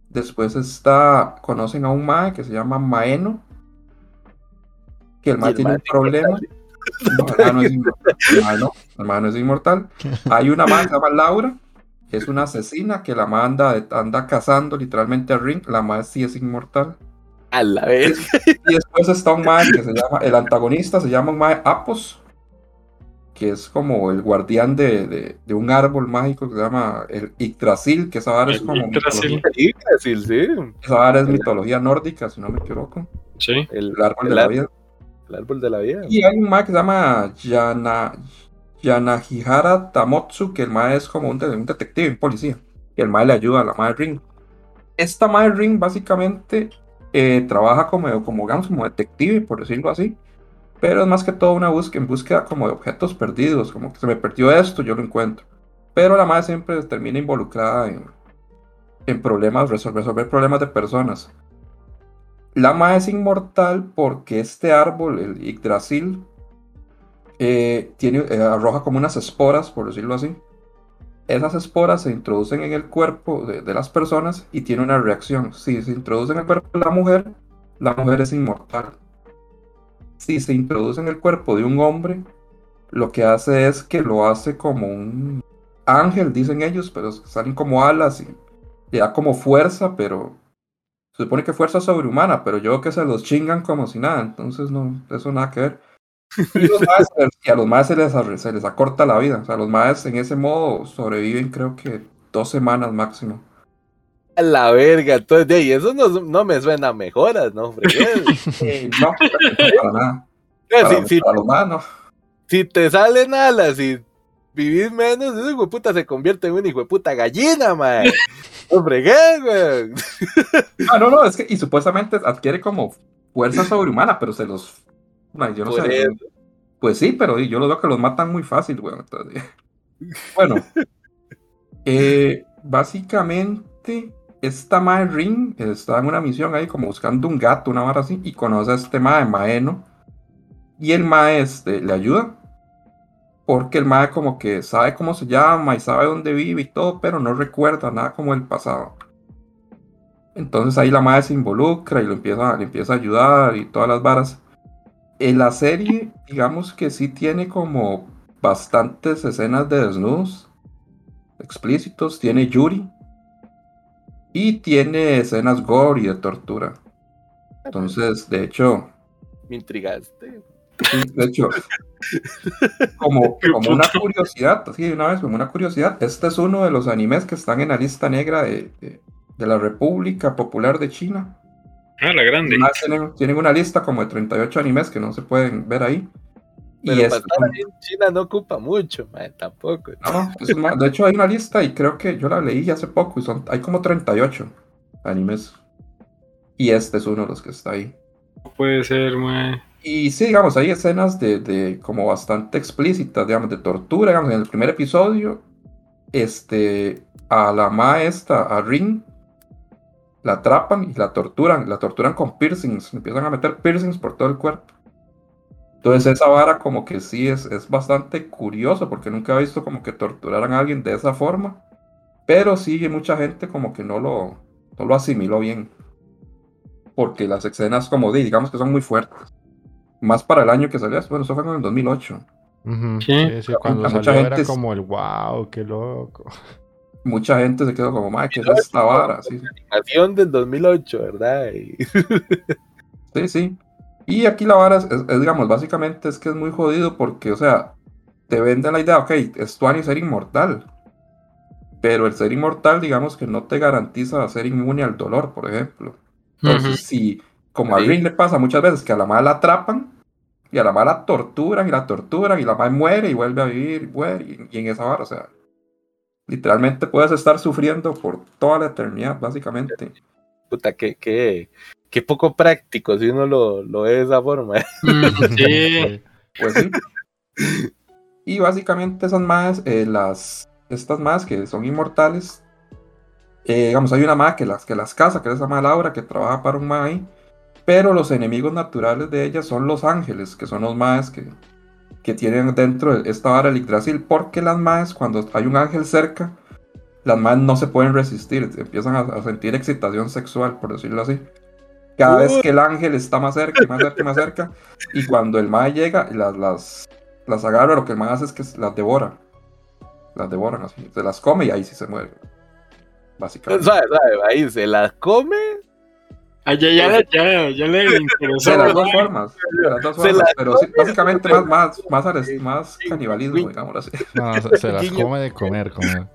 Después está, conocen a un Mae que se llama Maeno, que el Mae el tiene mae un problema. No, el mae no es inmortal. El mae no, el mae no es inmortal. Hay una Mae que se llama Laura, que es una asesina que la Mae anda, anda cazando literalmente a Ring. La Mae sí es inmortal. A la vez. Y después está un Mae que se llama, el antagonista se llama un Mae Apos, que es como el guardián de, de- de un árbol mágico que se llama el Yggdrasil, que esa vara es como Yggdrasil. Sí, esa vara es mitología nórdica, si no me equivoco, Sí. El, el árbol de la vida. el árbol de la vida. Y hay un Mae que se llama Yana, Yanahihara Tamotsu, que el Mae es como un, de- un detective, un policía, y el Mae le ayuda a la Mae Ring. Esta Mae Ring básicamente eh, trabaja como, como, digamos, como detective, por decirlo así, pero es más que todo una búsqueda, en búsqueda como de objetos perdidos, como que se me perdió esto, yo lo encuentro. Pero la Mae siempre termina involucrada en, en problemas, resolver, resolver problemas de personas. La Mae es inmortal porque este árbol, el Yggdrasil, eh, tiene, eh, arroja como unas esporas, por decirlo así. Esas esporas se introducen en el cuerpo de, de las personas y tiene una reacción. Si se introduce en el cuerpo de la mujer, la mujer es inmortal. Si se introduce en el cuerpo de un hombre, lo que hace es que lo hace como un ángel, dicen ellos, pero salen como alas y le da como fuerza, pero se supone que fuerza sobrehumana, pero yo que se los chingan como si nada, entonces no, eso nada que ver. Y, a los más se les, se les acorta la vida, o sea, los más en ese modo sobreviven creo que dos semanas máximo. A la verga, entonces, y eso no, no me suena a mejoras, ¿no? no, para nada. Para, si, los más, no. Si te salen alas y vivís menos, ese hijo de puta se convierte en un hijo de puta gallina, man. Hombre, ¿qué, güey? Ah, no, no, es que, y supuestamente adquiere como fuerza sobrehumana, pero se los. Yo no sé. Pues sí, pero yo lo veo que los matan muy fácil, güey. Bueno, eh, básicamente, esta Mae Ring está en una misión ahí como buscando un gato, una vara así, y conoce a este Mae Maeno. Y el Mae este, le ayuda porque el mae como que sabe cómo se llama y sabe dónde vive y todo, pero no recuerda nada como el pasado. Entonces ahí la madre se involucra y lo empieza, le empieza a ayudar y todas las varas. En la serie, digamos que sí tiene como bastantes escenas de desnudos explícitos. Tiene Yuri y tiene escenas gore y de tortura. Entonces, de hecho... Me intrigaste. De hecho, como, como una curiosidad, así una vez, como una curiosidad, este es uno de los animes que están en la lista negra de, de, la República Popular de China. Ah, la grande. Tienen, una lista como de 38 animes que no se pueden ver ahí. Pero y es, China no ocupa mucho, tampoco. de hecho hay una lista y creo que yo la leí hace poco y son, hay como 38 animes. Y este es uno de los que está ahí. puede ser, man. Y sí, digamos, hay escenas de, de, como bastante explícitas, digamos, de tortura, digamos, en el primer episodio, este, a la maestra, a Ring, la atrapan y la torturan, la torturan con piercings, empiezan a meter piercings por todo el cuerpo. Entonces esa vara como que sí es, es bastante curioso, porque nunca he visto como que torturaran a alguien de esa forma, pero sí mucha gente como que no lo, no lo asimiló bien, porque las escenas como digamos que son muy fuertes más para el año que salió. Bueno, eso fue en el 2008. Sí, sí, cuando salió era como el wow, qué loco. Mucha gente se quedó como, madre, ¿qué es esta vara? Sí. Animación del 2008, ¿verdad? sí, sí. Y aquí la vara es, digamos, básicamente es que es muy jodido porque, o sea, te venden la idea, ok, es tu ser inmortal. Pero el ser inmortal, digamos que no te garantiza ser inmune al dolor, por ejemplo. Entonces, si como a Green le pasa muchas veces que a la madre la atrapan y a la madre la torturan y la torturan y la madre muere y vuelve a vivir y muere y, en esa hora, o sea, literalmente puedes estar sufriendo por toda la eternidad, básicamente. Puta, qué, qué, qué poco práctico si uno lo, lo ve de esa forma. sí. Pues sí. Y básicamente esas más, eh, las, estas más que son inmortales, eh, digamos, hay una más que las, que las casa, que es esa más Laura, que trabaja para un más ahí, pero los enemigos naturales de ella son los ángeles, que son los maes que, que tienen dentro de esta vara el Yggdrasil, porque las maes, cuando hay un ángel cerca, las maes no se pueden resistir, empiezan a, sentir excitación sexual, por decirlo así. Cada vez que el ángel está más cerca, más cerca, más cerca, y cuando el mae llega, las, las, las agarra, lo que el mae hace es que las devora. Las devoran así, se las come y ahí sí se muere. Básicamente. Ahí se las come, ya, ya, ya, ya le interesó. De las dos formas, de las dos formas pero sí, básicamente más, más, más, más canibalismo, digamos así. No, se, se las come de comer, comer.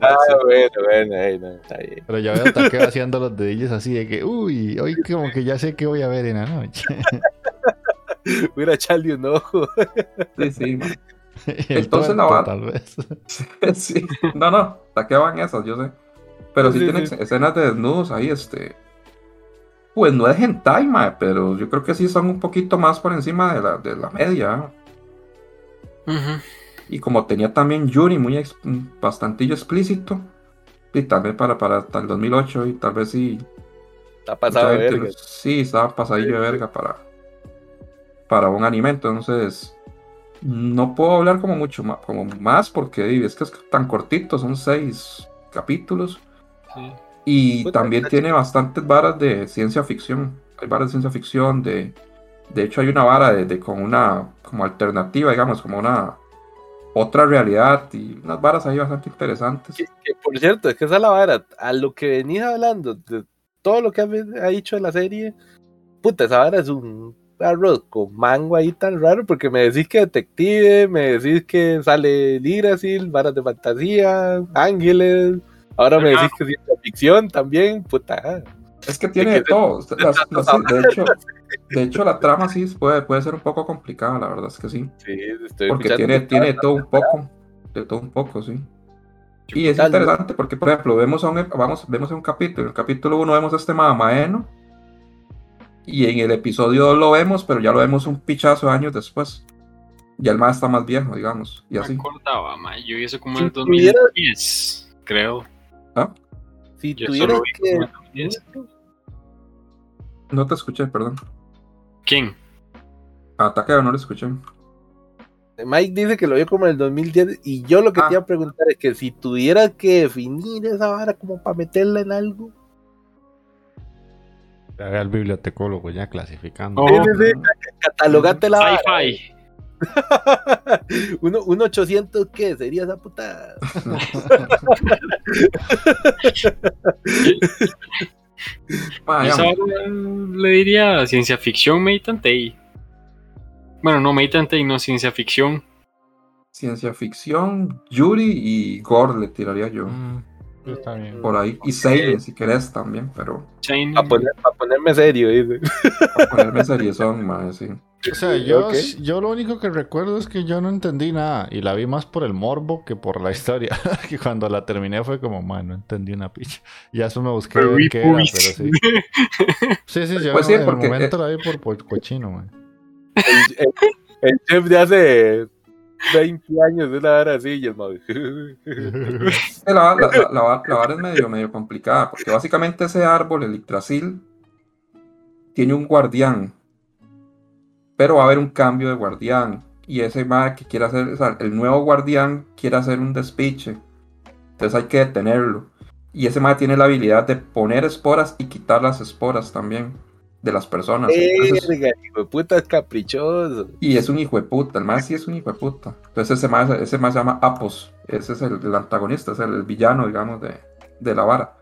Ah, bueno, bueno, ahí no, está bien. Pero ya veo Taqueo haciendo los dedillos así de que, uy, hoy como que ya sé qué voy a ver en la noche. Voy a echarle un ojo. Sí, sí, man. Entonces la va. Tal vez. sí, no, no, Taqueo van esas, yo sé. Pero sí, sí tienen escenas de desnudos ahí, este pues no es hentai, mae, pero yo creo que sí son un poquito más por encima de la, de la media. Y como tenía también Yuri muy ex, bastantillo explícito, y tal vez para, para el 2008, y tal vez sí. Está pasado de verga. Sí, estaba pasadillo de verga para, para un anime, entonces no puedo hablar como mucho más, como más porque es que es tan cortito, son seis capítulos. Sí. Y también tiene bastantes varas de ciencia ficción. Hay varas de ciencia ficción, de, De hecho, hay una vara de, de con una como alternativa, digamos, como una otra realidad y unas varas ahí bastante interesantes. Que, que, por cierto, es que esa es la vara. A lo que venís hablando, de todo lo que ha, ha dicho de la serie, puta, esa vara es un arroz con mango ahí tan raro, porque me decís que detective, me decís que sale Ligrasil, varas de fantasía, ángeles, ahora me decís que ciencia ficción también, puta. Es que tiene de todo. Las, las, de, hecho, de hecho, la trama sí puede, puede ser un poco complicada, la verdad es que sí. Sí, estoy porque tiene, tiene de todo un poco. De todo un poco, sí. Y es interesante porque, por ejemplo, vemos a un, vamos, vemos un capítulo. En el capítulo 1 vemos a este Maeno. Y en el episodio 2 lo vemos, pero ya lo vemos un pichazo años después. Ya el más está más viejo, digamos. Y así. Me acordaba, ma. Yo eso como en el 2010, creo. ¿Ah? Si tuvieras que. No te escuché, perdón. ¿Quién? Ataque no lo escuché. Mike dice que lo vio como en el 2010 y yo lo que Ah. te iba a preguntar es que si tuviera que definir esa vara como para meterla en algo. Haga el bibliotecólogo ya clasificando. Oh. Sí, sí, sí, catalogate la vara. Sci-fi. Uno, un 800, ¿qué? Sería esa puta. Ah, le diría ciencia ficción, Meitantei. Bueno, no Meitantei, no ciencia ficción. ciencia ficción, Yuri y Gore le tiraría yo. Mm, está bien. Por ahí. Y Seinen, si querés también, pero A, poner, a ponerme serio, dice. para ponerme seriezón, mae, sí. O sea, yo, yo lo único que recuerdo es que yo no entendí nada y la vi más por el morbo que por la historia. que cuando la terminé fue como, man, no entendí una picha. Y ya eso me busqué qué era, pero sí. Sí, sí, yo Pues sí, en el momento eh, la vi por, por cochino, man. El, el- el chef de hace 20 años de una vara así y mae, La, la, la, la- la vara es medio, medio complicada, porque básicamente ese árbol, el Yggdrasil, tiene un guardián, pero va a haber un cambio de guardián, y ese mae que quiere hacer, el nuevo guardián quiere hacer un despiche, entonces hay que detenerlo, y ese mae tiene la habilidad de poner esporas y quitar las esporas también de las personas. Verga, hijo de puta, es caprichoso. y es un hijo de puta, el más sí es un hijo de puta. Entonces ese más, ese más se llama Apos, ese es el, el antagonista, es el, el villano, digamos, de, de la vara.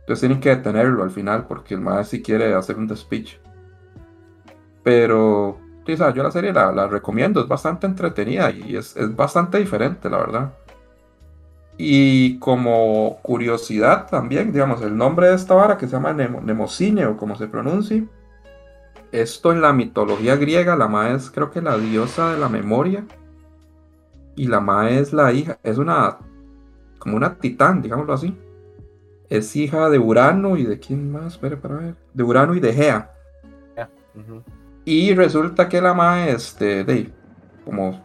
Entonces tienen que detenerlo al final porque el más sí quiere hacer un despiche. Pero, yo la serie la, la recomiendo, es bastante entretenida y es, es bastante diferente, la verdad. Y como curiosidad también, digamos, el nombre de esta vara que se llama Nemo, Nemocine o como se pronuncie, esto en la mitología griega, la ma es creo que la diosa de la memoria. Y la ma es la hija, es una, como una titán, digámoslo así. Es hija de Urano y de quién más, espere para ver. De Urano y de Gea. Y resulta que la ma, este, de, como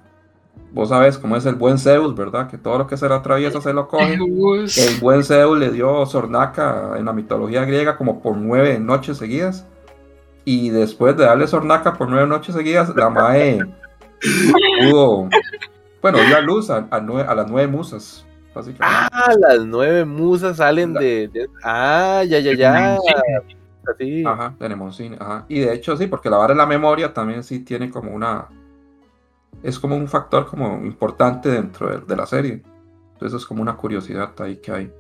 vos sabes cómo es el buen Zeus, ¿verdad? Que todo lo que se le atraviesa se lo coge. Zeus. El buen Zeus le dio Sornaca en la mitología griega como por nueve noches seguidas. Y después de darle Sornaca por nueve noches seguidas, la Mae pudo. Bueno, dio a luz a, a nue- a las nueve musas, básicamente. Ah, las nueve musas salen La- de, de- Ah, ya, ya, ya. Así. Ajá, de Nemoncine, ajá. Y de hecho, sí, porque la vara de la memoria también sí tiene como una. Es como un factor como importante dentro de, de la serie. Entonces es como una curiosidad ahí que hay.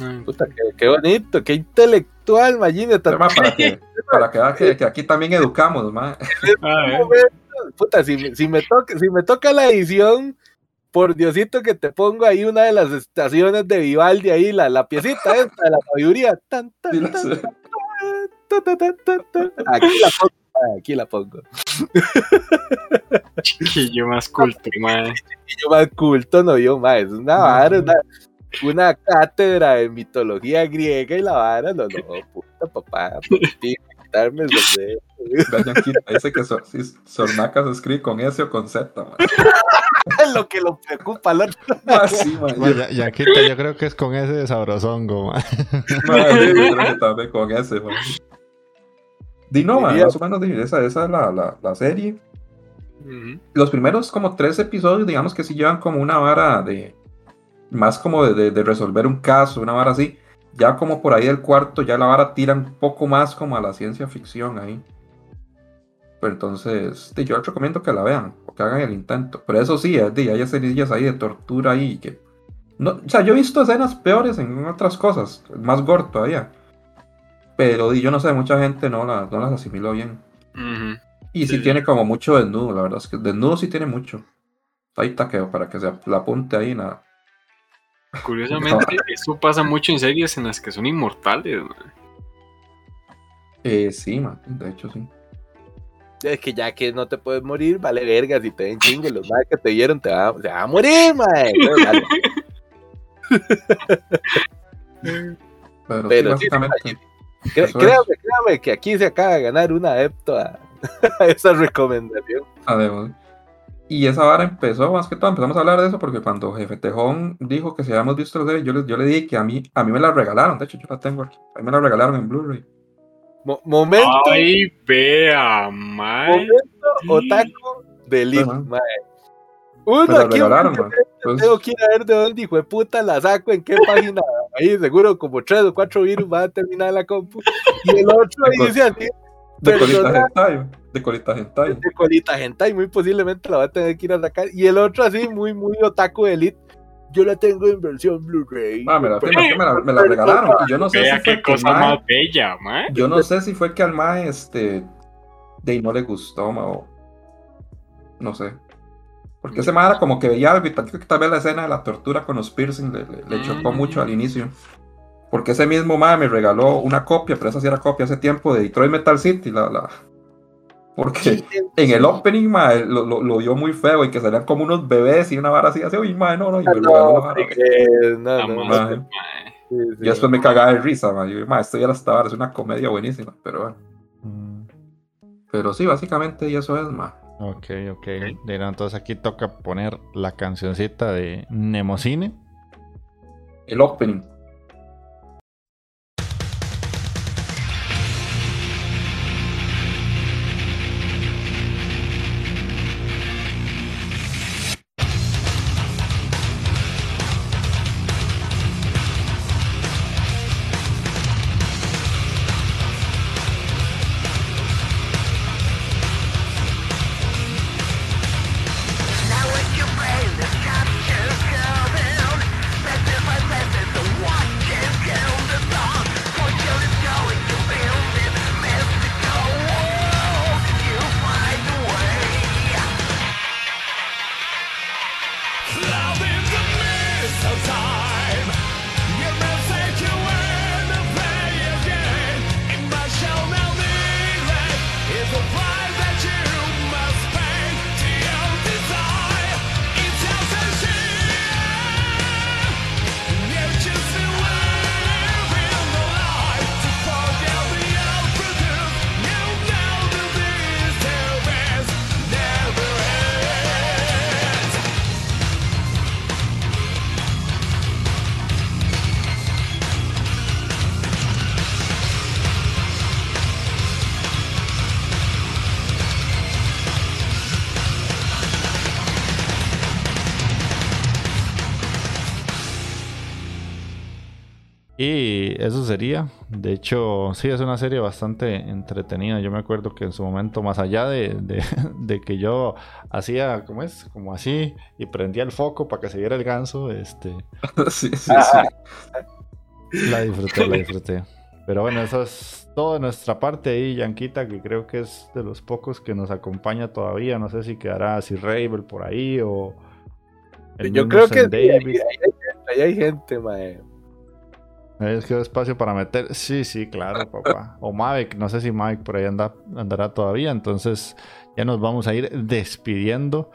Ay, Puta, qué, qué bonito, qué intelectual, imagínate. Para que, para que veas que, que aquí también educamos, ma. a ver. Puta, si, me- si, me toca, si me toca la edición, por Diosito que te pongo ahí una de las estaciones de Vivaldi ahí, la, la piecita esta de la sabiduría. Tan, tan, Sí, la tan, sé. tan, tan, tan, tan, tan. Aquí la pongo, aquí la pongo. Chiquillo más culto, mae. Yo más culto no yo más, es una vara, una, una cátedra de mitología griega y la vara, no, no, puta papá, por ti, quitarme. Vean aquí, dice que Sor- sí, Sornaca se escribe con S o con Z, ma. lo que lo preocupa al otro. Ah, sí, ya, ya quita, yo creo que es con ese sabrosongo, man. Ma, sí, yo creo que también con S, ma. Di no, ma, Diría- más o menos esa, esa es la, la, la serie. Los primeros como tres episodios, digamos que sí llevan como una vara de... Más como de, de- de resolver un caso, una vara así. Ya como por ahí del cuarto, ya la vara tira un poco más como a la ciencia ficción ahí. Pues entonces, yo les recomiendo que la vean, o que hagan el intento. Pero eso sí, hay escenillas ahí de tortura ahí que... No, o sea, yo he visto escenas peores en otras cosas, más gore todavía. Pero yo no sé, mucha gente no, la, no las asimiló bien. Y sí. tiene como mucho desnudo, la verdad es que desnudo sí tiene mucho. Ahí taqueo para que se la apunte ahí nada. Curiosamente, eso pasa mucho en series en las que son inmortales. Eh, sí, man, de hecho sí. Es que ya que no te puedes morir, vale verga, si te den chingue, los más que te dieron te va, va a morir, man. Pero, Pero sí, básicamente. Créame, créame que aquí se acaba de ganar un adepto a, esa recomendación. Además. Y esa vara empezó, más que todo, empezamos a hablar de eso porque cuando Jefe Tejón dijo que si habíamos visto los series, yo le, yo le dije que a mí, a mí me la regalaron, de hecho yo la tengo aquí, a mí me la regalaron en Blu-ray. momento. Ay, vea, mae. Momento otaku de mae. Uno, aquí tengo que ir a ver de dónde hijo de puta la saco, en qué página. Ahí seguro como tres o cuatro virus va a terminar la compu. Y el otro dice así. De colita hentai. De colita hentai. De colita hentai, muy posiblemente la va a tener que ir a sacar. Y el otro así, muy, muy otaku de elite. Yo la tengo en versión Blu-ray. Ah, me la, me, la, regalaron. Y yo no sé Vea si qué fue cosa más bella. Yo no sé si fue que al mae este de ahí no le gustó, ma, o no sé. Porque ese mae era como que veía algo y que tal vez la escena de la tortura con los piercing le, le, le chocó mucho al inicio. Porque ese mismo mae me regaló una copia, pero esa sí era copia hace tiempo de Detroit Metal City, la, la... Porque en el opening, mae, lo, lo, lo, vio muy feo y que salían como unos bebés y una vara así, así, uy, mae, no, no, y me regaló una vara. No, no, no. Sí, sí, y después me cagaba de risa, mae. Yo, mae, esto ya la estaba, es una comedia buenísima, pero bueno. Mm, Pero sí, básicamente, y eso es, mae. Ok, ok. Entonces aquí toca poner la cancioncita de Nemocine. El opening. Y eso sería. De hecho, sí, es una serie bastante entretenida. Yo me acuerdo que en su momento, más allá de, de, de que yo hacía, ¿cómo es? Como así, y prendía el foco para que se viera el ganso, este, sí, sí, sí. la disfruté, la disfruté. Pero bueno, eso es todo de nuestra parte ahí, Yanquita, que creo que es de los pocos que nos acompaña todavía. No sé si quedará Sir Ravel por ahí o. el Yo mismo creo que ahí, David. ahí hay gente, ahí hay gente, mae. Es que espacio para meter. Sí, sí, claro, papá. O Mavic, no sé si Mavic por ahí anda, andará todavía. Entonces, ya nos vamos a ir despidiendo.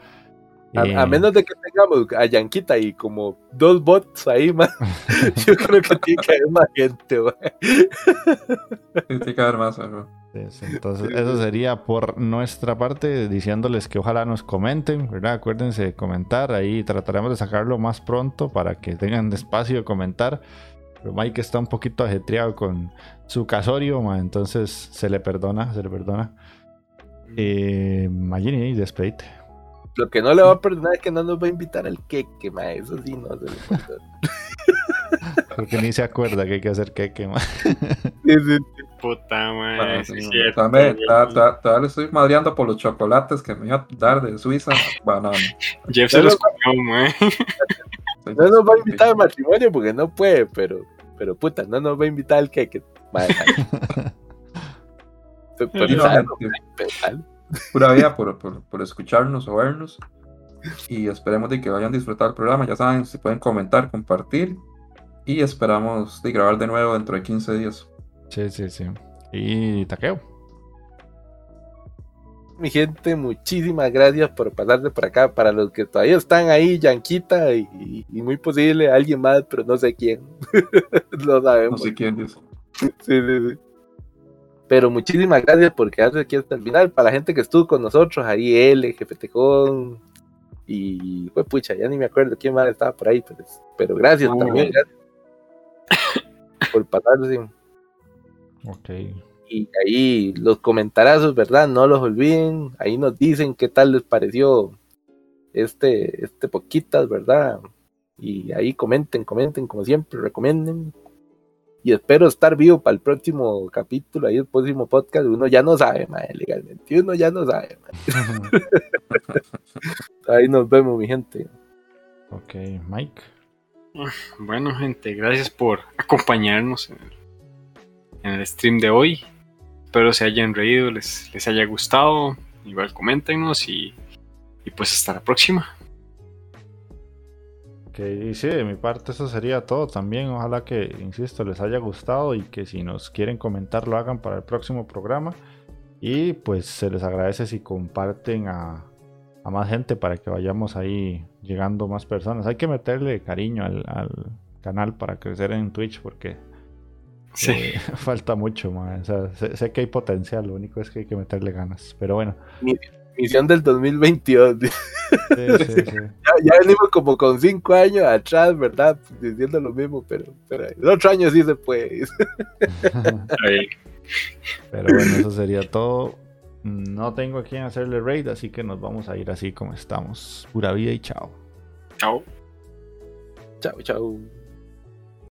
A, Eh, a menos de que tengamos a Yanquita y como dos bots ahí, mae. Yo creo que tiene que haber más gente, mae. Tiene que haber más, algo. pues, entonces, eso sería por nuestra parte, diciéndoles que ojalá nos comenten, ¿verdad? Acuérdense de comentar. Ahí trataremos de sacarlo más pronto para que tengan espacio de comentar. Pero Mike está un poquito ajetreado con su casorio, ma, entonces se le perdona, se le perdona. Eh, Magini, despedite. Lo que no le va a perdonar es que no nos va a invitar al queque, mae. Eso sí, no se le perdona. Porque ni se acuerda que hay que hacer queque, ma. Sí. Puta sí, también, todavía le estoy madreando por los chocolates que me iba a dar de Suiza. Bueno, Jeff se los comió, mae. No nos va a invitar al matrimonio porque no puede, pero, pero puta, no nos va a invitar al cake. Pura vida por, por, por, escucharnos o vernos. Y esperemos de que vayan a disfrutar el programa. Ya saben, si pueden comentar, compartir. Y esperamos de grabar de nuevo dentro de 15 días. Sí, sí, sí. Y taqueo. Mi gente, muchísimas gracias por pasarse por acá. Para los que todavía están ahí, Yanquita y, muy posible alguien más, pero no sé quién. no sabemos. No sé quién es. sí, sí, sí. Pero muchísimas gracias por quedarse aquí hasta el final. Para la gente que estuvo con nosotros, ahí Tejón. Y fue pucha, ya ni me acuerdo quién más estaba por ahí. Pero, gracias también. Gracias por pasarse. Ok. Y ahí los comentarazos, ¿verdad? No los olviden. Ahí nos dicen qué tal les pareció este, este poquitas, ¿verdad? Y ahí comenten, comenten, como siempre, recomienden y espero estar vivo para el próximo capítulo, ahí el próximo podcast, uno ya no sabe, madre, legalmente, uno ya no sabe. ahí nos vemos, mi gente. Ok, Mike. Bueno, gente, gracias por acompañarnos en el, stream de hoy. Espero se hayan reído, les, les haya gustado. Igual coméntenos y, y pues hasta la próxima. Que sí, de mi parte eso sería todo también. Ojalá que, insisto, les haya gustado y que si nos quieren comentar lo hagan para el próximo programa. Y pues se les agradece si comparten a, más gente para que vayamos ahí llegando más personas. Hay que meterle cariño al, canal para crecer en Twitch porque sí. Eh, falta mucho. más sé, que hay potencial, lo único es que hay que meterle ganas. Pero bueno. Misión del 2022. Ya, venimos como con cinco años atrás, ¿verdad? Diciendo lo mismo, pero, pero en otro año sí se puede. pero bueno, eso sería todo. No tengo a quien hacerle raid, así que nos vamos a ir así como estamos. Pura vida y chao. Chao. Chao, chao.